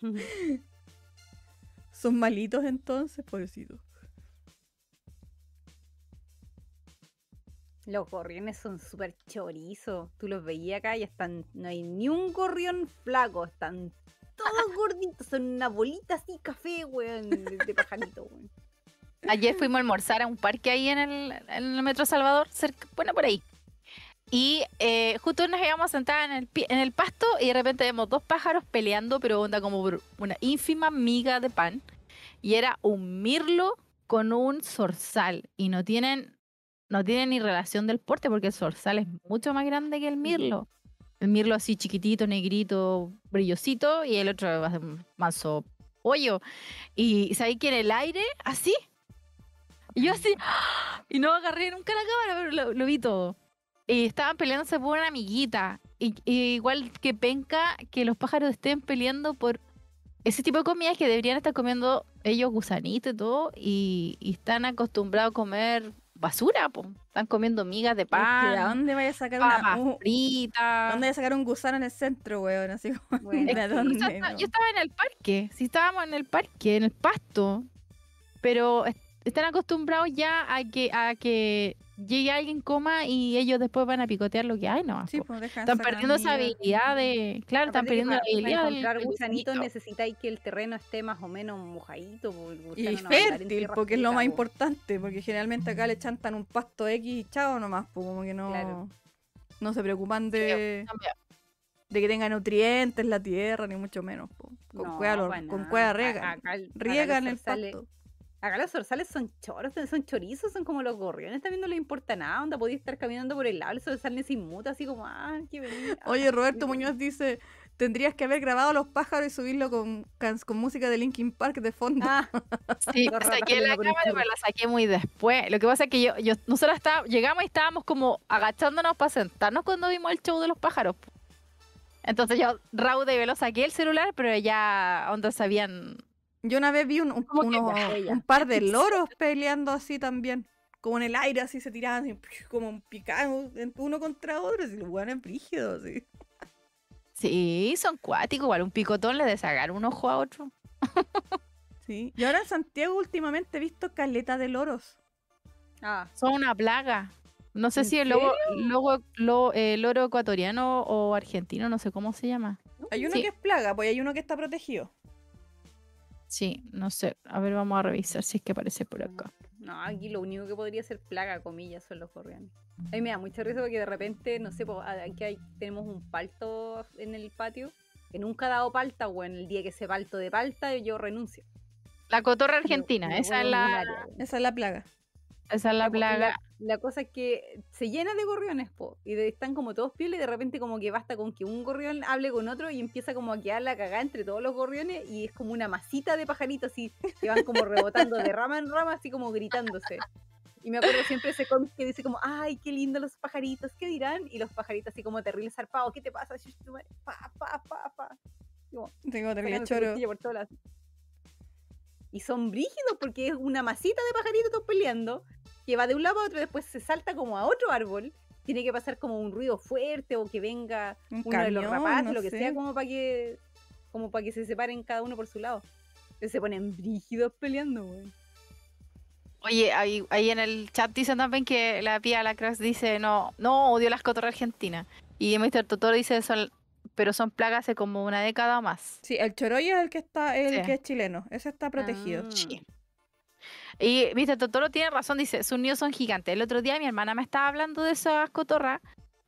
Son malitos entonces, pobrecitos. Los gorriones son súper chorizos. Tú los veías acá y están. No hay ni un gorrión flaco. Están todos gorditos. Son una bolita así café, weón. De, de pajarito, weón. Ayer fuimos a almorzar a un parque ahí en el, Metro Salvador, bueno, por ahí. Y eh, justo nos íbamos a sentar en el, pasto y de repente vemos dos pájaros peleando, pero onda como una ínfima miga de pan. Y era un mirlo con un zorzal. Y no tienen, no tienen ni relación del porte porque el zorzal es mucho más grande que el mirlo. El mirlo así chiquitito, negrito, brillosito y el otro manso pollo. Y ¿sabéis que en el aire, así? Y yo así, y no agarré nunca la cámara, pero lo, vi todo. Y estaban peleándose por una amiguita. Y igual que penca que los pájaros estén peleando por ese tipo de comidas que deberían estar comiendo ellos gusanitos y todo. Y, y están acostumbrados a comer basura, po. Están comiendo migas de que, ¿A pan, dónde vaya a sacar una, papas un- ¿a fritas. dónde vaya a sacar un gusano en el centro, weón? Así como, Bueno, ¿de Yo dónde, estaba- no? Yo estaba en el parque, sí estábamos en el parque, en el pasto, pero están acostumbrados ya a que a que llegue alguien coma y ellos después van a picotear lo que hay, ¿no? Sí, pues, dejan están perdiendo esa habilidad de, claro, están perdiendo la para- habilidad del, encontrar gusanitos gusanito. necesitáis que el terreno esté más o menos mojadito. Y gusano no fértil, porque es lo más po. importante, porque generalmente acá le chantan un pasto X y chao nomás, pues como que no, Claro. no se preocupan de, de que tenga nutrientes la tierra, ni mucho menos. po. Con No, cueva, lo- pa' con cueva A- riegan, acá riegan el pasto. Acá los zorzales son choros, son chorizos, son como los gorriones. También no les importa nada. Onda, podía estar caminando por el lado, el zorzal ni se inmuta, así como, ah, qué venía. Oye, Roberto Muñoz dice, tendrías que haber grabado los pájaros y subirlo con, can- con música de Linkin Park de fondo. Ah, Sí, saqué la cámara, pero la saqué muy después. Lo que pasa es que yo, yo nosotros estábamos, llegamos y estábamos como agachándonos para sentarnos cuando vimos el show de los pájaros. Entonces yo raude y veloz saqué el celular, pero ya onda sabían Yo una vez vi un, un- unos- par de loros peleando así también. Como en el aire, así se tiraban, así, como un picado, uno contra otro, así, los hueones brígidos, así. Sí, son cuáticos, igual un picotón le de sacar un ojo a otro. Sí. Y ahora en Santiago últimamente he visto caleta de loros. ah, Son una plaga. No sé ¿En si el lobo, lobo- lo- eh, loro ecuatoriano o argentino, no sé cómo se llama. Hay uno Sí. que es plaga, pues hay uno que está protegido. Sí, no sé. A ver, vamos a revisar si es que aparece por acá. no, aquí lo único que podría ser plaga, comillas, son los gorriones. A mí me da mucha risa porque de repente, no sé, a- aquí hay- tenemos un palto en el patio que nunca ha dado palta, o en el día que se palto de palta, yo renuncio. La cotorra argentina, esa es la. Esa es la plaga. Esa es la plaga. La, cosa es que se llena de gorriones, po, y de- están como todos pioles y de repente como que basta con que un gorrión hable con otro y empieza como a quedar la cagada entre todos los gorriones y es como una masita de pajaritos así que van como rebotando de rama en rama, así como gritándose. Y me acuerdo siempre ese cómic que dice como, ay, qué lindo los pajaritos, ¿qué dirán? Y los pajaritos así como terribles zarpados, ¿qué te pasa? Pa, pa, pa, pa. Como, Tengo terrible choro. por. Y son brígidos porque es una masita de pajaritos todos peleando, que va de un lado a otro, después se salta como a otro árbol. Tiene que pasar como un ruido fuerte o que venga Un uno de los rapaces, no lo que sé. sea, como para que como para que se separen cada uno por su lado. Entonces se ponen brígidos peleando, güey. Oye, ahí, ahí en el chat dicen también que la pía Lacroix dice, no, no, odio las cotorras argentinas. Y Mr. Totoro dice, son, pero son plagas hace como una década o más. Sí, el choroyo es el que está, el Sí. que es chileno. Ese está protegido. Ah. Sí. Y Mr. Totoro tiene razón, dice, sus nidos son gigantes. El otro día mi hermana me estaba hablando de esas cotorras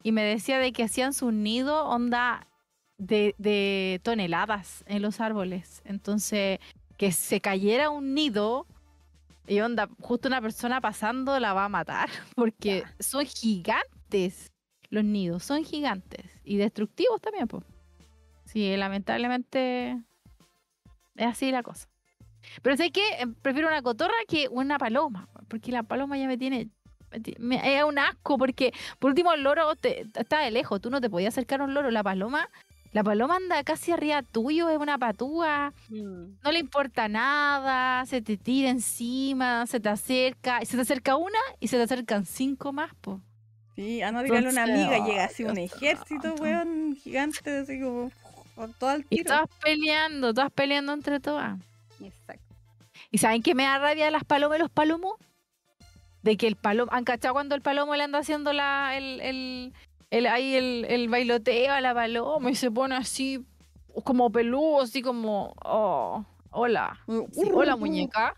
y me decía de que hacían sus nidos onda de, de toneladas en los árboles. Entonces, que se cayera un nido y onda, justo una persona pasando la va a matar porque son gigantes los nidos, son gigantes y destructivos también, pues. Sí, lamentablemente es así la cosa. Pero sé que prefiero una cotorra que una paloma, porque la paloma ya me tiene. me es un asco, porque por último el loro te- está de lejos, tú no te podías acercar a un loro. La paloma, la paloma anda casi arriba tuyo, es una patúa, Mm. no le importa nada, se te tira encima, se te acerca, y se te acerca una y se te acercan cinco más, pues. Sí, a no tirarle una amiga, llega así un Dios ejército, weón, gigante, así como con todo el Y tiro. todas peleando, todas peleando entre todas. Exacto. ¿Y saben qué me da rabia de las palomas y los palomos? De que el palomo, ¿han cachado cuando el palomo le anda haciendo la, el, el, ahí el, el bailoteo a la paloma y se pone así como peludo, así como, oh, hola. Hola muñeca.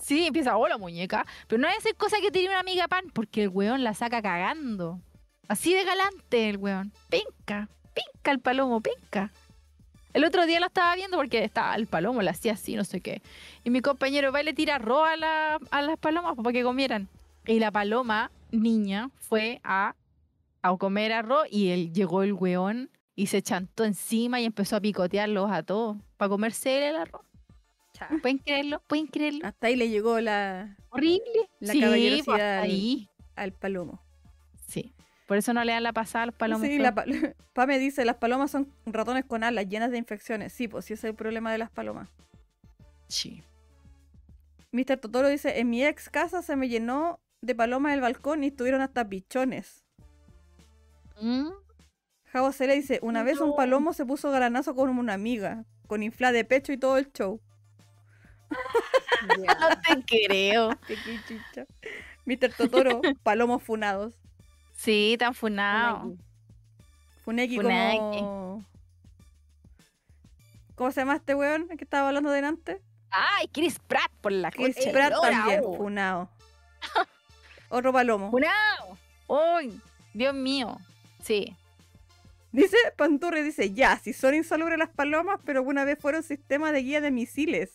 Sí, empieza, hola muñeca. Pero no es esa cosa que tiene una amiga pan, porque el weón la saca cagando. Así de galante el weón. Penca, penca el palomo, penca. El otro día lo estaba viendo porque estaba el palomo, la hacía así, no sé qué. Y mi compañero va y le tira arroz a, la- a las palomas para que comieran. Y la paloma, niña, fue a, a comer arroz y él llegó el weón y se chantó encima y empezó a picotearlos a todos para comerse el arroz. Cha. ¿Pueden creerlo? ¿Pueden creerlo? Hasta ahí le llegó la, Horrible. La sí, pues, caballerosidad hasta al- ahí. al palomo. Sí. Por eso no le dan la pasada a los palomos. Sí, la Pame dice, las palomas son ratones con alas llenas de infecciones. Sí, pues sí ese es el problema de las palomas. Sí. Mr. Totoro dice, en mi ex casa se me llenó de palomas el balcón y estuvieron hasta pichones. Mm, Javo Cele dice, una vez un palomo se puso galanazo con una amiga, con infla de pecho y todo el show. No te creo. Mr. Totoro, palomos funados. Sí, tan funado. Funeki Funeki. como... ¿Cómo se llama este weón que estaba hablando delante? Ay, Chris Pratt por la Chris Pratt Lora, también, oh. funado. Otro palomo. Funado. Uy, Dios mío. Sí. Dice, Panturre dice, ya, si son insalubres las palomas, pero alguna vez fueron sistema de guía de misiles.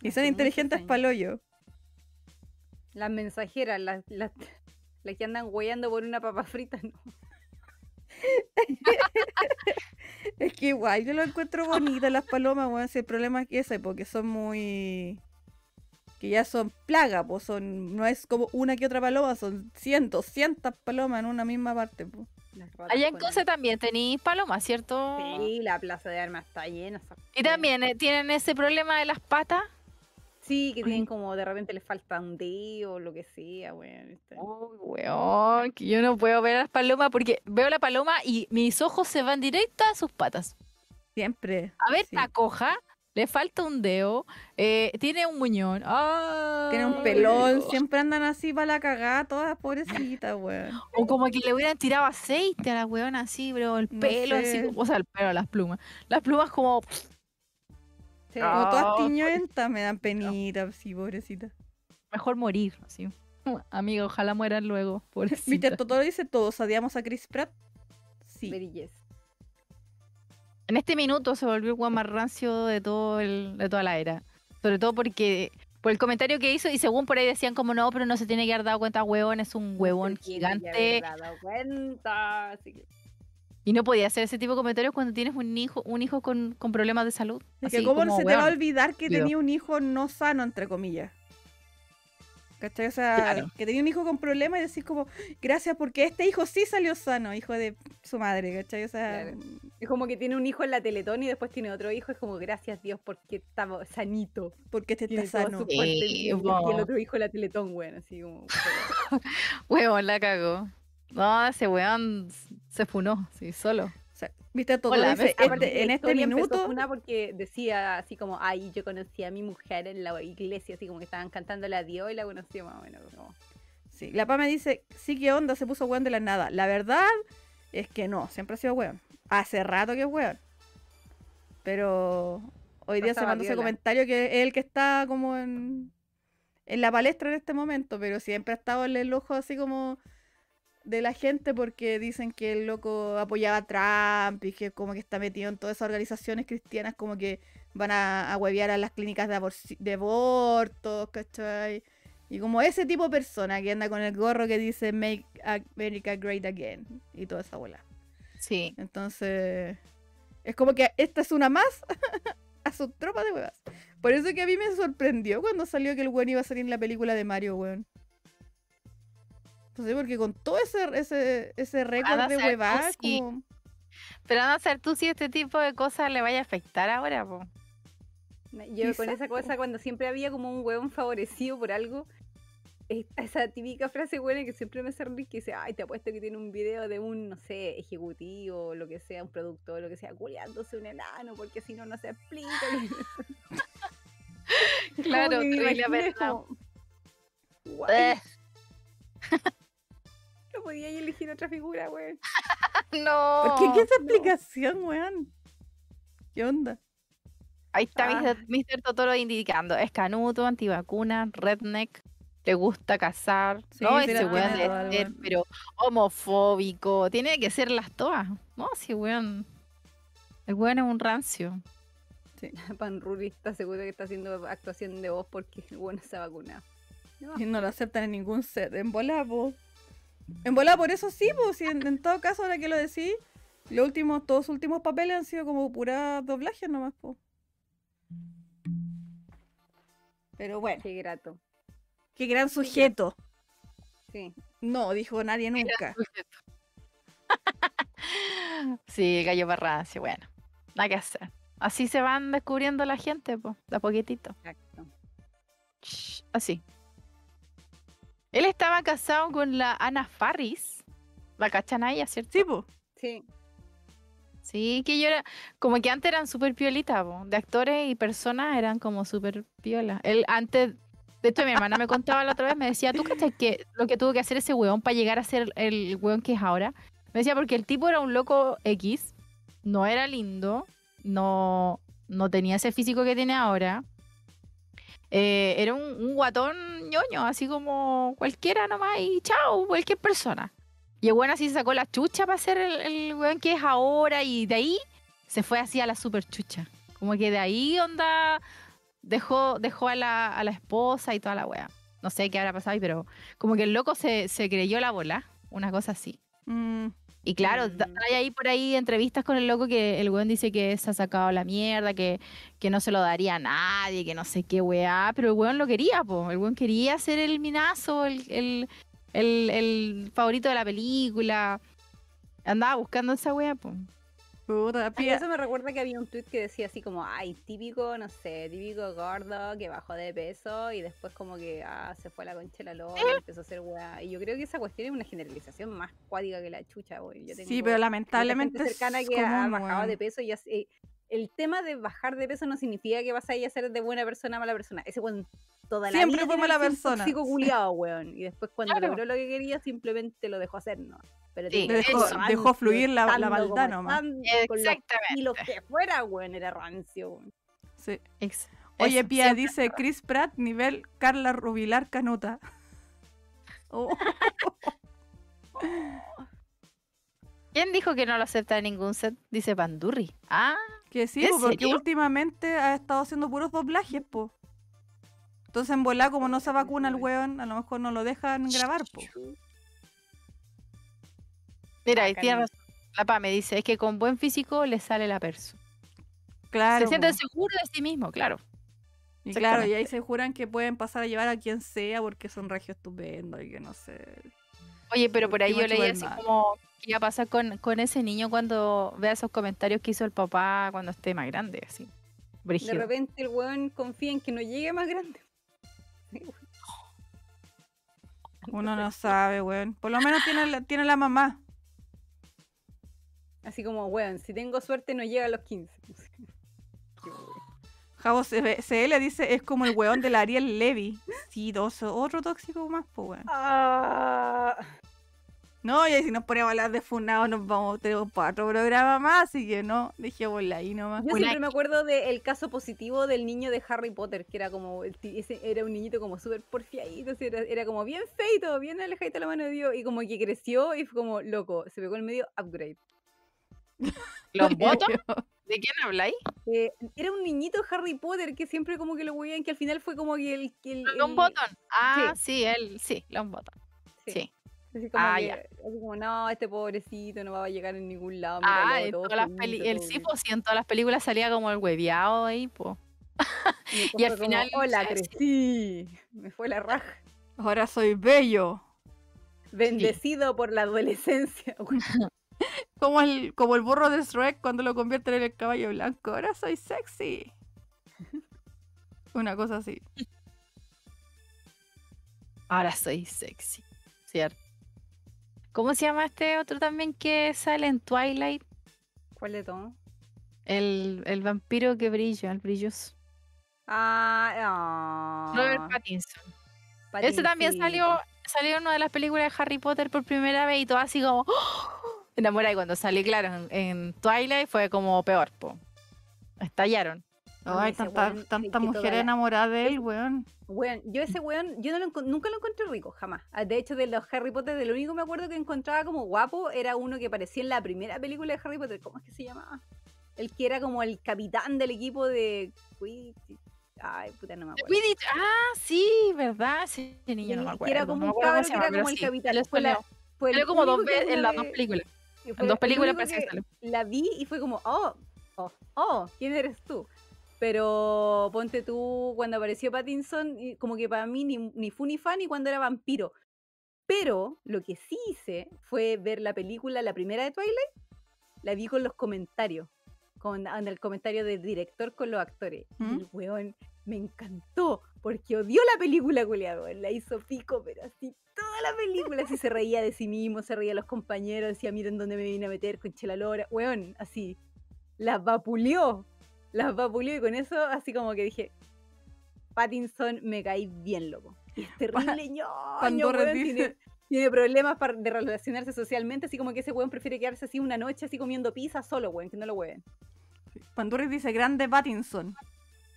Y son Hace inteligentes paloyo. Las mensajeras, las, las, las que andan hueando por una papa frita, no. Es que igual yo lo encuentro bonito las palomas, weón. Si el problema es que ese, porque son muy. que ya son plaga, pues son. No es como una que otra paloma, son cientos, cientos palomas en una misma parte, pues. Allá en con Conce también tenéis palomas, ¿cierto? Sí, la plaza de armas está llena. Y también eh, tienen ese problema de las patas. Sí, que tienen como de repente les falta un dedo o lo que sea, weón. Uy, weón, que yo no puedo ver a las palomas porque veo la paloma y mis ojos se van directo a sus patas. Siempre. A ver, sí. está coja, le falta un dedo, eh, tiene un muñón. Tiene un pelón, siempre andan así para la cagada, todas pobrecitas, weón. O como que le hubieran tirado aceite a la weona así, bro, el No pelo así, sé. como- o sea, el pelo, las plumas. Las plumas como, Sí. Ah. Como todas Oh, tiñoentas, me dan penita, sí, pobrecita. mejor morir, así. Amiga, ojalá mueran luego, Mr. pobrecita. Totoro dice, ¿todos odiamos a Chris Pratt? Sí. Very yes. En este minuto se volvió el más rancio de, todo el, de toda la era. Sobre todo porque, por el comentario que hizo, y según por ahí decían como no, pero no se tiene que haber dado cuenta, huevón, es un huevón Se tiene que gigante. haber dado cuenta, así que- Y no podía hacer ese tipo de comentarios cuando tienes un hijo, un hijo con, con problemas de salud. Es que cómo como, se te va a olvidar que tenía un hijo no sano, entre comillas. ¿Cachai? O sea, Claro. que tenía un hijo con problemas y decís como, gracias porque este hijo sí salió sano, hijo de su madre, ¿cachai? O sea, Claro. Es como que tiene un hijo en la Teletón y después tiene otro hijo. Es como, gracias Dios porque estaba sanito. porque este está sano. Sí, y el otro hijo en la Teletón, bueno, así como... Huevón, la cagó. No, ese weón se funó, sí, solo. O sea, ¿Viste todo? Hola, Dice, este- la en este minuto, Una porque decía así como, ay, yo conocí a mi mujer en la iglesia, así como que estaban cantándole a Dios y la conocí más o menos. como- sí, la PA me dice, sí, ¿qué onda? Se puso weón de la nada. La verdad es que no, siempre ha sido weón. Hace rato que es weón. Pero hoy día se mandó ese comentario que es el que está como en, en la palestra en este momento, pero siempre ha estado en el ojo así como de la gente porque dicen que el loco apoyaba a Trump y que como que está metido en todas esas organizaciones cristianas como que van a, a huevear a las clínicas de, de abortos, ¿cachai? Y como ese tipo de persona que anda con el gorro que dice Make America Great Again y toda esa bola. Sí. Entonces, es como que esta es una más a su tropa de huevas. Por eso que a mí me sorprendió cuando salió que el weón iba a salir en la película de Mario, weón. No sé, porque con todo ese, ese, ese récord de tú, huevadas, sí. como... Pero no sé tú si este tipo de cosas le vaya a afectar ahora, po. Yo con esa cosa, cuando siempre había como un huevón favorecido por algo, es- esa típica frase buena que siempre me hace reír, que dice, ay, te apuesto que tiene un video de un, no sé, ejecutivo, lo que sea, un productor, lo que sea, culiándose un enano, porque si no, no se explica. Claro, que me terrible verdad. como, no podía elegir otra figura, güey. no. ¿Por qué? ¿Qué esa no. explicación, weón? ¿Qué onda? Ahí está Ah. Mr. Mr. Totoro indicando. Es canuto, antivacuna, redneck, le gusta cazar. Sí, no, sí, ese weón debe ser, weón. pero homofóbico. Tiene que ser las todas. No, sí, weón. El weón es un rancio. Pan Ruri está seguro que está haciendo actuación de voz porque el bueno se ha vacunado. No, Y no lo aceptan en ningún set. En bola, po. En bola, por eso sí, pues. en, en todo caso, ahora que lo decís, los últimos, todos los últimos papeles han sido como pura doblaje nomás, po. Pero bueno, qué grato. qué gran sujeto. Sí. No, dijo nadie nunca. sí, gallo barrancio, bueno. Nada que hacer. Así se van descubriendo la gente, pues, de a poquitito. Exacto. Así. Él estaba casado con la Ana Farris. La cachan a ella, ¿cierto? Sí, pues. Sí. Sí, que yo era. Como que antes eran súper piolitas, po, de actores y personas eran como súper piolas. Él antes. De hecho, mi hermana me contaba la otra vez, me decía, ¿tú cachas que lo que tuvo que hacer ese weón para llegar a ser el weón que es ahora? Me decía, porque el tipo era un loco X, no era lindo, no, no tenía ese físico que tiene ahora. Eh, era un, un guatón ñoño, así como cualquiera nomás, y chao, cualquier persona. Y el weón así sacó la chucha para ser el, el weón que es ahora, y de ahí se fue así a la super chucha. Como que de ahí onda dejó, dejó a, la, a la esposa y toda la wea. No sé qué habrá pasado ahí, pero como que el loco se, se creyó la bola, una cosa así. Mm, Y claro, Mm. hay ahí por ahí entrevistas con el loco que el weón dice que se ha sacado la mierda, que, que no se lo daría a nadie, que no sé qué weá, pero el weón lo quería, po. El weón quería ser el minazo, el, el, el, el favorito de la película. Andaba buscando esa weá, po. Puta, Ay, eso me recuerda que había un tweet que decía así como, ay, típico, no sé, típico gordo que bajó de peso y después como que ah, se fue a la concha la lora y empezó a hacer weá. Y yo creo que esa cuestión es una generalización más cuática que la chucha, güey. Sí, pero lamentablemente gente es cercana que ha común, bajado de peso y ya sé- el tema de bajar de peso no significa que vas a ir a ser de buena persona a mala persona. Ese weón toda la Siempre vida fue mala persona, tóxico sí. culiao, weón. Y después cuando Claro. logró lo que quería simplemente lo dejó hacer, ¿no? Pero Sí, dejó- rancio, dejó fluir la- la maldad nomás. Exactamente. kilos que fuera, weón, era rancio, weón. Sí. Ex- Oye, eso, Pía, siempre. dice Chris Pratt, nivel Carla Rubilar Canuta. Oh, ¿Quién dijo que no lo acepta en ningún set? Dice Pandurri. Ah, que sí, ¿En po, porque serio? últimamente ha estado haciendo puros doblajes, po. Entonces en volá, como no se vacuna el weón, a lo mejor no lo dejan grabar, po. mira, ahí tiene razón. La PA me dice, es que con buen físico le sale la perso. Claro. Se siente po. seguro de sí mismo, claro. Y claro, y ahí se juran que pueden pasar a llevar a quien sea porque son regios estupendos y que no sé. Oye, pero por ahí yo leí así mal. como qué iba a pasar con, con ese niño cuando vea esos comentarios que hizo el papá cuando esté más grande, así. De repente el weón confía en que no llegue más grande. Uno no sabe, weón. Por lo menos tiene la, tiene la mamá. Así como, weón, si tengo suerte no llega a los 15. CB CL dice, es como el weón del Ariel Levy. Sí, dos, otro tóxico más, pues weón. Ah, No, y ahí si nos ponemos a hablar de Funado nos vamos, tenemos cuatro programas más, así que no, dejémosla ahí nomás. Yo siempre me acuerdo del caso positivo del niño de Harry Potter, que era como, ese era un niñito como súper porfiadito, era, era como bien feito, bien alejadito de la mano de Dios, y como que creció y fue como, loco, se pegó el medio upgrade. ¿Los votos? ¿De quién habláis? Eh, era un niñito Harry Potter que siempre como que lo veían, que al final fue como que el... Que el, Long el- Bottom. Ah, sí, él, sí, Long Bottom. sí, Sí. Así como, Ah, que- ya. así como, no, este pobrecito no va a llegar en ningún lado. míralo, Ah, en todo todas las feíto, peli el sí, bien". pues sí, en todas las películas salía como el hueveado ahí, pues. Y, al como, final, Hola, sí. crecí. Me fue la raja. Ahora soy bello. Bendecido por la adolescencia. Como el, como el burro de Shrek cuando lo convierten en el caballo blanco. Ahora soy sexy. Una cosa así. Ahora soy sexy. Cierto. ¿Cómo se llama este otro también que sale en Twilight? ¿Cuál de todo? El, el vampiro que brilla, el brilloso. Ah, Robert ah, Pattinson. Ese también salió, salió en una de las películas de Harry Potter por primera vez y todo así como ¡oh! Enamorada. Y cuando salió, claro, en, en Twilight fue como peor, po. Estallaron. No, Ay, ese tanta, weón, tanta que toda mujer la- enamorada de él, weón. Weón, yo ese weón, yo no lo nunca lo encontré rico, jamás. Ah, De hecho, de los Harry Potter, de lo único que me acuerdo que encontraba como guapo era uno que aparecía en la primera película de Harry Potter. ¿Cómo es que se llamaba? El que era como el capitán del equipo de Quidditch. Ay, puta, no me acuerdo. Quidditch, Ah, sí, ¿verdad? Sí, ese niño no me Que acuerdo. era como no un que era como el sí, capitán. Fue la- salió- Fue el salió como dos veces en las dos películas. Fue En dos el películas que. La vi y fue como, oh, oh, oh, ¿quién eres tú? Pero ponte tú, cuando apareció Pattinson, como que para mí ni, ni fu ni fa ni cuando era vampiro. Pero lo que sí hice fue ver la película, la primera de Twilight, la vi con los comentarios, con, con el comentario del director con los actores. ¿Mm? El weón me encantó, porque odió la película, weón, la hizo pico, pero así toda la película, así se reía de sí mismo, se reía de los compañeros, decía, miren dónde me vine a meter con Chela Lora, weón, así, las vapuleó, las vapuleó y con eso así como que dije, Pattinson me caí bien loco. Y es terrible, ñoño, weón, dice- tiene, tiene problemas para, de relacionarse socialmente, así como que ese weón prefiere quedarse así una noche así comiendo pizza solo, weón, que no lo weón. Pandurri dice grande Pattinson.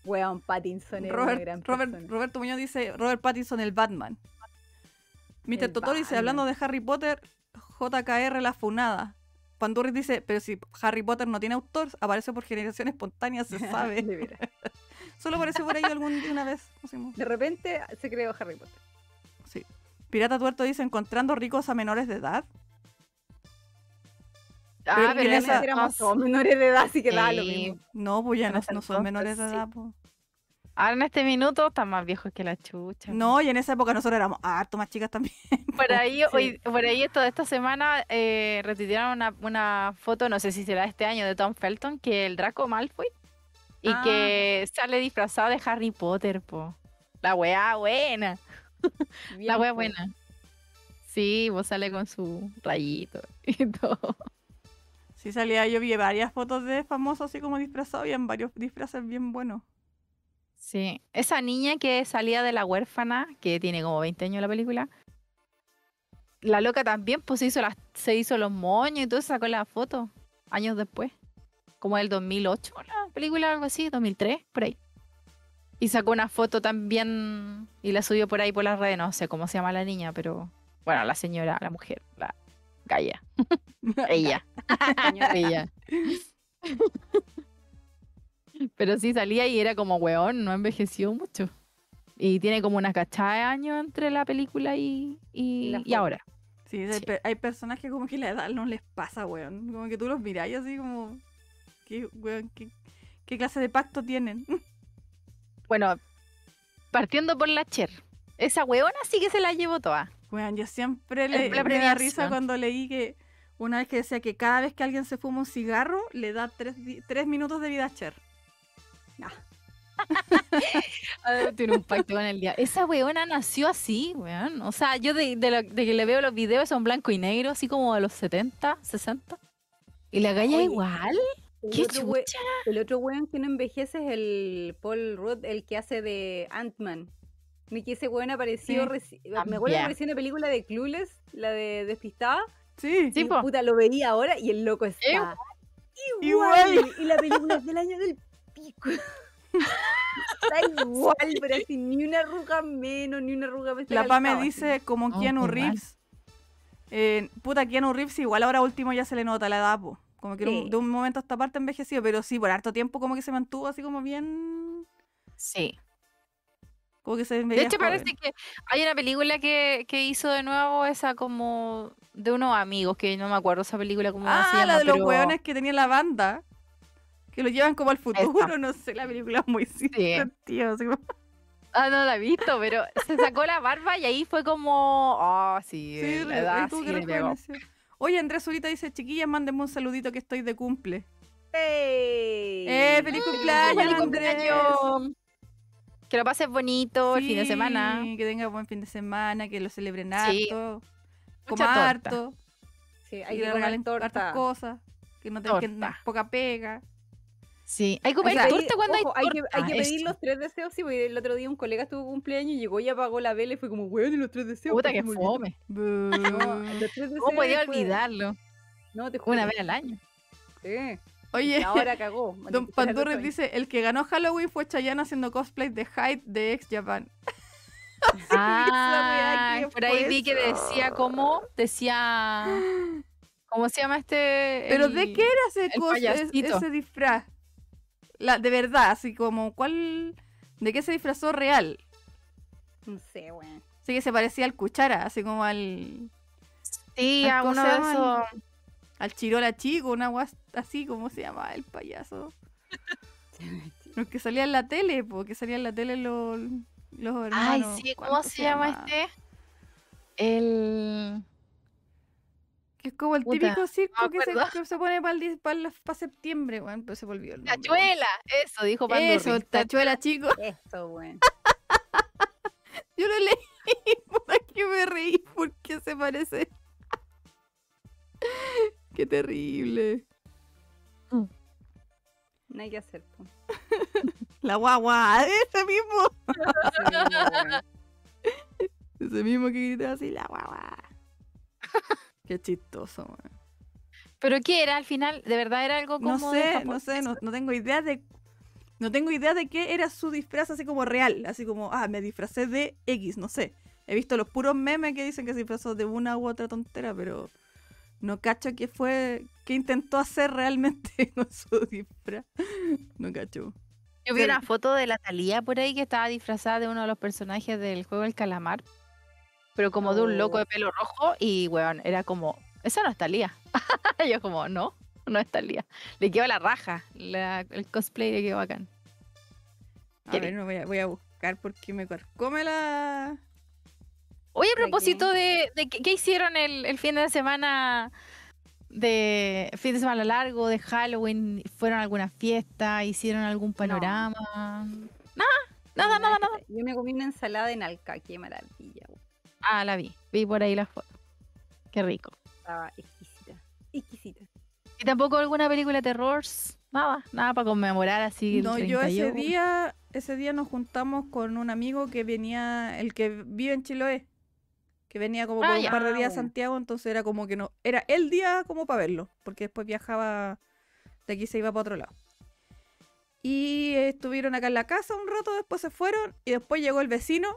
Weón, Pattinson es una Robert, gran Robert- persona. Roberto Muñoz dice Robert Pattinson, el Batman. Mr. El Totoro dice, hablando de Harry Potter, JKR la funada. Pandurri dice, pero si Harry Potter no tiene autor, aparece por generación espontánea, se sabe. Solo apareció por ahí algún día una vez. no sé, no- De repente se creó Harry Potter. Sí. Pirata Tuerto dice, encontrando ricos a menores de edad. Ah, Pero pero en esa- esa- éramos todos menores de edad, así que da lo Sí. mismo. No, pues ya no, no son menores de edad. pues. Ahora en este minuto están más viejos que la chucha. No, y en esa época nosotros éramos harto más chicas también. Por ahí, Sí. hoy, por ahí esto, esta semana eh, retuitearon una, una foto, no sé si será este año, de Tom Felton, que el Draco Malfoy, y Ah. que sale disfrazado de Harry Potter, po. La weá buena, Bien, la weá buena. Sí, pues sale con su rayito y todo. Sí, salía, yo vi varias fotos de famosos así como disfrazados en varios disfraces bien buenos. Sí, esa niña que salía de la huérfana, que tiene como 20 años la película, la loca también pues se hizo, las, se hizo los moños y todo, sacó la foto años después, como el 2008, la película algo así, 2003, por ahí. Y sacó una foto también y la subió por ahí por las redes, no sé cómo se llama la niña, pero bueno, la señora, la mujer, la Gaia, ella, ella. Pero sí salía y era como, weón, no envejeció mucho. Y tiene como una cachada de años entre la película y, y, La y foto. ahora. Sí, hay, Sí. pe- hay personas que como que la edad no les pasa, weón. Como que tú los miráis así como... ¿Qué, weón, qué, qué clase de pacto tienen? Bueno, partiendo por la Cher. Esa weona sí que se la llevó toda. Bueno, yo siempre le, la me da risa cuando leí que una vez que decía que cada vez que alguien se fuma un cigarro, le da tres, tres minutos de vida a Cher. Ah, Tiene un pacto con el día. Esa weona nació así, weón. O sea, yo de, de lo- de que le veo los videos son blanco y negro, así como de los 70, 60. Y la galla igual. El Qué otro we-. El otro weón que no envejece es el Paul Rudd, el que hace de Ant-Man. Ni que ese weón apareció. Sí. Me acuerdo que apareció en la película de Clueless, la de Despistada. Sí. Sí, po. puta, lo veía ahora y el loco está Igual. igual. Igual. Y la película es del año del pico. está igual, pero así ni una arruga menos, ni una arruga más. La PA me dice como No, Keanu. Reeves. Eh, puta, Keanu Reeves igual ahora último ya se le nota la edad, po. Como que Sí. de un momento a esta parte envejecido, pero sí, por harto tiempo como que se mantuvo así como bien... Sí. Como que se De hecho, joven. parece que hay una película que, que hizo de nuevo esa como de unos amigos, que no me acuerdo esa película cómo se Ah, llama. la de los hueones que tenía la banda. Que lo llevan como al futuro, no sé, la película es muy Sí. así como- Ah, no la he visto, pero se sacó la barba y ahí fue como. Oh, sí, Sí, la edad sí que. Oye, Andrés Zurita dice, chiquillas, mándenme un saludito que estoy de cumple. ¡Ey! ¡Eh, feliz cumpleaños, ¡Feliz Andrés! cumpleaños! Que lo pases bonito el fin de semana. Que tenga buen fin de semana, que lo celebren Sí. harto. Coma harto. Sí, que hay que comer regalen hartas cosas. Que no tengan poca pega. Sí, hay que comer sea, Hay- torta cuando ojo, hay hay, que, hay que pedir los tres deseos. Sí, porque el otro día un colega tuvo cumpleaños y llegó y apagó la vela y fue como, weón, y los tres deseos. Puta que se me olvidó". fome. No, los tres deseos ¿Cómo podía olvidarlo? No, te juro. Una vez al año. Sí. Oye, Y ahora cagó. Don Pandurres dice, el que ganó Halloween fue Chayanne haciendo cosplay de Hyde de Ex Japan. Ah, ¿qué por ahí vi que decía cómo, decía, ¿cómo se llama este? ¿Pero el- de qué era ese, el cos- es- payasito. ese disfraz? La, de verdad, así como, ¿cuál? ¿De qué se disfrazó real? No sé, weón. Así que se parecía al Cuchara, así como al, Sí, Ay, a ¿cómo uno de esos. al Chirola Chico, una guas así, como se llama el payaso? Los que salía en la tele, porque salía en la tele los, los Ay, hermanos. sí, ¿cómo ¿cuánto se llama este? El. Que es como el Puta, típico circo que se, que se pone para septiembre, weón, pero se volvió el nombre. Tachuela, eso dijo Pandurri. Eso, el tachuela, chico. Eso, weón. Yo lo leí, puta que me reí porque se parece. Qué terrible. No hay que hacer. La guagua, ese mismo. Ese mismo que gritaba así, la guagua. Qué chistoso, weón. ¿Pero qué era al final? ¿De verdad era algo como No sé, no sé, no, no tengo idea de. No tengo idea de qué era su disfraz así como real. Así como, ah, me disfracé de X, no sé. He visto los puros memes que dicen que se disfrazó de una u otra tontera, pero no cacho qué fue, qué intentó hacer realmente con su disfraz. No cacho. Yo vi una foto de la Talía por ahí que estaba disfrazada de uno de los personajes del juego del calamar. Pero como de un loco Oh. de pelo rojo y, weón, era como, esa no es Talía. Yo como, no, no es Talía. Le quedó la raja, la- el cosplay le quedó bacán. A ver, no voy a, voy a buscar porque me come la. Oye, a propósito de, de qué, qué hicieron el, el fin de semana de fin de semana largo, de Halloween, ¿fueron a alguna fiesta? ¿Hicieron algún panorama? Nada, nada, nada, nada. Yo me comí una ensalada en alca, qué maravilla. Ah, la vi, vi por ahí la foto. Qué rico. Estaba exquisita. Exquisita. ¿Y tampoco alguna película de terror? Nada, nada para conmemorar así. el No, yo ese 31. día, ese día nos juntamos con un amigo que venía, el que vive en Chiloé, que venía como por Ah, un par de Ah, días a. Santiago, entonces era como que no, era el día como para verlo, porque después viajaba, de aquí se iba para otro lado. Y estuvieron acá en la casa un rato, después se fueron y después llegó el vecino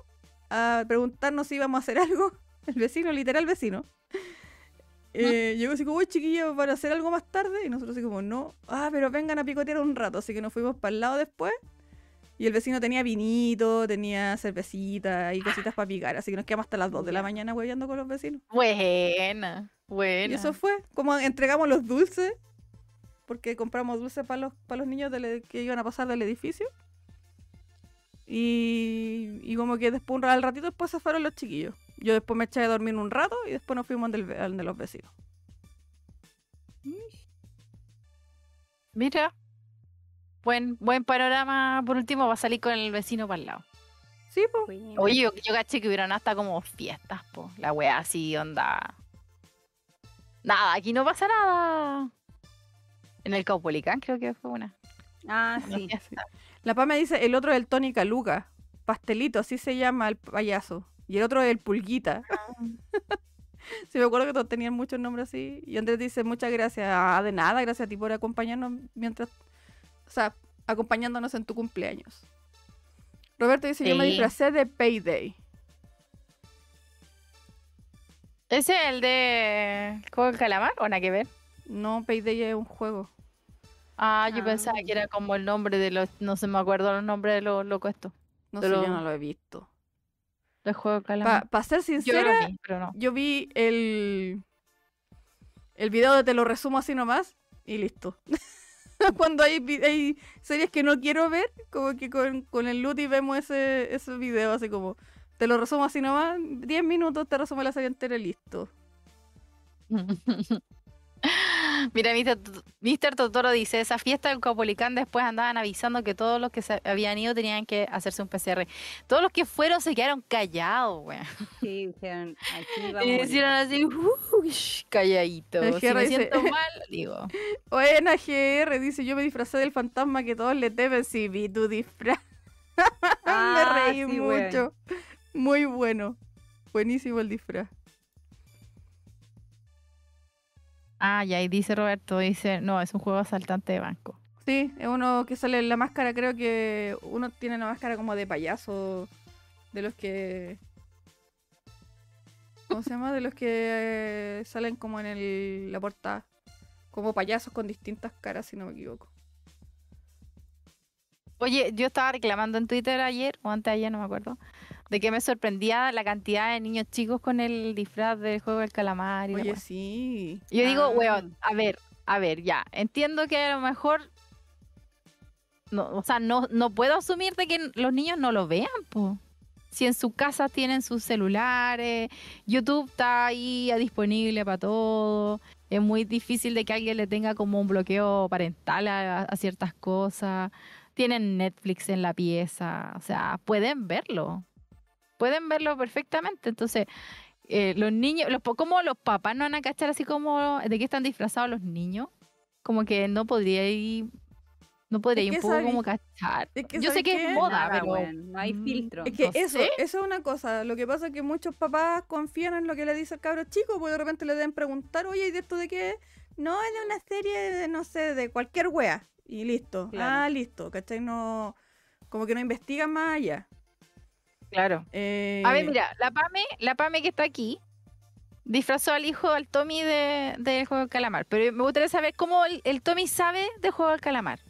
a preguntarnos si íbamos a hacer algo. El vecino, literal vecino. Eh, llegó así como, uy, chiquillos, ¿van a hacer algo más tarde? Y nosotros así como, no. Ah, pero vengan a picotear un rato. Así que nos fuimos para el lado después. Y el vecino tenía vinito, tenía cervecita y cositas para picar. Así que nos quedamos hasta las 2 de la mañana hueveando con los vecinos. Buena, buena. Y eso fue. Como entregamos los dulces. Porque compramos dulces para los, para los niños del- que iban a pasar del edificio. Y, y como que después, al ratito después se fueron los chiquillos. Yo después me eché a dormir un rato y después nos fuimos al de los vecinos. Mira. Buen, buen panorama. Por último, va a salir con el vecino para el lado. Sí, pues. Oye, yo, yo caché que hubieron hasta como fiestas, po. La wea así, onda. Nada, aquí no pasa nada. En el Caupolicán creo que fue una. Ah, sí. fiesta. La PA me dice, el otro es el Tony Caluca. Pastelito, así se llama el payaso. Y el otro es el Pulguita. sí, me acuerdo que todos tenían muchos nombres así. Y Andrés dice, muchas gracias. Ah, de nada, gracias a ti por acompañarnos mientras... O sea, acompañándonos en tu cumpleaños. Roberto dice, yo me disfracé de Payday. ¿Ese es el de juego del calamar o nada que ver? No, Payday es un juego. Ah, yo Ah. pensaba que era como el nombre de los. No sé, me acuerdo los nombres de los locos estos. No sé, yo no lo he visto. Del juego del calamar. Para ser sincera, lo vi, pero no. yo vi el, el video de Te lo resumo así nomás y listo. Cuando hay, hay series que no quiero ver, como que con, con el Luti vemos ese, ese video así como Te lo resumo así nomás, 10 minutos te resumo la serie entera y listo. Mira, Mr. Tot- Mr. Totoro dice, esa fiesta del Caupolicán después andaban avisando que todos los que se habían ido tenían que hacerse un PCR. Todos los que fueron se quedaron callados, güey. Sí, dijeron, aquí vamos. Y hicieron así, "Ush", calladitos. El Si me dice- siento mal, digo. Buena GR, dice yo me disfracé del fantasma que todos le temen, sí vi tu disfraz. Ah, me reí sí, weón. mucho. Muy bueno. Buenísimo el disfraz. Ah, ya, y dice Roberto, dice, no, es un juego asaltante de banco. Sí, es uno que sale en la máscara, creo que uno tiene la máscara como de payaso, de los que... ¿Cómo se llama? De los que eh, salen como en el, la portada. Como payasos con distintas caras, si no me equivoco. Oye, yo estaba reclamando en Twitter ayer, o antes de ayer, no me acuerdo, de que me sorprendía la cantidad de niños chicos con el disfraz del juego del calamar. Y Oye, sí. Y Yo digo, Ah. weón, a ver, a ver, ya, entiendo que a lo mejor, no, o sea, no, no puedo asumir de que los niños no lo vean, po. Si en su casa tienen sus celulares, YouTube está ahí disponible para todo, es muy difícil de que alguien le tenga como un bloqueo parental a, a ciertas cosas, tienen Netflix en la pieza, o sea, pueden verlo, pueden verlo perfectamente, entonces eh, los niños, los, ¿cómo los papás no van a cachar así como de qué están disfrazados los niños? Como que no podría ir, no podría Es ir un que poco como cachar. es que Yo sé ¿sabes que qué? es moda, Nada, pero no hay mm, filtro. Es que No eso, sé. eso es una cosa. Lo que pasa es que muchos papás confían en lo que le dice el cabro chico, porque de repente le deben preguntar, oye, ¿y de esto de qué? No, es de una serie de, no sé, de cualquier wea. Y listo. Claro. Ah, listo. ¿Cachai? No. Como que no investigan más allá. Claro. Eh, A ver, mira, la Pame, la Pame que está aquí, disfrazó al hijo, al Tommy de, del juego del calamar. Pero me gustaría saber cómo el, el Tommy sabe de juego del calamar.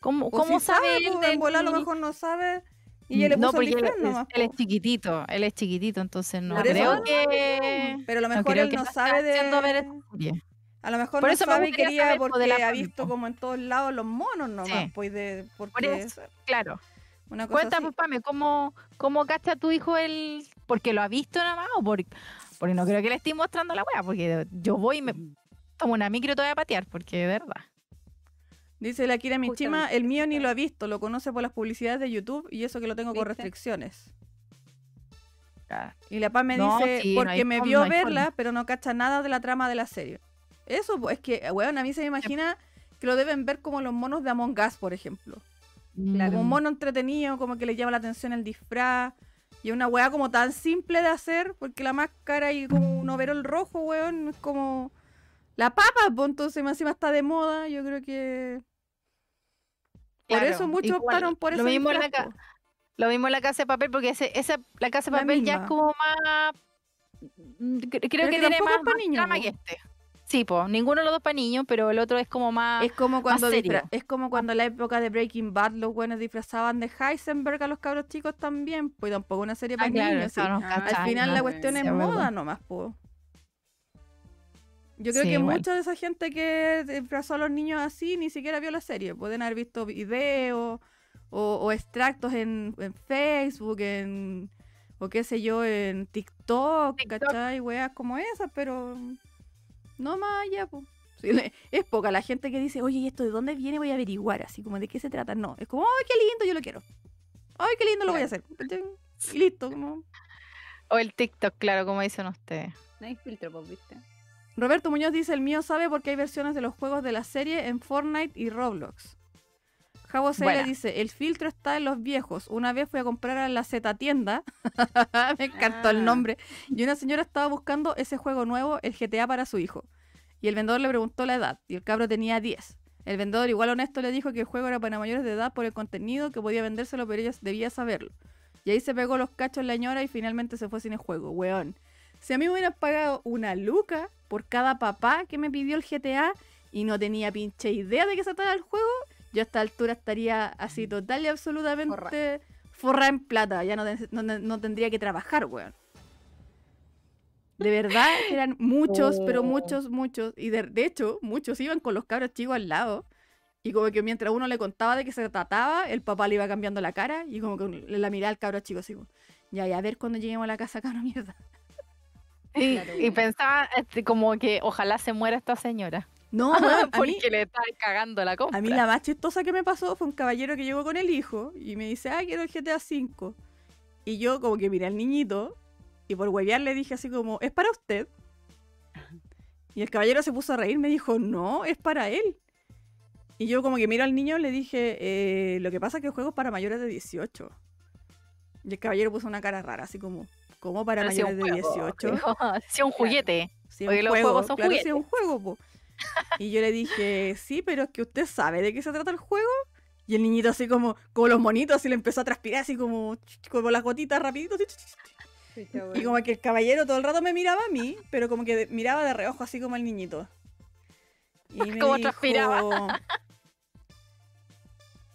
¿Cómo, cómo si sabe, él pues, del- en volar a lo mejor no sabe. Y ya le no, puso el porque él, nomás, él es chiquitito, él es chiquitito, entonces no creo no, que... Pero a lo no mejor creo él que no no sabe ver de. serie. A lo mejor Por no eso me sabe gustaría quería saber, po, porque la ha visto como en todos lados los monos nomás, Sí. pues de porque Por eso, claro. una cosa Cuenta, pues, Pame, ¿cómo, ¿cómo cacha tu hijo el...? ¿Porque lo ha visto nada más o por- porque no creo que le esté mostrando la wea? Porque yo voy y me tomo una micro y te voy a patear, porque de verdad. Dice la Kira Michima, Justamente, el mío ni lo ha visto, lo conoce por las publicidades de YouTube y eso que lo tengo con restricciones. Ah, Y la Paz me No, dice, sí, porque me forma, vio no verla, forma. pero no cacha nada de la trama de la serie. Eso, pues, es que, weón, a mí se me imagina que lo deben ver como los monos de Among Us, por ejemplo. Claro. Como un mono entretenido, como que le llama la atención el disfraz. Y una weá como tan simple de hacer, porque la máscara y como un overol rojo, weón, es como... La papa, pues entonces más encima está de moda, yo creo que... Por Claro, eso muchos igual, optaron por lo mismo la po. Lo mismo en la casa de papel, porque ese, esa, la casa de La papel ya es como más. mm, cre- Creo Pero que que tiene más, es pa' más niños, trama que este. Sí, pues, ninguno de los dos para niños, pero el otro es como más. Es como cuando serio. es como cuando en la época de Breaking Bad los buenos disfrazaban de Heisenberg a los cabros chicos también, pues tampoco una serie Ah, para claro, niños. sí. eso no Ah, Al final no. la cuestión es es verdad. moda nomás, po. Yo creo Sí, que igual. mucha de esa gente que disfrazó a los niños así ni siquiera vio la serie. Pueden haber visto videos, o, o extractos en, en Facebook, en, o qué sé yo, en TikTok, TikTok. ¿cachai? Weas como esas, pero no más allá, le- es poca la gente que dice, oye, ¿y esto de dónde viene? Voy a averiguar, así como de qué se trata. No, es como, ay, qué lindo, yo lo quiero. Ay, qué lindo, lo voy a hacer. listo, como... O el TikTok, claro, como dicen ustedes. No hay filtro, pues, ¿viste? Roberto Muñoz dice, el mío sabe porque hay versiones de los juegos de la serie en Fortnite y Roblox. Javo dice, el filtro está en los viejos. Una vez fui a comprar a la Z tienda, me encantó el Ah. nombre, y una señora estaba buscando ese juego nuevo, el GTA para su hijo. Y el vendedor le preguntó la edad, y el cabro tenía 10. El vendedor, igual honesto, le dijo que el juego era para mayores de edad por el contenido, que podía vendérselo, pero ella debía saberlo. Y ahí se pegó los cachos la ñora y finalmente se fue sin el juego, weón. Si a mí me hubieran pagado una luca por cada papá que me pidió el GTA y no tenía pinche idea de que se trataba el juego, yo a esta altura estaría así total y absolutamente forrada en plata. Ya no, no- no tendría que trabajar, weón. De verdad, eran muchos, pero Oh. muchos, muchos. Y de, de hecho, muchos iban con los cabros chicos al lado. Y como que mientras uno le contaba de qué se trataba, el papá le iba cambiando la cara y como que le la miraba al cabro chico así ya, ya, a ver cuando lleguemos a la casa, cabrón, mierda. Y, Claro, y bueno. pensaba este, como que ojalá se muera esta señora. No, a porque mí, le está cagando la compra. a mí la más chistosa que me pasó fue un caballero que llegó con el hijo y me dice, ah, quiero el GTA V. Y yo como que miré al niñito y por huevear le dije así como, ¿es para usted? Y el caballero se puso a reír, me dijo, no, es para él. Y yo como que miro al niño le dije, "Eh, lo que pasa es que el juego es para mayores de 18. Y el caballero puso una cara rara, así como, ¿cómo para Pero mayores de juego, 18? Sí, un juguete. Porque un los juego, juegos son claro, juguetes. un juego, po. Y yo le dije, sí, pero es que usted sabe de qué se trata el juego. Y el niñito así como, como los monitos, así le empezó a transpirar, así como, como las gotitas rapidito. Y como que el caballero todo el rato me miraba a mí, pero como que miraba de reojo así como al niñito. Y me dijo, transpiraba.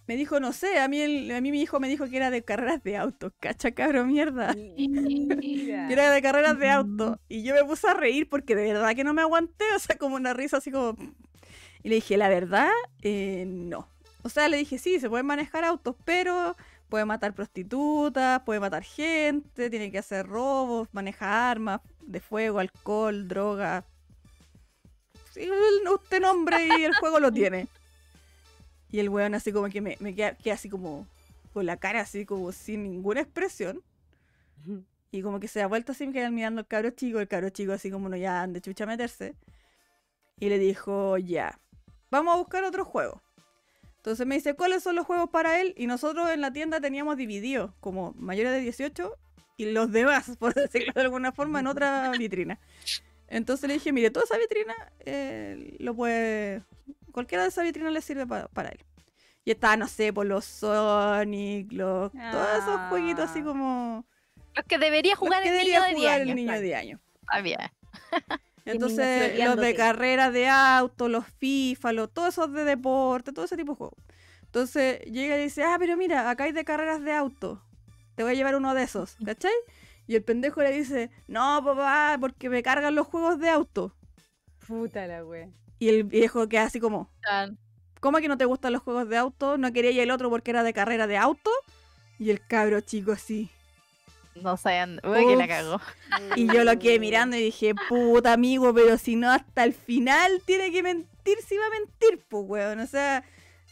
Me dijo, no sé, a mí, el- a mí mi hijo me dijo que era de carreras de autos, cacha cabrón, mierda. Mira. que era de carreras de auto. Y yo me puse a reír porque de verdad que no me aguanté, o sea, como una risa así como... Y le dije, la verdad, eh, no. O sea, le dije, sí, se pueden manejar autos, pero puede matar prostitutas, puede matar gente, tiene que hacer robos, maneja armas de fuego, alcohol, droga. Sí, usted nombre y el juego lo tiene. Y el weón así como que me, me queda, queda así como con la cara así como sin ninguna expresión. Y como que se da vuelta así, me quedan mirando al cabro chico, el cabro chico así como no ya han de chucha a meterse. Y le dijo, ya, vamos a buscar otro juego. Entonces me dice, ¿cuáles son los juegos para él? Y nosotros en la tienda teníamos dividido como mayores de 18 y los demás, por decirlo de alguna forma, en otra vitrina. Entonces le dije, mire, toda esa vitrina eh, lo puede... Cualquiera de esas vitrinas le sirve pa- para él. Y estaba, no sé, por los Sonic, los... Todos esos jueguitos así Ah. como... Los que debería jugar que el debería niño de 10 jugar el niño de 10 años. Está bien. Entonces, los de carreras de auto, los FIFA, los, todos esos de deporte, todo ese tipo de juegos. Entonces, llega y dice, ah, pero mira, acá hay de carreras de auto. Te voy a llevar uno de esos, ¿cachai? Y el pendejo le dice, no, papá, porque me cargan los juegos de auto. Puta la wea. Y el viejo queda así como, Tan- ¿cómo que no te gustan los juegos de auto? ¿No quería ir el otro porque era de carrera de auto? Y el cabro chico así. No saben. Uy, que la cagó. Y yo lo quedé mirando y dije, puta amigo, pero si no hasta el final tiene que mentir, si va a mentir, pues weón. O sea,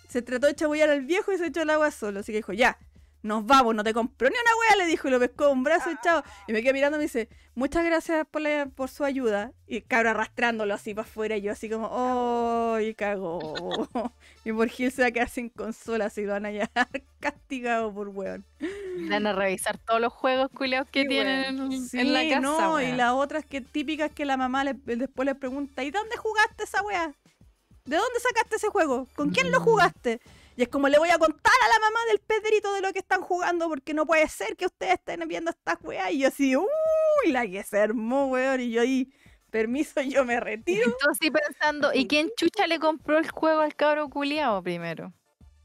se trató de chabullar al viejo y se echó el agua solo. Así que dijo, ya, nos vamos, no te compro ni una wea, le dijo, y lo pescó un brazo y chao. Y me quedé mirando y me dice, muchas gracias por, la- por su ayuda. Y cabro arrastrándolo así para afuera, y yo así como, oh, y cagó. y por Gil se va a quedar sin consola, así lo van a hallar castigado por weón. Van a revisar todos los juegos culiados que Sí, tienen en, Sí, en la casa. no, y weón. las otras que típicas que la mamá le- después le pregunta, ¿y dónde jugaste esa weá? ¿De dónde sacaste ese juego? ¿Con quién lo Mm. jugaste? Y es como le voy a contar a la mamá del Pedrito de lo que están jugando porque no puede ser que ustedes estén viendo estas weas. Y yo así, uy, la que se armó, weón. Y yo ahí, permiso, yo me retiro. Yo así pensando, ¿y quién chucha le compró el juego al cabro culiado primero?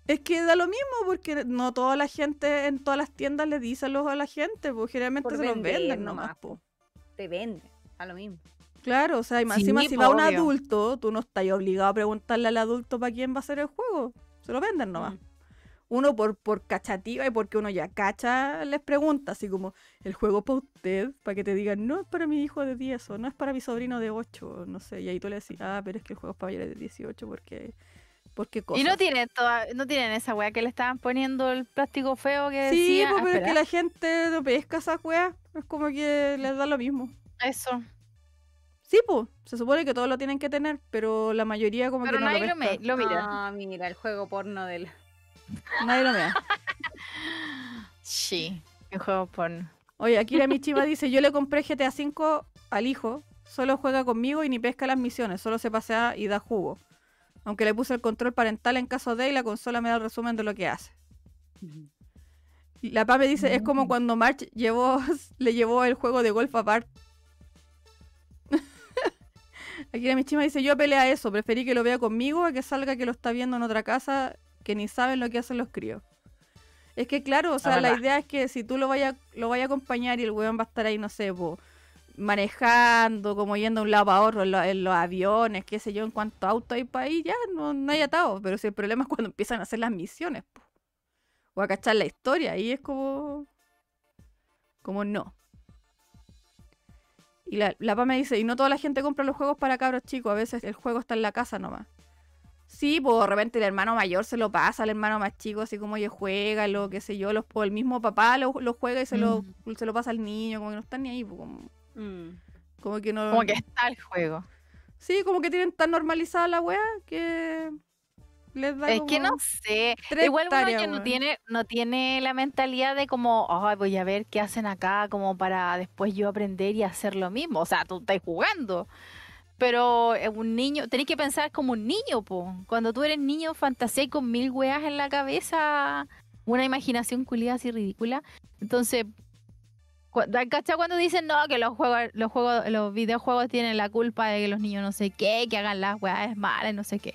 Es que da lo mismo porque no toda la gente en todas las tiendas le dicen los a la gente, pues generalmente Por se los venden nomás, po. Te vende. A lo mismo. Claro, o sea, y más Sí, encima si va un obvio. adulto, tú no estás obligado a preguntarle al adulto para quién va a ser el juego. Se lo venden nomás. Mm. uno por, por cachativa y porque uno ya cacha, les pregunta, así como, ¿el juego para usted? Para que te digan, no es para mi hijo de 10 o no es para mi sobrino de 8, no sé. Y ahí tú le decís, ah, pero es que el juego es para mayores de 18 porque... porque Y no tienen, toda, no tienen esa weá que le estaban poniendo el plástico feo que Sí, decía. pues, pero es que la gente no pesca esa weá. Es como que les da lo mismo. Eso. Sí, pues, se supone que todos lo tienen que tener, pero la mayoría como Pero que no nadie lo lo, lo mira. Ah, mira, el juego porno del. Nadie lo vea. Sí, el juego porno. Oye, Akira Michima dice, yo le compré GTA V al hijo, solo juega conmigo y ni pesca las misiones, solo se pasea y da jugo. Aunque le puse el control parental en caso de y la consola me da el resumen de lo que hace. Y La Pame dice, es como Mm. cuando March llevó, le llevó el juego de golf a Bart. Akira Michima dice, yo pelea eso, preferí que lo vea conmigo a que salga que lo está viendo en otra casa que ni saben lo que hacen los críos. Es que claro, o sea, la idea es que si tú lo vayas lo vaya a acompañar y el weón va a estar ahí, no sé, po, manejando, como yendo de un lado para otro, en, lo- en los aviones, qué sé yo, en cuanto auto hay para ahí, ya no, no hay atado. Pero si el problema es cuando empiezan a hacer las misiones, po, o a cachar la historia, ahí es como. como no. Y la, la PA me dice, y no toda la gente compra los juegos para cabros chicos, a veces el juego está en la casa nomás. Sí, pues de repente el hermano mayor se lo pasa al hermano más chico, así como oye, juega, lo qué sé yo, los, o el mismo papá lo, lo juega y se, lo, se lo pasa al niño, como que no están ni ahí, pues, como, Mm. como que no... Como que está el juego. Sí, como que tienen tan normalizada la weá que les da Es que no sé. Igual uno ya no tiene, no tiene la mentalidad de como, ay, voy a ver qué hacen acá, como para después yo aprender y hacer lo mismo. O sea, tú estás jugando. Pero eh, un niño, tenés que pensar como un niño, po. Cuando tú eres niño, fantaseas con mil weas en la cabeza, una imaginación culiada así ridícula. Entonces, ¿cachai? Cuando dicen no, que los juegos, los juegos, los videojuegos tienen la culpa de que los niños no sé qué, que hagan las weas malas, no sé qué.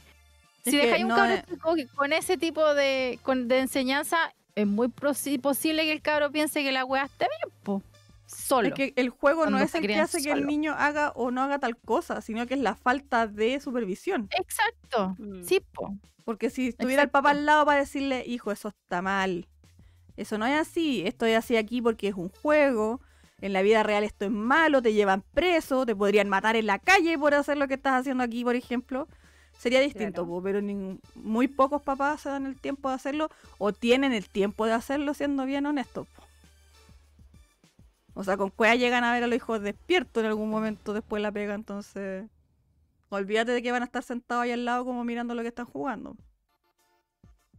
Si dejáis un no cabro es- chico que- con ese tipo de, con- de enseñanza, es muy posi- posible que el cabro piense que la wea esté bien, po. Solo. Es que el juego no es el que hace que el niño haga o no haga tal cosa, sino que es la falta de supervisión. Exacto. Mm. Sí, po. Porque si estuviera el papá al lado para decirle, hijo, eso está mal. Eso no es así. Esto es así aquí porque es un juego. En la vida real esto es malo, te llevan preso, te podrían matar en la calle por hacer lo que estás haciendo aquí, por ejemplo. Sería distinto, Claro. pero nin- muy pocos papás se dan el tiempo de hacerlo o tienen el tiempo de hacerlo siendo bien honestos. O sea, con cueva llegan a ver a los hijos despiertos en algún momento después de la pega, entonces olvídate de que van a estar sentados ahí al lado como mirando lo que están jugando.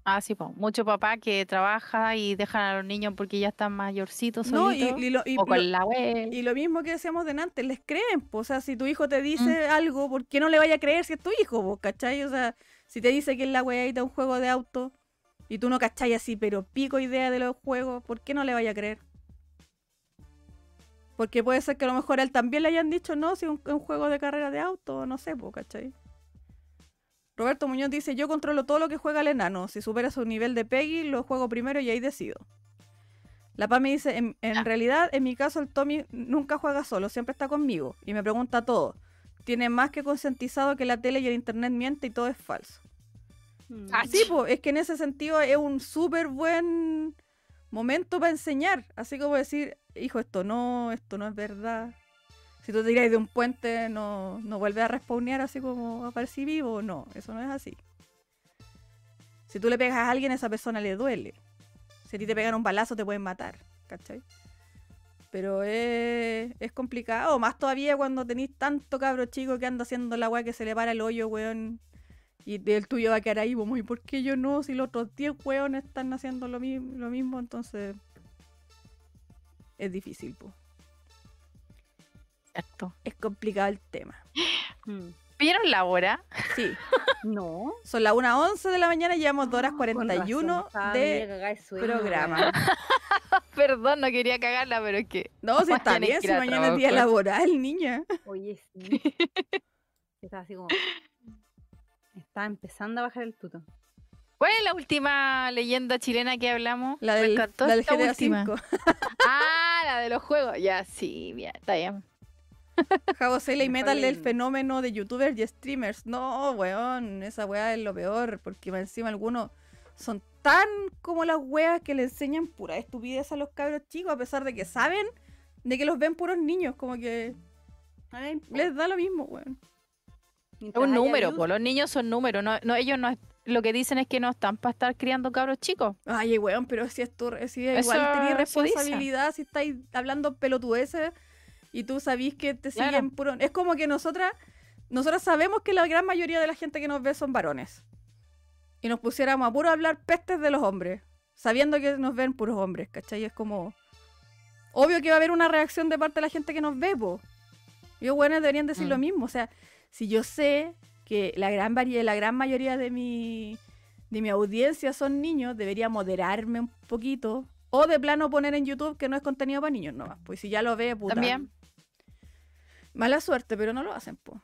Ah, sí, po. Mucho papá que trabaja y dejan a los niños porque ya están mayorcitos No, y, solitos. y lo, y o con lo- la web. y lo mismo que decíamos delante, les creen, po. o sea, si tu hijo te Mm. dice algo, ¿por qué no le vaya a creer si es tu hijo, po, cachai? O sea, si te dice que es la weadita un juego de auto y tú no cachai así, pero pico idea de los juegos, ¿por qué no le vaya a creer? Porque puede ser que a lo mejor a él también le hayan dicho, no, si es un, es un juego de carrera de auto, no sé, po, ¿cachai? Roberto Muñoz dice, yo controlo todo lo que juega el enano. Si supera su nivel de Peggy, lo juego primero y ahí decido. La Pami dice, en, realidad, en mi caso, el Tommy nunca juega solo, siempre está conmigo y me pregunta todo. Tiene más que concientizado que la tele y el internet miente y todo es falso. Mm. Ah, Sí, pues, es que en ese sentido es un súper buen momento para enseñar. Así como decir, hijo, esto no, esto no es verdad. Si tú tiras de un puente, no, no vuelves a respawnear así como aparecí vivo. No, eso no es así. Si tú le pegas a alguien, a esa persona le duele. Si a ti te pegan un balazo, te pueden matar. ¿Cachai? Pero es, es complicado. Más todavía cuando tenéis tanto cabro chico que anda haciendo la weá que se le para el hoyo, weón. Y el tuyo va a quedar ahí, como, ¿y por qué yo no? Si los otros 10 weones están haciendo lo, mi- lo mismo, entonces. Es difícil, po. Exacto. Es complicado el tema. Mm. ¿Vieron la hora? Sí, No. son las 1.11 de la mañana y llevamos 2 horas Con 41 razón, estaba media de sueño, programa. Perdón, no quería cagarla, pero es que. No, si está bien, si a mañana es día laboral, niña. Oye, sí. Estaba así como. Estaba empezando a bajar el tuto. ¿Cuál es la última leyenda chilena que hablamos? La Me del, encantó la del GTA última. V. Ah, la de los juegos. Ya, sí, bien, está bien. Javo y Metal leyenda. fenómeno de youtubers y streamers. No, weón, esa weá es lo peor, porque más encima algunos son tan como las weas que le enseñan pura estupidez a los cabros chicos, a pesar de que saben de que los ven puros niños, como que les da lo mismo, weón. Es un número, pues los niños son números. No, no, ellos no, lo que dicen es que no están para estar criando cabros chicos. Ay, weón, pero si es tu, si es igual responsabilidad, si estáis hablando pelotudeces y tú sabís que te Claro. siguen puro. Es como que nosotras, nosotras sabemos que la gran mayoría de la gente que nos ve son varones. Y nos pusiéramos a puro hablar pestes de los hombres, sabiendo que nos ven puros hombres, ¿cachai? Es como. Obvio que va a haber una reacción de parte de la gente que nos ve, po. Yo, bueno, deberían decir lo Mm. mismo. O sea, si yo sé que la gran, la gran mayoría de mi, de mi audiencia son niños, debería moderarme un poquito. O de plano poner en YouTube que no es contenido para niños nomás. Pues si ya lo ve, puta. También. Mala suerte, pero no lo hacen, po.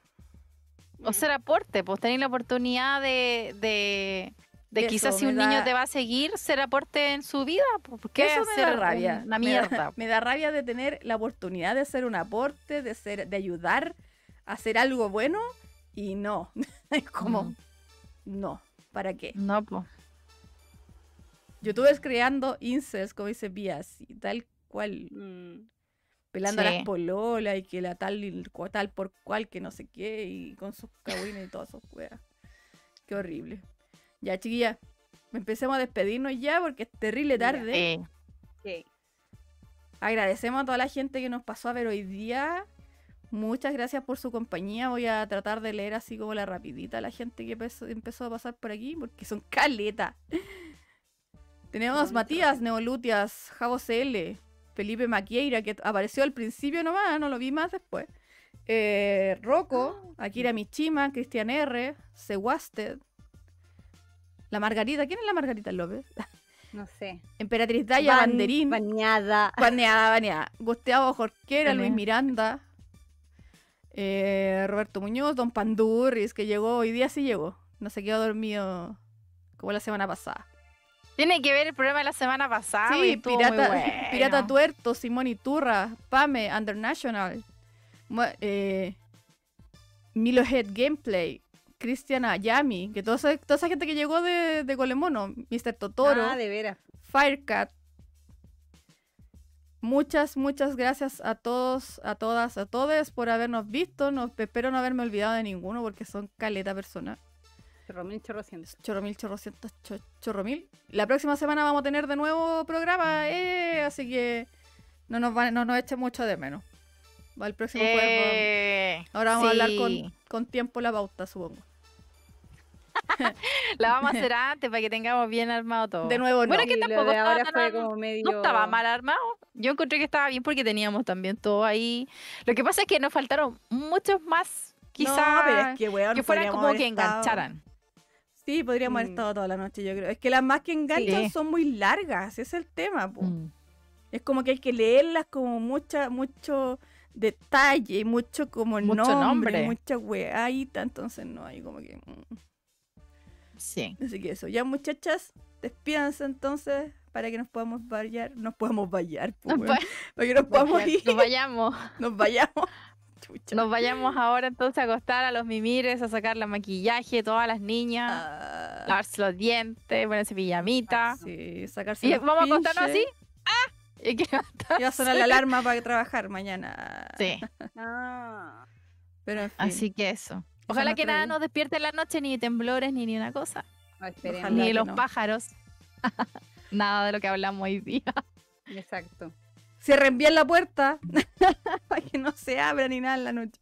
O ser aporte, pues tener la oportunidad de, de, de Eso, quizás si un niño te va a seguir, ser aporte en su vida. pues, ¿Por qué Eso me da rabia. una Me da- mierda? Me da, rabia de tener la oportunidad de hacer un aporte, de ser, de ayudar a hacer algo bueno y no. es como, Mm. no, ¿para qué? No, pues. YouTubers creando incels, como dice Pia, así, tal cual, mm, pelando a Sí. las pololas y que la tal, y tal por cual, que no sé qué, y con sus cagüines y todas sus weas. Qué horrible. Ya, chiquilla, empecemos a despedirnos ya porque es terrible tarde. Eh, ok. Agradecemos a toda la gente que nos pasó a ver hoy día. Muchas gracias por su compañía. Voy a tratar de leer así como la rapidita a la gente que empezó, empezó a pasar por aquí, porque son caleta. Tenemos Matías. Neolutias, Javo CL, Felipe Maquieira, que apareció al principio nomás, no lo vi más después. Eh, Rocco, Akira Michima, Cristian R, Sewasted, la Margarita. ¿Quién es la Margarita López? No sé. Emperatriz Daya Ban- Banderín. Bañada. Baneada, baneada. Gustavo Jorquera, Luis. Miranda, eh, Roberto Muñoz, Don Pandurris, que llegó, hoy día sí llegó. No se quedó dormido como la semana pasada. Tiene que ver el programa de la semana pasada. y sí, Pirata, bueno. Pirata Tuerto, Simón Iturra, Pame, Undernational, Mu- eh, Milo Head Gameplay, Cristian Ayami, que toda esa, toda esa gente que llegó de, de Colemono, Mr. Totoro. Ah, de veras. Firecat. Muchas, muchas gracias a todos, a todas, a todos por habernos visto. No, espero no haberme olvidado de ninguno porque son caleta personas. Chorro mil, chorro cientos. Chorro mil, chorrocientos, cho- chorro mil. La próxima semana vamos a tener de nuevo programa, eh, así que no nos, va- no nos eche mucho de menos. Va el próximo. Eh, Ahora vamos a hablar con, con tiempo la pauta, supongo. La vamos a hacer antes para que tengamos bien armado todo. De nuevo, no. Bueno, que tampoco de estaba ahora fue armado. como medio. No estaba mal armado. Yo encontré que estaba bien porque teníamos también todo ahí. Lo que pasa es que nos faltaron muchos más, quizás, no, pero es que, fueran como que estado- engancharan. Sí, podríamos haber Mm. estado toda la noche, yo creo. Es que las más que enganchan Sí. son muy largas, ese es el tema, po. Mm. Es como que hay que leerlas como mucha, mucho detalle, mucho como Mucho nombre, nombre. mucha weadita, entonces no hay como que... mm. Sí. Así que eso, ya muchachas, despídanse entonces para que nos podamos vayar, nos podamos weón. va- para que nos podamos ir, nos vayamos. nos vayamos. Chucha. Nos vayamos ahora entonces a acostar a los mimires, a sacar la maquillaje, todas las niñas, Ah, lavarse los dientes, ponerse pijamita. sí, sacarse Y los vamos a acostarnos así. ¡Ah! Y que va a sonar la alarma para trabajar mañana. Sí, Ah. Pero en fin. así que eso. Ojalá que nada nos despierte en la noche, ni temblores, ni ni una cosa. Esperemos. Ojalá. ni los no. pájaros. nada de lo que hablamos hoy día. Exacto. Cierren bien la puerta para que no se abra ni nada en la noche.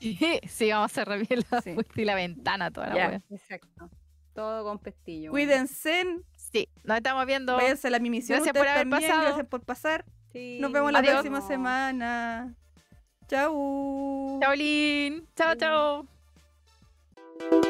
sí, vamos a cerrar bien la, Sí. puerta y la ventana toda la wea. Exacto. Todo con pestillo. Cuídense, Sí, nos estamos viendo. váyanse a la mi misión. Gracias por haber también, pasado. Gracias por pasar. Sí, Nos vemos la próxima semana. Chau. Chaolín. Chao, Adiós. chao.